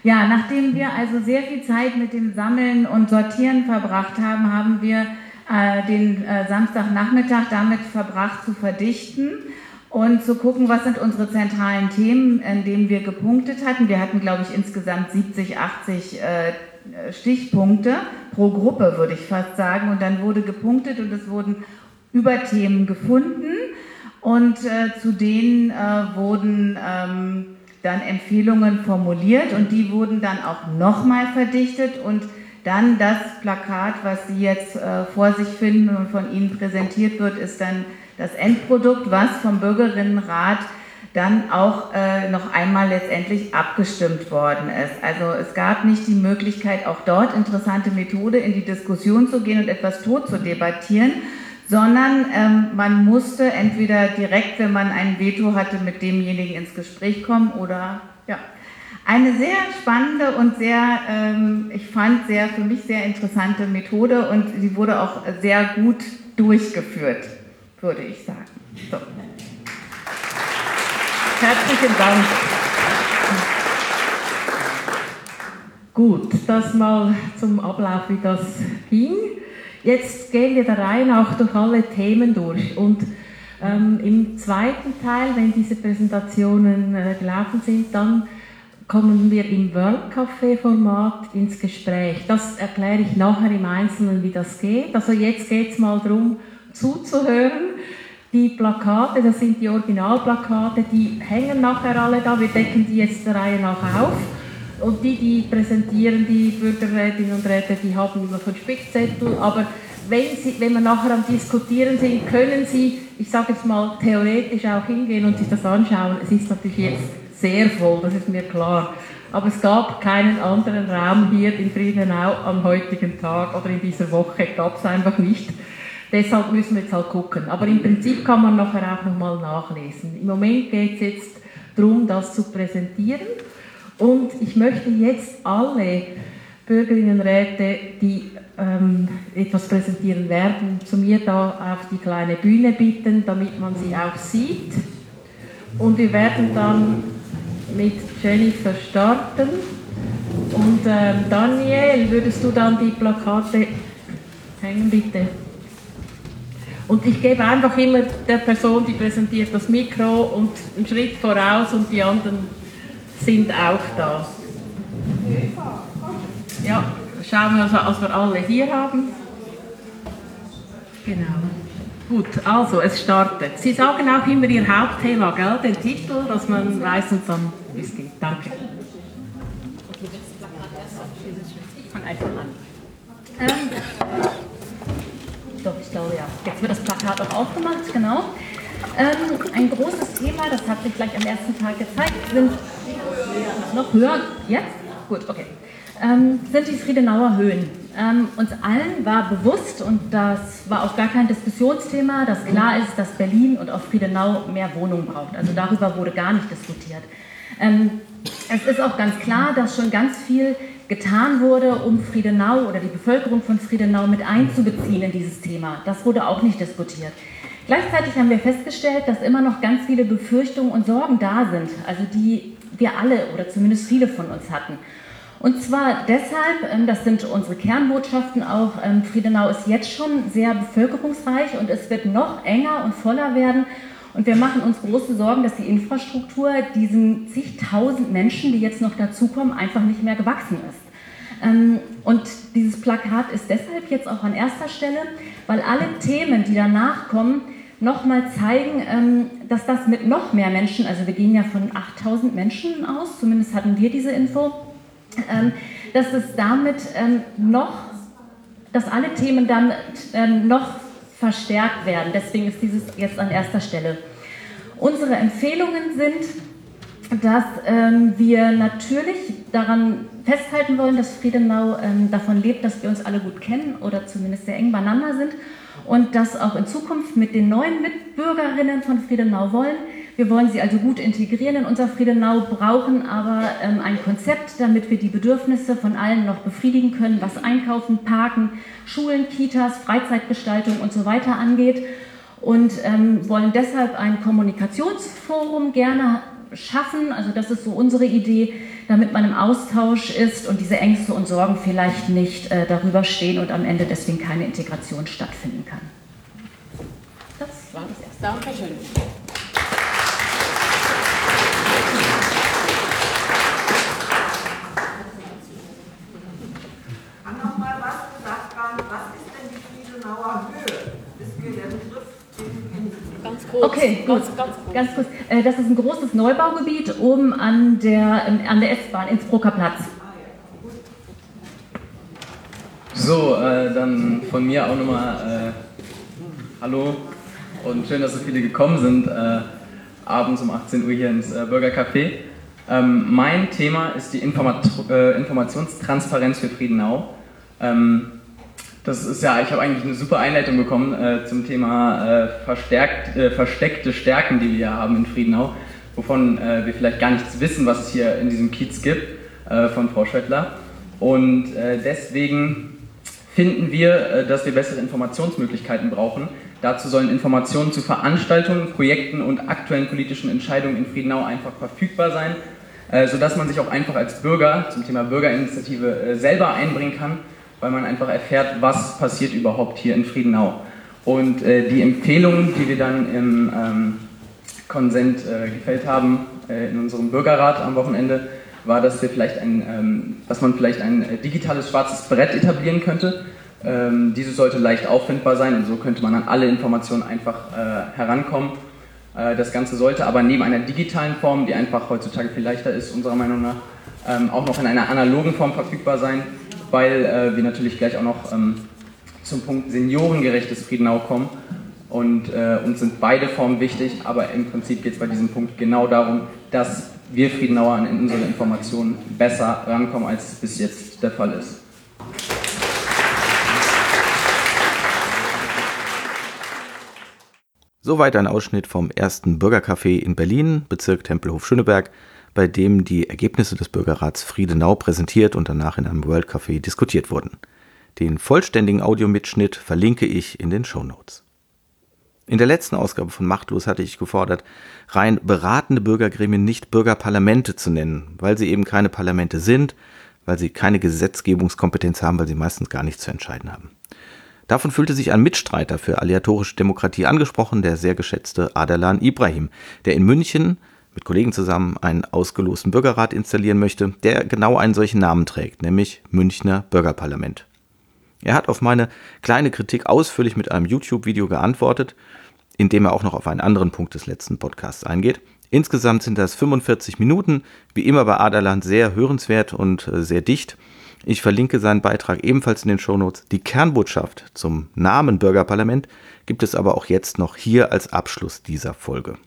Ja, nachdem wir also sehr viel Zeit mit dem Sammeln und Sortieren verbracht haben, haben wir äh, den äh, Samstagnachmittag damit verbracht zu verdichten und zu gucken, was sind unsere zentralen Themen, in denen wir gepunktet hatten. Wir hatten, glaube ich, insgesamt 70, 80 äh, Stichpunkte pro Gruppe, würde ich fast sagen. Und dann wurde gepunktet und es wurden Überthemen gefunden und äh, zu denen äh, wurden ähm, dann Empfehlungen formuliert und die wurden dann auch nochmal verdichtet und dann das Plakat, was Sie jetzt äh, vor sich finden und von Ihnen präsentiert wird, ist dann das Endprodukt, was vom Bürgerinnenrat dann auch äh, noch einmal letztendlich abgestimmt worden ist. Also es gab nicht die Möglichkeit, auch dort interessante Methode in die Diskussion zu gehen und etwas tot zu debattieren, sondern ähm, man musste entweder direkt, wenn man ein Veto hatte, mit demjenigen ins Gespräch kommen oder ja. Eine sehr spannende und sehr, ähm, ich fand, sehr für mich sehr interessante Methode und sie wurde auch sehr gut durchgeführt, würde ich sagen. So. Herzlichen Dank. Gut, das mal zum Ablauf, wie das ging. Jetzt gehen wir der Reihe nach durch alle Themen durch. Und ähm, im zweiten Teil, wenn diese Präsentationen äh, gelaufen sind, dann kommen wir im World Café Format ins Gespräch. Das erkläre ich nachher im Einzelnen, wie das geht. Also jetzt geht es mal darum, zuzuhören die Plakate, das sind die Originalplakate, die hängen nachher alle da. Wir decken die jetzt der Reihe nach auf. Und die, die präsentieren, die Bürgerrätinnen und Räte, die haben immer von Spickzettel. Aber wenn, sie, wenn wir nachher am Diskutieren sind, können Sie, ich sage jetzt mal, theoretisch auch hingehen und sich das anschauen. Es ist natürlich jetzt sehr voll, das ist mir klar. Aber es gab keinen anderen Raum hier in Friedenau am heutigen Tag oder in dieser Woche, gab es einfach nicht. Deshalb müssen wir jetzt halt gucken. Aber im Prinzip kann man nachher auch nochmal nachlesen. Im Moment geht es jetzt darum, das zu präsentieren. Und ich möchte jetzt alle Bürgerinnenräte, die ähm, etwas präsentieren werden, zu mir da auf die kleine Bühne bitten, damit man sie auch sieht. Und wir werden dann mit Jennifer starten. Und ähm, Daniel, würdest du dann die Plakate hängen, bitte? Und ich gebe einfach immer der Person, die präsentiert, das Mikro und einen Schritt voraus und die anderen sind auch da. Ja, schauen wir also, als wir alle hier haben. Genau. Gut, also es startet. Sie sagen auch immer Ihr Hauptthema, gell? den Titel, dass man weiß und dann geht. Danke. Von einfach an. Ähm, doch, ich glaube ja. Jetzt wird das Plakat auch aufgemacht, genau. Ähm, ein großes Thema, das hat sich gleich am ersten Tag gezeigt, sind noch höher. Jetzt? Gut, okay. Ähm, sind die Friedenauer Höhen. Ähm, uns allen war bewusst, und das war auch gar kein Diskussionsthema, dass klar ist, dass Berlin und auch Friedenau mehr Wohnungen braucht. Also darüber wurde gar nicht diskutiert. Ähm, es ist auch ganz klar, dass schon ganz viel getan wurde, um Friedenau oder die Bevölkerung von Friedenau mit einzubeziehen in dieses Thema. Das wurde auch nicht diskutiert. Gleichzeitig haben wir festgestellt, dass immer noch ganz viele Befürchtungen und Sorgen da sind, also die wir alle oder zumindest viele von uns hatten. Und zwar deshalb, ähm, das sind unsere Kernbotschaften auch, ähm, Friedenau ist jetzt schon sehr bevölkerungsreich und es wird noch enger und voller werden. Und wir machen uns große Sorgen, dass die Infrastruktur diesen zigtausend Menschen, die jetzt noch dazukommen, einfach nicht mehr gewachsen ist. Ähm, und dieses Plakat ist deshalb jetzt auch an erster Stelle, weil alle Themen, die danach kommen, nochmal zeigen, dass das mit noch mehr Menschen, also wir gehen ja von 8000 Menschen aus, zumindest hatten wir diese Info, ähm, dass es damit ähm, noch, dass alle Themen dann ähm, noch verstärkt werden. Deswegen ist dieses jetzt an erster Stelle. Unsere Empfehlungen sind, dass ähm, wir natürlich daran festhalten wollen, dass Friedenau ähm, davon lebt, dass wir uns alle gut kennen oder zumindest sehr eng beieinander sind und das auch in Zukunft mit den neuen Mitbürgerinnen von Friedenau wollen. Wir wollen sie also gut integrieren in unser Friedenau, brauchen aber ähm, ein Konzept, damit wir die Bedürfnisse von allen noch befriedigen können, was Einkaufen, Parken, Schulen, Kitas, Freizeitgestaltung und so weiter angeht. Und ähm, wollen deshalb ein Kommunikationsforum gerne schaffen. Also das ist so unsere Idee, damit man im Austausch ist und diese Ängste und Sorgen vielleicht nicht äh, darüber stehen und am Ende deswegen keine Integration stattfinden kann. Das war das erste. Dankeschön. Groß. Okay, gut. Ganz, ganz, groß. ganz kurz. Äh, das ist ein großes Neubaugebiet oben an der, an der S-Bahn, Innsbrucker Platz. So, äh, dann von mir auch nochmal äh, Hallo und schön, dass so viele gekommen sind, äh, abends um 18 Uhr hier ins äh, Bürgercafé. Ähm, mein Thema ist die Informat äh, Informationstransparenz für Friedenau. Ähm, das ist ja, ich habe eigentlich eine super Einleitung bekommen äh, zum Thema äh, äh, versteckte Stärken, die wir hier haben in Friedenau, wovon äh, wir vielleicht gar nichts wissen, was es hier in diesem Kiez gibt, äh, von Frau Schöttler. Und äh, deswegen finden wir, dass wir bessere Informationsmöglichkeiten brauchen. Dazu sollen Informationen zu Veranstaltungen, Projekten und aktuellen politischen Entscheidungen in Friedenau einfach verfügbar sein, sodass man sich auch einfach als Bürger zum Thema Bürgerinitiative selber einbringen kann weil man einfach erfährt, was passiert überhaupt hier in Friedenau. Und äh, die Empfehlungen, die wir dann im ähm, Konsent äh, gefällt haben äh, in unserem Bürgerrat am Wochenende, war, dass wir vielleicht ein, ähm, dass man vielleicht ein äh, digitales schwarzes Brett etablieren könnte. Ähm, dieses sollte leicht auffindbar sein und so könnte man an alle Informationen einfach äh, herankommen. Äh, das Ganze sollte aber neben einer digitalen Form, die einfach heutzutage viel leichter ist, unserer Meinung nach, ähm, auch noch in einer analogen Form verfügbar sein weil äh, wir natürlich gleich auch noch ähm, zum Punkt seniorengerechtes Friedenau kommen. Und äh, uns sind beide Formen wichtig, aber im Prinzip geht es bei diesem Punkt genau darum, dass wir Friedenauer an unsere Informationen besser rankommen, als es bis jetzt der Fall ist. Soweit ein Ausschnitt vom ersten Bürgercafé in Berlin, Bezirk Tempelhof-Schöneberg bei dem die Ergebnisse des Bürgerrats Friedenau präsentiert und danach in einem World Café diskutiert wurden. Den vollständigen Audiomitschnitt verlinke ich in den Show Notes. In der letzten Ausgabe von Machtlos hatte ich gefordert, rein beratende Bürgergremien nicht Bürgerparlamente zu nennen, weil sie eben keine Parlamente sind, weil sie keine Gesetzgebungskompetenz haben, weil sie meistens gar nichts zu entscheiden haben. Davon fühlte sich ein Mitstreiter für aleatorische Demokratie angesprochen, der sehr geschätzte Adelan Ibrahim, der in München mit Kollegen zusammen einen ausgelosten Bürgerrat installieren möchte, der genau einen solchen Namen trägt, nämlich Münchner Bürgerparlament. Er hat auf meine kleine Kritik ausführlich mit einem YouTube-Video geantwortet, in dem er auch noch auf einen anderen Punkt des letzten Podcasts eingeht. Insgesamt sind das 45 Minuten, wie immer bei Aderland sehr hörenswert und äh, sehr dicht. Ich verlinke seinen Beitrag ebenfalls in den Shownotes. Die Kernbotschaft zum Namen Bürgerparlament gibt es aber auch jetzt noch hier als Abschluss dieser Folge.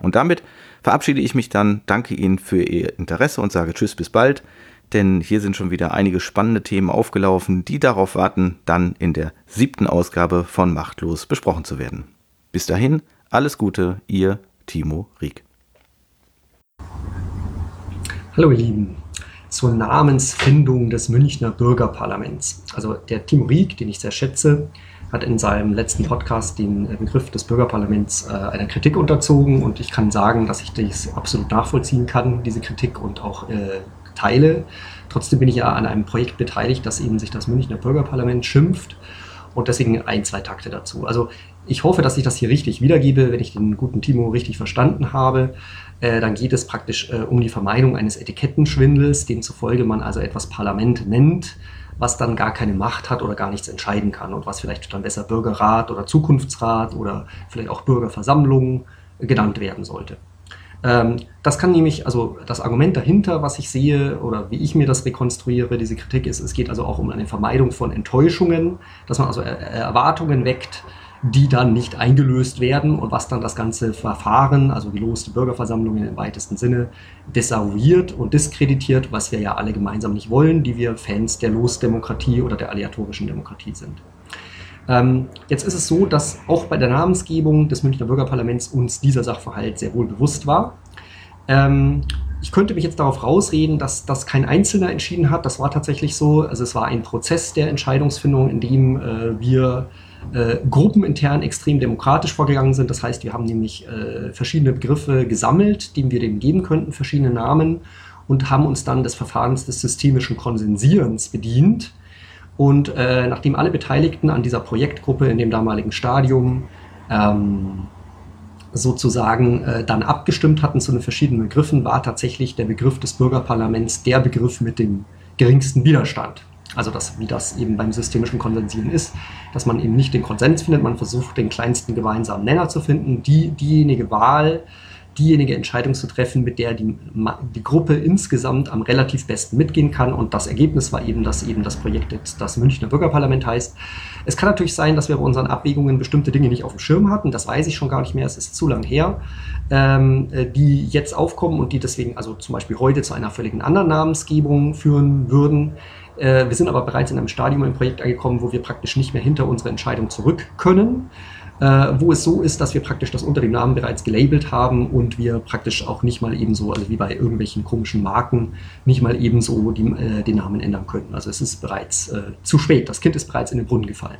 Und damit verabschiede ich mich dann, danke Ihnen für Ihr Interesse und sage Tschüss bis bald, denn hier sind schon wieder einige spannende Themen aufgelaufen, die darauf warten, dann in der siebten Ausgabe von Machtlos besprochen zu werden. Bis dahin, alles Gute, Ihr Timo Rieck. Hallo ihr Lieben, zur Namensfindung des Münchner Bürgerparlaments. Also der Timo Rieck, den ich sehr schätze, hat in seinem letzten Podcast den Begriff des Bürgerparlaments äh, einer Kritik unterzogen und ich kann sagen, dass ich das absolut nachvollziehen kann, diese Kritik und auch äh, teile. Trotzdem bin ich ja an einem Projekt beteiligt, das eben sich das Münchner Bürgerparlament schimpft und deswegen ein, zwei Takte dazu. Also ich hoffe, dass ich das hier richtig wiedergebe, wenn ich den guten Timo richtig verstanden habe. Äh, dann geht es praktisch äh, um die Vermeidung eines Etikettenschwindels, demzufolge man also etwas Parlament nennt, was dann gar keine Macht hat oder gar nichts entscheiden kann und was vielleicht dann besser Bürgerrat oder Zukunftsrat oder vielleicht auch Bürgerversammlung genannt werden sollte. Ähm, das kann nämlich, also das Argument dahinter, was ich sehe oder wie ich mir das rekonstruiere, diese Kritik ist, es geht also auch um eine Vermeidung von Enttäuschungen, dass man also Erwartungen weckt, die dann nicht eingelöst werden und was dann das ganze Verfahren, also geloste Bürgerversammlungen im weitesten Sinne, desavouiert und diskreditiert, was wir ja alle gemeinsam nicht wollen, die wir Fans der Losdemokratie oder der aleatorischen Demokratie sind. Ähm, jetzt ist es so, dass auch bei der Namensgebung des Münchner Bürgerparlaments uns dieser Sachverhalt sehr wohl bewusst war. Ähm, ich könnte mich jetzt darauf rausreden, dass das kein Einzelner entschieden hat. Das war tatsächlich so. Also es war ein Prozess der Entscheidungsfindung, in dem äh, wir äh, gruppenintern extrem demokratisch vorgegangen sind. Das heißt, wir haben nämlich äh, verschiedene Begriffe gesammelt, denen wir dem geben könnten, verschiedene Namen und haben uns dann des Verfahrens des systemischen Konsensierens bedient und äh, nachdem alle Beteiligten an dieser Projektgruppe in dem damaligen Stadium ähm, sozusagen äh, dann abgestimmt hatten zu den verschiedenen Begriffen, war tatsächlich der Begriff des Bürgerparlaments der Begriff mit dem geringsten Widerstand. Also das, wie das eben beim systemischen Konsensieren ist, dass man eben nicht den Konsens findet, man versucht den kleinsten gemeinsamen Nenner zu finden. Die, diejenige Wahl, diejenige Entscheidung zu treffen, mit der die, die Gruppe insgesamt am relativ besten mitgehen kann. Und das Ergebnis war eben, dass eben das Projekt jetzt das Münchner Bürgerparlament heißt. Es kann natürlich sein, dass wir bei unseren Abwägungen bestimmte Dinge nicht auf dem Schirm hatten. Das weiß ich schon gar nicht mehr. Es ist zu lang her. Ähm, äh, die jetzt aufkommen und die deswegen also zum Beispiel heute zu einer völligen anderen Namensgebung führen würden. Äh, wir sind aber bereits in einem Stadium im Projekt angekommen, wo wir praktisch nicht mehr hinter unsere Entscheidung zurück können äh, wo es so ist, dass wir praktisch das unter dem Namen bereits gelabelt haben und wir praktisch auch nicht mal ebenso, also wie bei irgendwelchen komischen Marken, nicht mal ebenso die, äh, den Namen ändern können. Also es ist bereits äh, zu spät. Das Kind ist bereits in den Brunnen gefallen.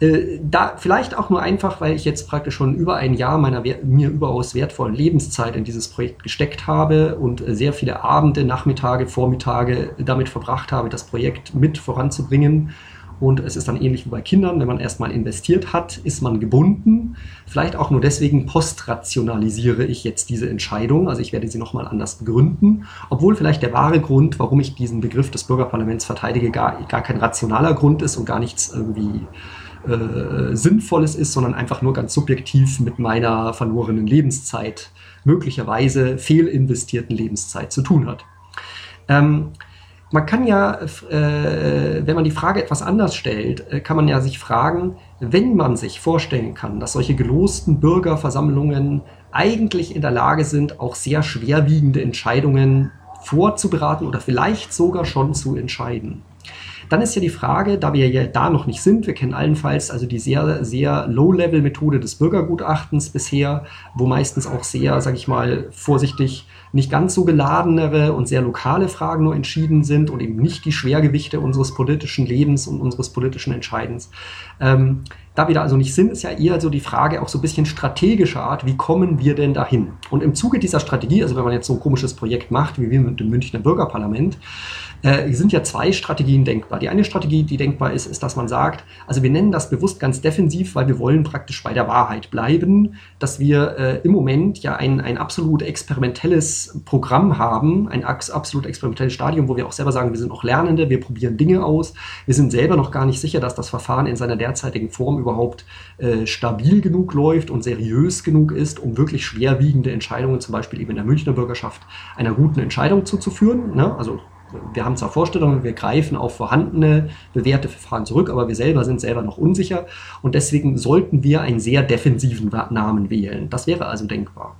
Äh, da vielleicht auch nur einfach, weil ich jetzt praktisch schon über ein Jahr meiner mir überaus wertvollen Lebenszeit in dieses Projekt gesteckt habe und äh, sehr viele Abende, Nachmittage, Vormittage damit verbracht habe, das Projekt mit voranzubringen und es ist dann ähnlich wie bei Kindern, wenn man erstmal investiert hat, ist man gebunden. Vielleicht auch nur deswegen postrationalisiere ich jetzt diese Entscheidung. Also ich werde sie nochmal anders begründen. Obwohl vielleicht der wahre Grund, warum ich diesen Begriff des Bürgerparlaments verteidige, gar, gar kein rationaler Grund ist und gar nichts irgendwie äh, Sinnvolles ist, sondern einfach nur ganz subjektiv mit meiner verlorenen Lebenszeit, möglicherweise fehlinvestierten Lebenszeit zu tun hat. Ähm, man kann ja, äh, wenn man die Frage etwas anders stellt, äh, kann man ja sich fragen, wenn man sich vorstellen kann, dass solche gelosten Bürgerversammlungen eigentlich in der Lage sind, auch sehr schwerwiegende Entscheidungen vorzuberaten oder vielleicht sogar schon zu entscheiden. Dann ist ja die Frage, da wir ja da noch nicht sind, wir kennen allenfalls also die sehr, sehr Low-Level-Methode des Bürgergutachtens bisher, wo meistens auch sehr, sage ich mal, vorsichtig nicht ganz so geladenere und sehr lokale Fragen nur entschieden sind und eben nicht die Schwergewichte unseres politischen Lebens und unseres politischen Entscheidens. Ähm, da wir da also nicht sind, ist ja eher so die Frage auch so ein bisschen strategischer Art, wie kommen wir denn dahin? Und im Zuge dieser Strategie, also wenn man jetzt so ein komisches Projekt macht, wie wir mit dem Münchner Bürgerparlament, äh, sind ja zwei Strategien denkbar. Die eine Strategie, die denkbar ist, ist, dass man sagt, also wir nennen das bewusst ganz defensiv, weil wir wollen praktisch bei der Wahrheit bleiben, dass wir äh, im Moment ja ein, ein absolut experimentelles Programm haben, ein absolut experimentelles Stadium, wo wir auch selber sagen, wir sind noch Lernende, wir probieren Dinge aus, wir sind selber noch gar nicht sicher, dass das Verfahren in seiner derzeitigen Form überhaupt äh, stabil genug läuft und seriös genug ist, um wirklich schwerwiegende Entscheidungen, zum Beispiel eben in der Münchner Bürgerschaft, einer guten Entscheidung zuzuführen. Ne? Also wir haben zwar Vorstellungen, wir greifen auf vorhandene bewährte Verfahren zurück, aber wir selber sind selber noch unsicher und deswegen sollten wir einen sehr defensiven Namen wählen. Das wäre also denkbar.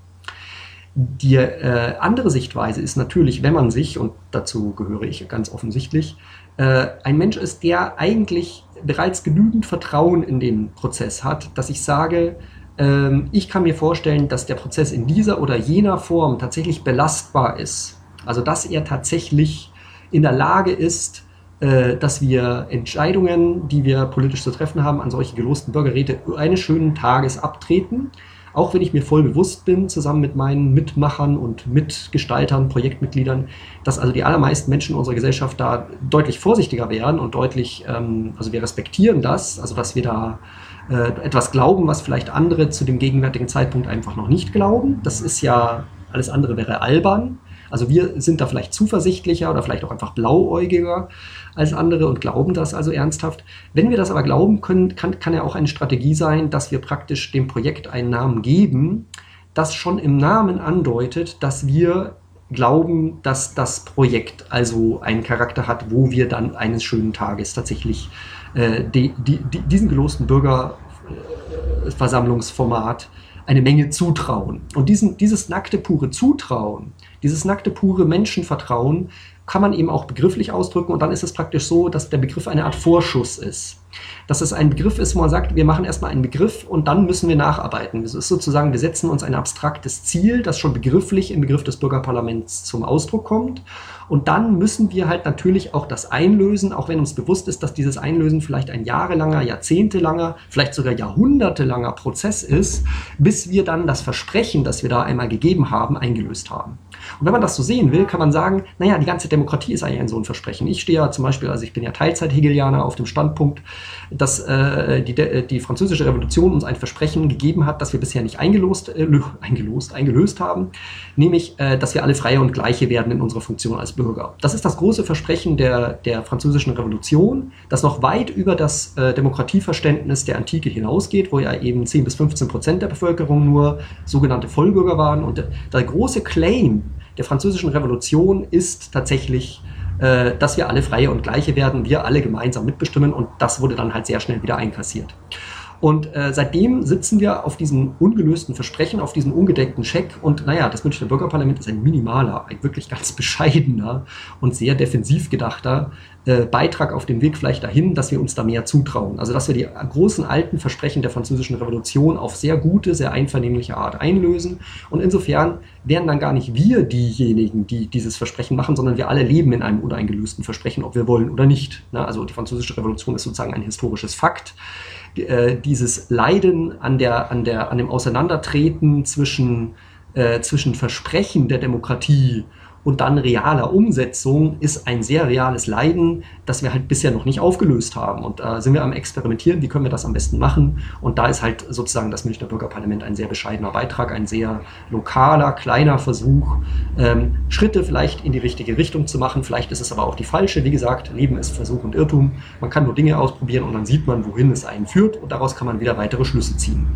Die äh, andere Sichtweise ist natürlich, wenn man sich, und dazu gehöre ich ganz offensichtlich, äh, ein Mensch ist, der eigentlich bereits genügend Vertrauen in den Prozess hat, dass ich sage, äh, ich kann mir vorstellen, dass der Prozess in dieser oder jener Form tatsächlich belastbar ist. Also dass er tatsächlich in der Lage ist, äh, dass wir Entscheidungen, die wir politisch zu treffen haben, an solche gelosten Bürgerräte eines schönen Tages abtreten. auch wenn ich mir voll bewusst bin, zusammen mit meinen Mitmachern und Mitgestaltern, Projektmitgliedern, dass also die allermeisten Menschen unserer Gesellschaft da deutlich vorsichtiger wären und deutlich, ähm, also wir respektieren das, also dass wir da äh, etwas glauben, was vielleicht andere zu dem gegenwärtigen Zeitpunkt einfach noch nicht glauben. Das ist ja, alles andere wäre albern. Also wir sind da vielleicht zuversichtlicher oder vielleicht auch einfach blauäugiger als andere und glauben das also ernsthaft. Wenn wir das aber glauben können, kann, kann ja auch eine Strategie sein, dass wir praktisch dem Projekt einen Namen geben, das schon im Namen andeutet, dass wir glauben, dass das Projekt also einen Charakter hat, wo wir dann eines schönen Tages tatsächlich äh, die, die, die, diesen gelosten Bürgerversammlungsformat eine Menge zutrauen. Und diesen, dieses nackte, pure Zutrauen, dieses nackte, pure Menschenvertrauen kann man eben auch begrifflich ausdrücken und dann ist es praktisch so, dass der Begriff eine Art Vorschuss ist. Dass es ein Begriff ist, wo man sagt, wir machen erstmal einen Begriff und dann müssen wir nacharbeiten. Das ist sozusagen, wir setzen uns ein abstraktes Ziel, das schon begrifflich im Begriff des Bürgerparlaments zum Ausdruck kommt und dann müssen wir halt natürlich auch das einlösen, auch wenn uns bewusst ist, dass dieses Einlösen vielleicht ein jahrelanger, jahrzehntelanger, vielleicht sogar jahrhundertelanger Prozess ist, bis wir dann das Versprechen, das wir da einmal gegeben haben, eingelöst haben. Und wenn man das so sehen will, kann man sagen, naja, die ganze Demokratie ist eigentlich ein so ein Versprechen. Ich stehe ja zum Beispiel, also ich bin ja Teilzeit-Hegelianer auf dem Standpunkt, dass äh, die, die französische Revolution uns ein Versprechen gegeben hat, das wir bisher nicht eingelost, äh, eingelost, eingelöst haben, nämlich, äh, dass wir alle freie und gleiche werden in unserer Funktion als Bürger. Das ist das große Versprechen der, der französischen Revolution, das noch weit über das äh, Demokratieverständnis der Antike hinausgeht, wo ja eben 10 bis 15 Prozent der Bevölkerung nur sogenannte Vollbürger waren. Und der, der große Claim der französischen Revolution ist tatsächlich äh, dass wir alle freie und gleiche werden, wir alle gemeinsam mitbestimmen und das wurde dann halt sehr schnell wieder einkassiert. Und äh, seitdem sitzen wir auf diesen ungelösten Versprechen, auf diesen ungedeckten Scheck. Und naja, das Münchner Bürgerparlament ist ein minimaler, ein wirklich ganz <laughs> bescheidener und sehr defensiv gedachter äh, Beitrag auf dem Weg vielleicht dahin, dass wir uns da mehr zutrauen. Also dass wir die großen alten Versprechen der französischen Revolution auf sehr gute, sehr einvernehmliche Art einlösen. Und insofern wären dann gar nicht wir diejenigen, die dieses Versprechen machen, sondern wir alle leben in einem uneingelösten Versprechen, ob wir wollen oder nicht. Na, also die französische Revolution ist sozusagen ein historisches Fakt. Äh, dieses Leiden an, der, an, der, an dem Auseinandertreten zwischen, äh, zwischen Versprechen der Demokratie und dann realer Umsetzung ist ein sehr reales Leiden, das wir halt bisher noch nicht aufgelöst haben. Und da äh, sind wir am Experimentieren, wie können wir das am besten machen. Und da ist halt sozusagen das Münchner Bürgerparlament ein sehr bescheidener Beitrag, ein sehr lokaler, kleiner Versuch, ähm, Schritte vielleicht in die richtige Richtung zu machen. Vielleicht ist es aber auch die falsche. Wie gesagt, Leben ist Versuch und Irrtum. Man kann nur Dinge ausprobieren und dann sieht man, wohin es einen führt und daraus kann man wieder weitere Schlüsse ziehen.